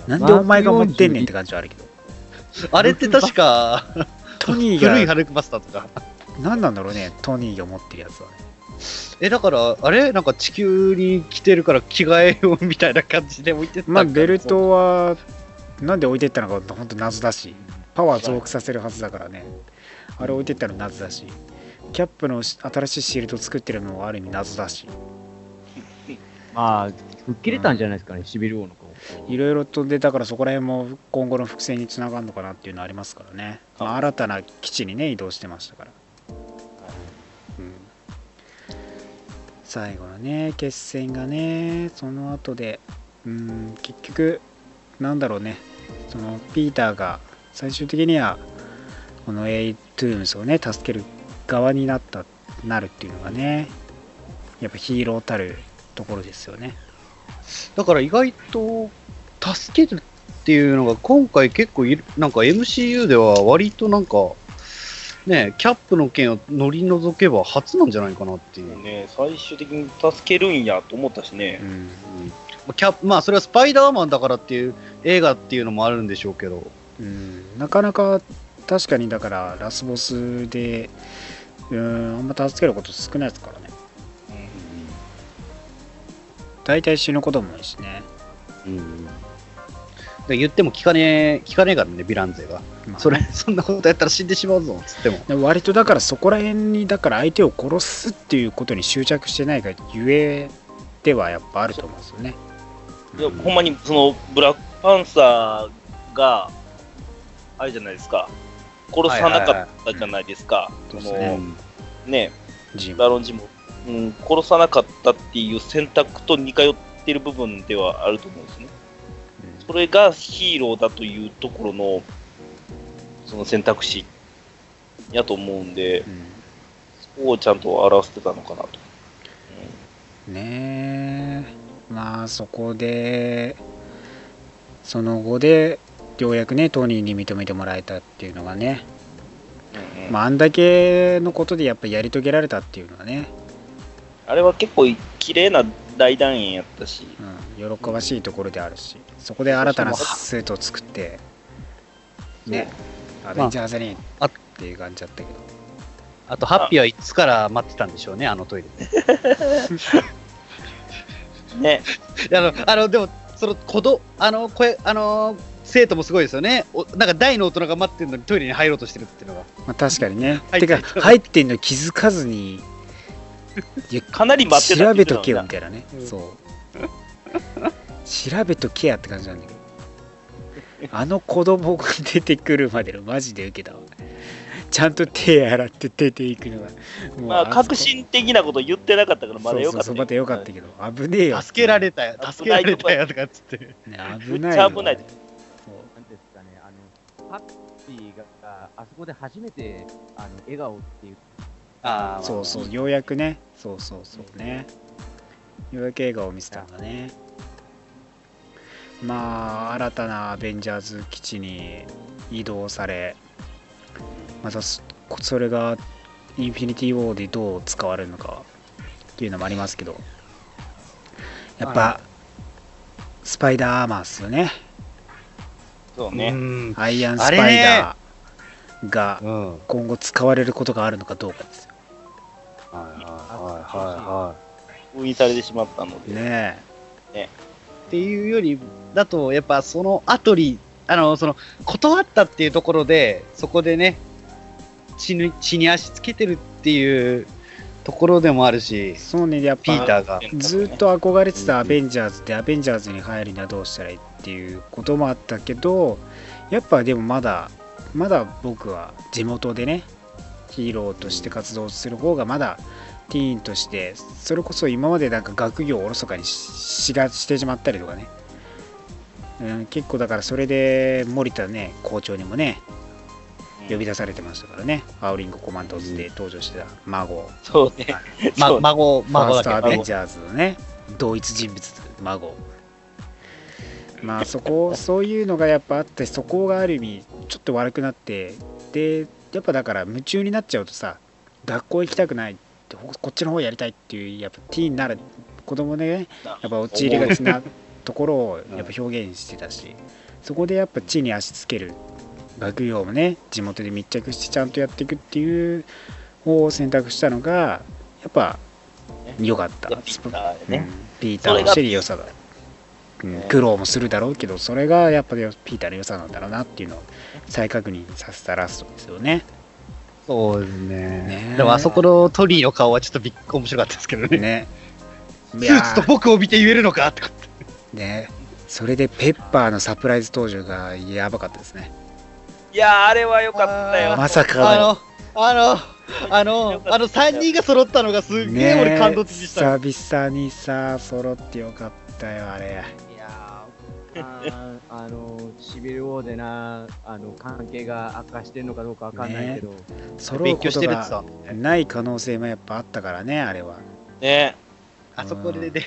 なんでお前が持ってんねんって感じはあるけど。あれって確か、トニーが古いハルクバスターとか。何なんだろうねトニーが持ってるやつはねえ、だから、あれ？なんか地球に来てるから着替えようみたいな感じで置いてったまあベルトはなんで置いてったのか本当謎だしパワー増幅させるはずだからね。あれ置いてったの謎だし。キャップのし新しいシールド作ってるのもある意味謎だし。まあ、吹っ切れたんじゃないですかね、シビル王の子。いろいろとでだからそこら辺も今後の伏線につながるのかなっていうのありますからね、まあ新たな基地にね移動してましたから、最後のね決戦がねその後でうん結局なんだろうねそのピーターが最終的にはこのエイトゥームスをね助ける側になったなるっていうのがねやっぱヒーローたるところですよね。だから意外と助けるっていうのが今回結構いなんか MCU では割となんかねキャップの件を乗り除けば初なんじゃないかなっていう、ね、最終的に助けるんやと思ったしね。う。ん。まあキャップまあそれはスパイダーマンだからっていう映画っていうのもあるんでしょうけど。うん、なかなか確かにだからラスボスでうんあんま助けること少ないですからね。大体死ぬことも多いしね、うん。で言っても聞かねえ聞かねえからねヴィラン勢がまあそれそんなことやったら死んでしまうぞっつっても。でも割とだからそこら辺にだから相手を殺すっていうことに執着してないがゆえではやっぱあると思うんですよね。いやほんまにそのブラックパンサーがあれじゃないですか。殺さなかったじゃないですか、そのね。バロンジも、うん、殺さなかったっていう選択と似通ってる部分ではあると思うんですねそれがヒーローだというところのその選択肢やと思うんでうんそこをちゃんと表してたのかなと、ねえ。まあそこでその後でようやくねトニーに認めてもらえたっていうのがね。うんうん。まああんだけのことでやっぱやり遂げられたっていうのはね、あれは結構綺麗な大団円やったし、うん、喜ばしいところであるしそこで新たなスーツを作ってねアベンジャーズにあっていう感じだったけど。あとハッピーはいつから待ってたんでしょうねあのトイレ。でね、あの、あの、でも、その、子ど、あの、声、あの、生徒もすごいですよね。おなんか大の大人が待ってるのにトイレに入ろうとしてるっていうのが。まあ確かにね。入っててか入ってんの気づかずに いやかなり待ってた調べとけよみたいなね、うん。そう調べとけやって感じなんだけど。あの子供が出てくるまでのマジで受けたわ。ちゃんと手洗って出ていくのが。もうまあ、革新的なこと言ってなかったからまだよかった、そうそうそうまだよかったけど。危ねえよ助けられたよ、助けられたよとかっつって。ねめっ危ないよちゃ 危ない。なんですかね、あの、ハッピーが、あそこで初めて、あの、笑顔っていう、あそうそうようやくね。そうそうそうね。ようやく笑顔を見せたんだねまあ新たなアベンジャーズ基地に移動されまたそそれがインフィニティ・ウォーでどう使われるのかっていうのもありますけどやっぱ、はスパイダーアーマーっすよねうそうね。ん。アイアンスパイダーが今後使われることがあるのかどうかですよはいは封印されてしまったので。ねい。っていうよりだと、やっぱその後に、あの、その、断ったっていうところで、そこでね、血に血に足つけてるっていうところでもあるしえ、そうねやっぱピーターが。ずっと憧れてたアベンジャーズでアベンジャーズに入るにはどうしたらいいっていうこともあったけどやっぱでもまだまだ僕は地元でねヒーローとして活動する方がまだティーンとしてそれこそ今までなんか学業をおろそかにししがしてしまったりとかね、うん、結構だからそれで森田ね校長にもね呼び出されてましたからね。アウリングコマンドズで登場してた孫。そうね。ま、そう孫、ファ孫ーストア。ベンジャーズのね同一人物孫。まあそこそういうのがやっぱあってそこがある意味ちょっと悪くなってでやっぱだから夢中になっちゃうとさ学校行きたくないってほこっちの方やりたいっていうやっぱティーンになる。子供でねやっぱ陥りがちなところをやっぱ表現してたしそこでやっぱ地に足つける学業もね地元で密着してちゃんとやっていくっていう方を選択したのがやっぱ良かったピーターでねうんピーターのしてる良さだ、うん、苦労もするだろうけどそれがやっぱりピーターの良さなんだろうなっていうのを再確認させたラストですよね。そうですね。ねでもあそこのトリーの顔はちょっとびっ面白かったですけどね。ね。スーツと僕を見て言えるのかとかって。ねそれでペッパーのサプライズ登場がやばかったですね。いやー、あれは良かったよ。まさかのあの、あの、あの、あの3人が揃ったのがすっげえ俺感動的でした。久々にさ揃ってよかったよあれ。いやーあーあのシビルウォーでなあの関係が悪化してるのかどうかわかんないけど、揃うことてるってさが。ない可能性もやっぱあったからねあれは。ね。あそこでね、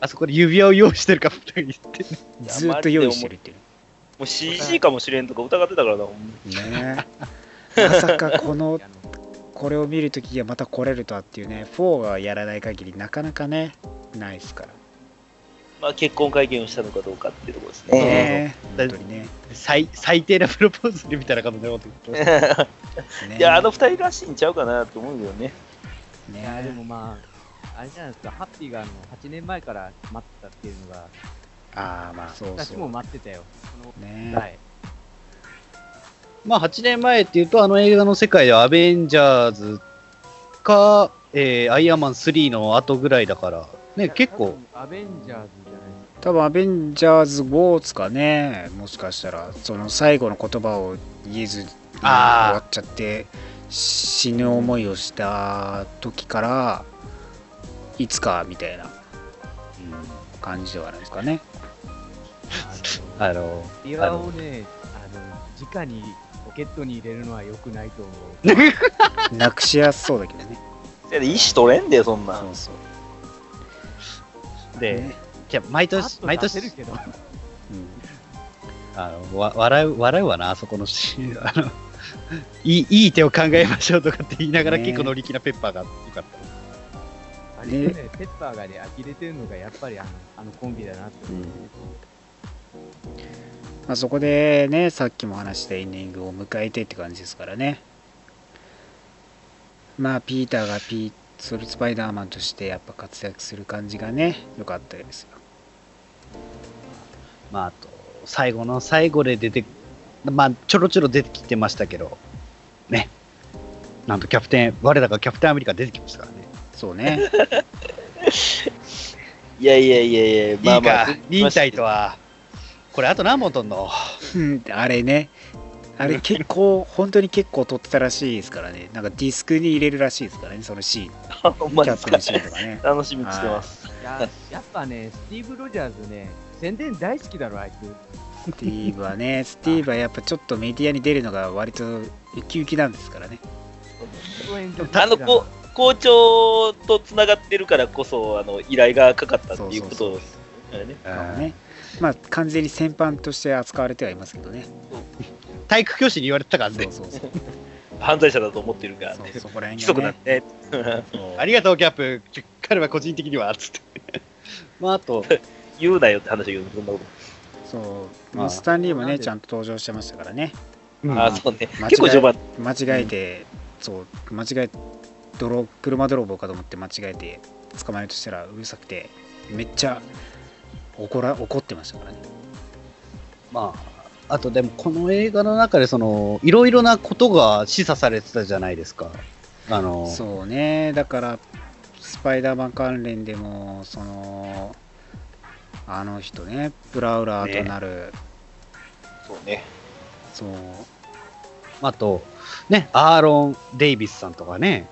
あそこで指輪を用意してるかも言ってね。やずっと用意してるっていう。もう CG かもしれんとか疑ってたからな、ほんまね。まさかこのこれを見るときがまた来れるとはっていうね4がやらない限りなかなかねないですから。まあ結婚会見をしたのかどうかっていうところですね。ね本当にね。最最低なプロポーズみたいな感じで思ってくるねいや、あの二人らしいんちゃうかなと思うけどね。ね。いやでもまああれじゃないですか。ハッピーがあの8年前から待ってたっていうのがああまあそう私もそう待ってたよ。ねはい。まあ8年前っていうと、あの映画の世界ではアベンジャーズか、えーアイアンマン3の後ぐらいだから、ね、結構、アベンジャーズじゃないです多分アベンジャーズ5ですかねもしかしたら。その最後の言葉を言えずに終わっちゃって死ぬ思いをした時からいつかみたいな感じではあるんですかね。かあの、ビワをねあの直にポケットに入れるのは良くないと思う。なくしやすそうだけどね。いや意思取れんでよ、そんな。ん。そうそう。で、ね。じゃあ毎パ年、毎ッと出せる年、けど。うん。あのわ笑う、笑うわな、あそこのシーン。あのいいいい手を考えましょうとかって言いながらね。結構乗り気なペッパーがよかった。あれね。ペッパーがね呆れてるのがやっぱりあのあのコンビだなって。思う、まあ、そこでねさっきも話したエンディングを迎えてって感じですからね。まあピーターがピーソルスパイダーマンとしてやっぱ活躍する感じがね良かったですよ。まあ、あと、最後の最後で出て、まあ、ちょろちょろ出てきてましたけど、ね。なんとキャプテン、我らがキャプテンアメリカ出てきましたからね。そうね。いやいやいやいや、まいいあまあ。か、忍耐とは、これあと何本とんの？うんあれね。あれ結構本当に結構撮ってたらしいですからね。なんかディスクに入れるらしいですからねそのシーン。キャップのシーンとかね。楽しみにしてます。いややっぱねスティーブ・ロジャーズね宣伝大好きだろあいつ。スティーブはねスティーブはやっぱちょっとメディアに出るのが割とウキウキなんですからね。あのこ校長とつながってるからこそ、あの依頼がかかったっていうことですよね。まあ完全に先般として扱われてはいますけどね。体育教師に言われてたからね。そう。そうそう。犯罪者だと思ってるから、そうね、そこら規辺が則ねなんで、そう。ありがとう、キャップ。彼は個人的には、つって。まあ、あと、言うなよって話だけど、そんなこそう、まあ。スタンリーもねちゃんと登場してましたからね。と。ああ、そうね。間違え結構序盤、間違えて、そう間違え泥車泥棒かと思って間違えて捕まえようとしたらうるさくてめっちゃ怒ら怒ってましたからね。まあ、あとでもこの映画の中でそのいろいろなことが示唆されてたじゃないですか。あのそうね。だからスパイダーマン関連でもそのあの人ねプラウラーとなる、そう。ね。そう。あとねアーロン・デイビスさんとかね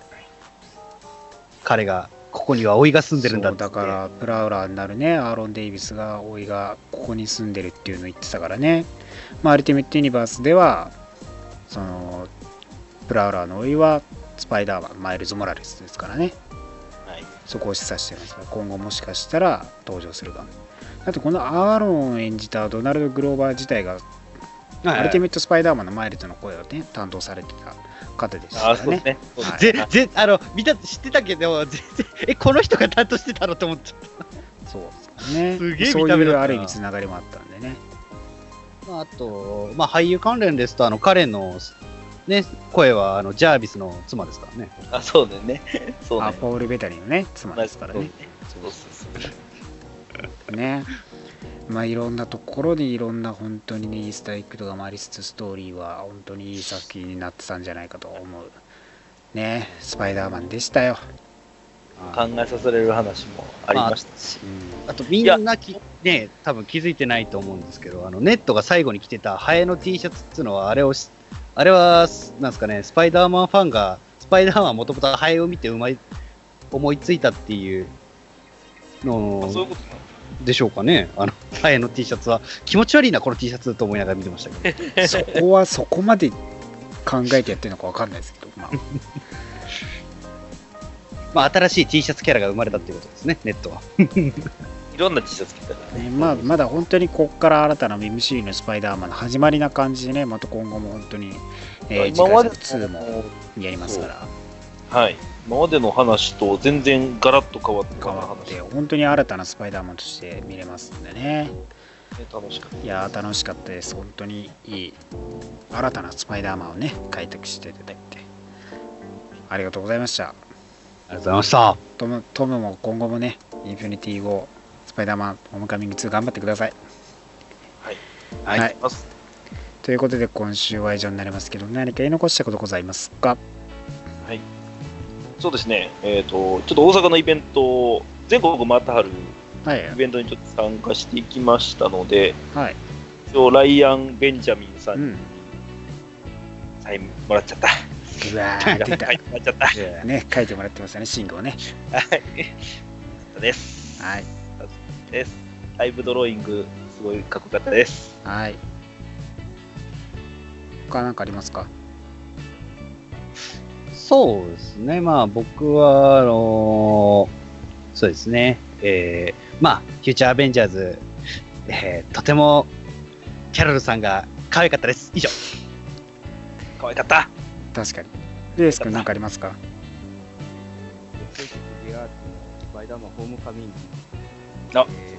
彼がここには甥いが住んでるんだって。だからプラウラーになるね。アーロン・デイビスが甥いがここに住んでるっていうのを言ってたからね、まあ、アルティメット・ユニバースではそのプラウラーの甥いはスパイダーマンマイルズ・モラレスですからね。はい。そこを示唆してます今後もしかしたら登場するかも。だってこのアーロンを演じたドナルド・グローバー自体がはいアルティメット・スパイダーマンのマイルズの声をね担当されてた方でしたああ、そうですね。ぜねぜあの見た知ってたけど全然えこの人が担当してたのと思っちゃっそうですね。すげえそう見た目だったある意味つながりもあったんでね。た、まあ、あと、まあ、俳優関連ですとあの彼の、ね、声はあのジャービスの妻ですからね。あ、そうだよね。そうね。あポール・ベタリーのね妻ですからね。そうそうそう。ねまあいろんなところにいろんな本当にねイースターエッグとかもありつつストーリーは本当にいい作品になってたんじゃないかと思う。ねスパイダーマンでしたよ、考えさせられる話もありました。し。うん。あとみんなきね多分気づいてないと思うんですけどあのネットが最後に着てたハエの T シャツっていうのはあれをしあれはなんですかねスパイダーマンファンがスパイダーマンはもともとハエを見てうまい思いついたっていうのあそういうことでしょうかね。あのハエの T シャツは。気持ち悪いなこの T シャツと思いながら見てましたけど。そこはそこまで考えてやってるのか分かんないですけど、まあ、まあ新しい T シャツキャラが生まれたっていうことですねネットは。いろんな T シャツ着たからね。ねまあ、まだ本当にここから新たな MCU のスパイダーマンの始まりな感じでね、また今後も本当に、えー、今まで次回作2もやりますから、はい。今までの話と全然ガラッと変わって変わって、話本当に新たなスパイダーマンとして見れますんでね。ね楽しかった。いやー、楽しかったです。本当にいい、新たなスパイダーマンをね、開拓していただいて、ありがとうございました。ありがとうございましたトムトムも今後もね、インフィニティ5、スパイダーマン、ホームカミング2頑張ってください。はい。はいますということで、今週は以上になりますけど、何か言い残したことございますか？はい。そうですね。えっ、と、ちょっと大阪のイベント、全国回ってはるはいイ。ベントにちょっと参加していきましたので、はい。一応ライアン・ベンジャミンさうんん。にサインもらっちゃった。うわー、出た書。いてもらっちゃった。ね、書いてもらってますよね、信号ね。はい。です。はい。です。ライブドローイング、すごいかっこよかったです。はい。他なんかありますか？そうですね、まあ僕は、あのーそうですね、えー、まあ、フューチャーアベンジャーズ、えー、とてもキャロルさんが可愛かったです。以上。かわいかった。確かに。レース君なんかありますか？スパイダーマンホームカミング。あえ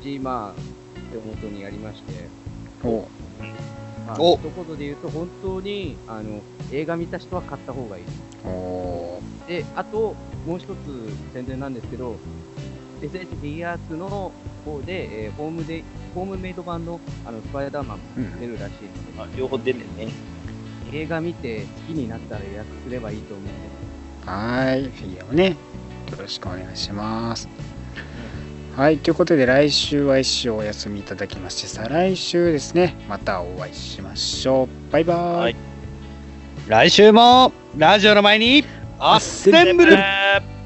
ー、ジーマー手元にありまして、おまあ、お一言で言うと本当にあの映画見た人は買った方がいい。おで、あと、もう一つ宣伝なんですけど、SHD アーツの方で、えーホームで、ホームメイド版のあのスパイダーマンうん出るらしいので、あ両方出てね。映画見て好きになったら予約すればいいと思うんではい。フィギュアをね、よろしくお願いします。はい。ということで、来週は一週お休みいただきまして、再来週ですね、またお会いしましょう。バイバーイ。はい来週も、ラジオの前に、アッセンブルー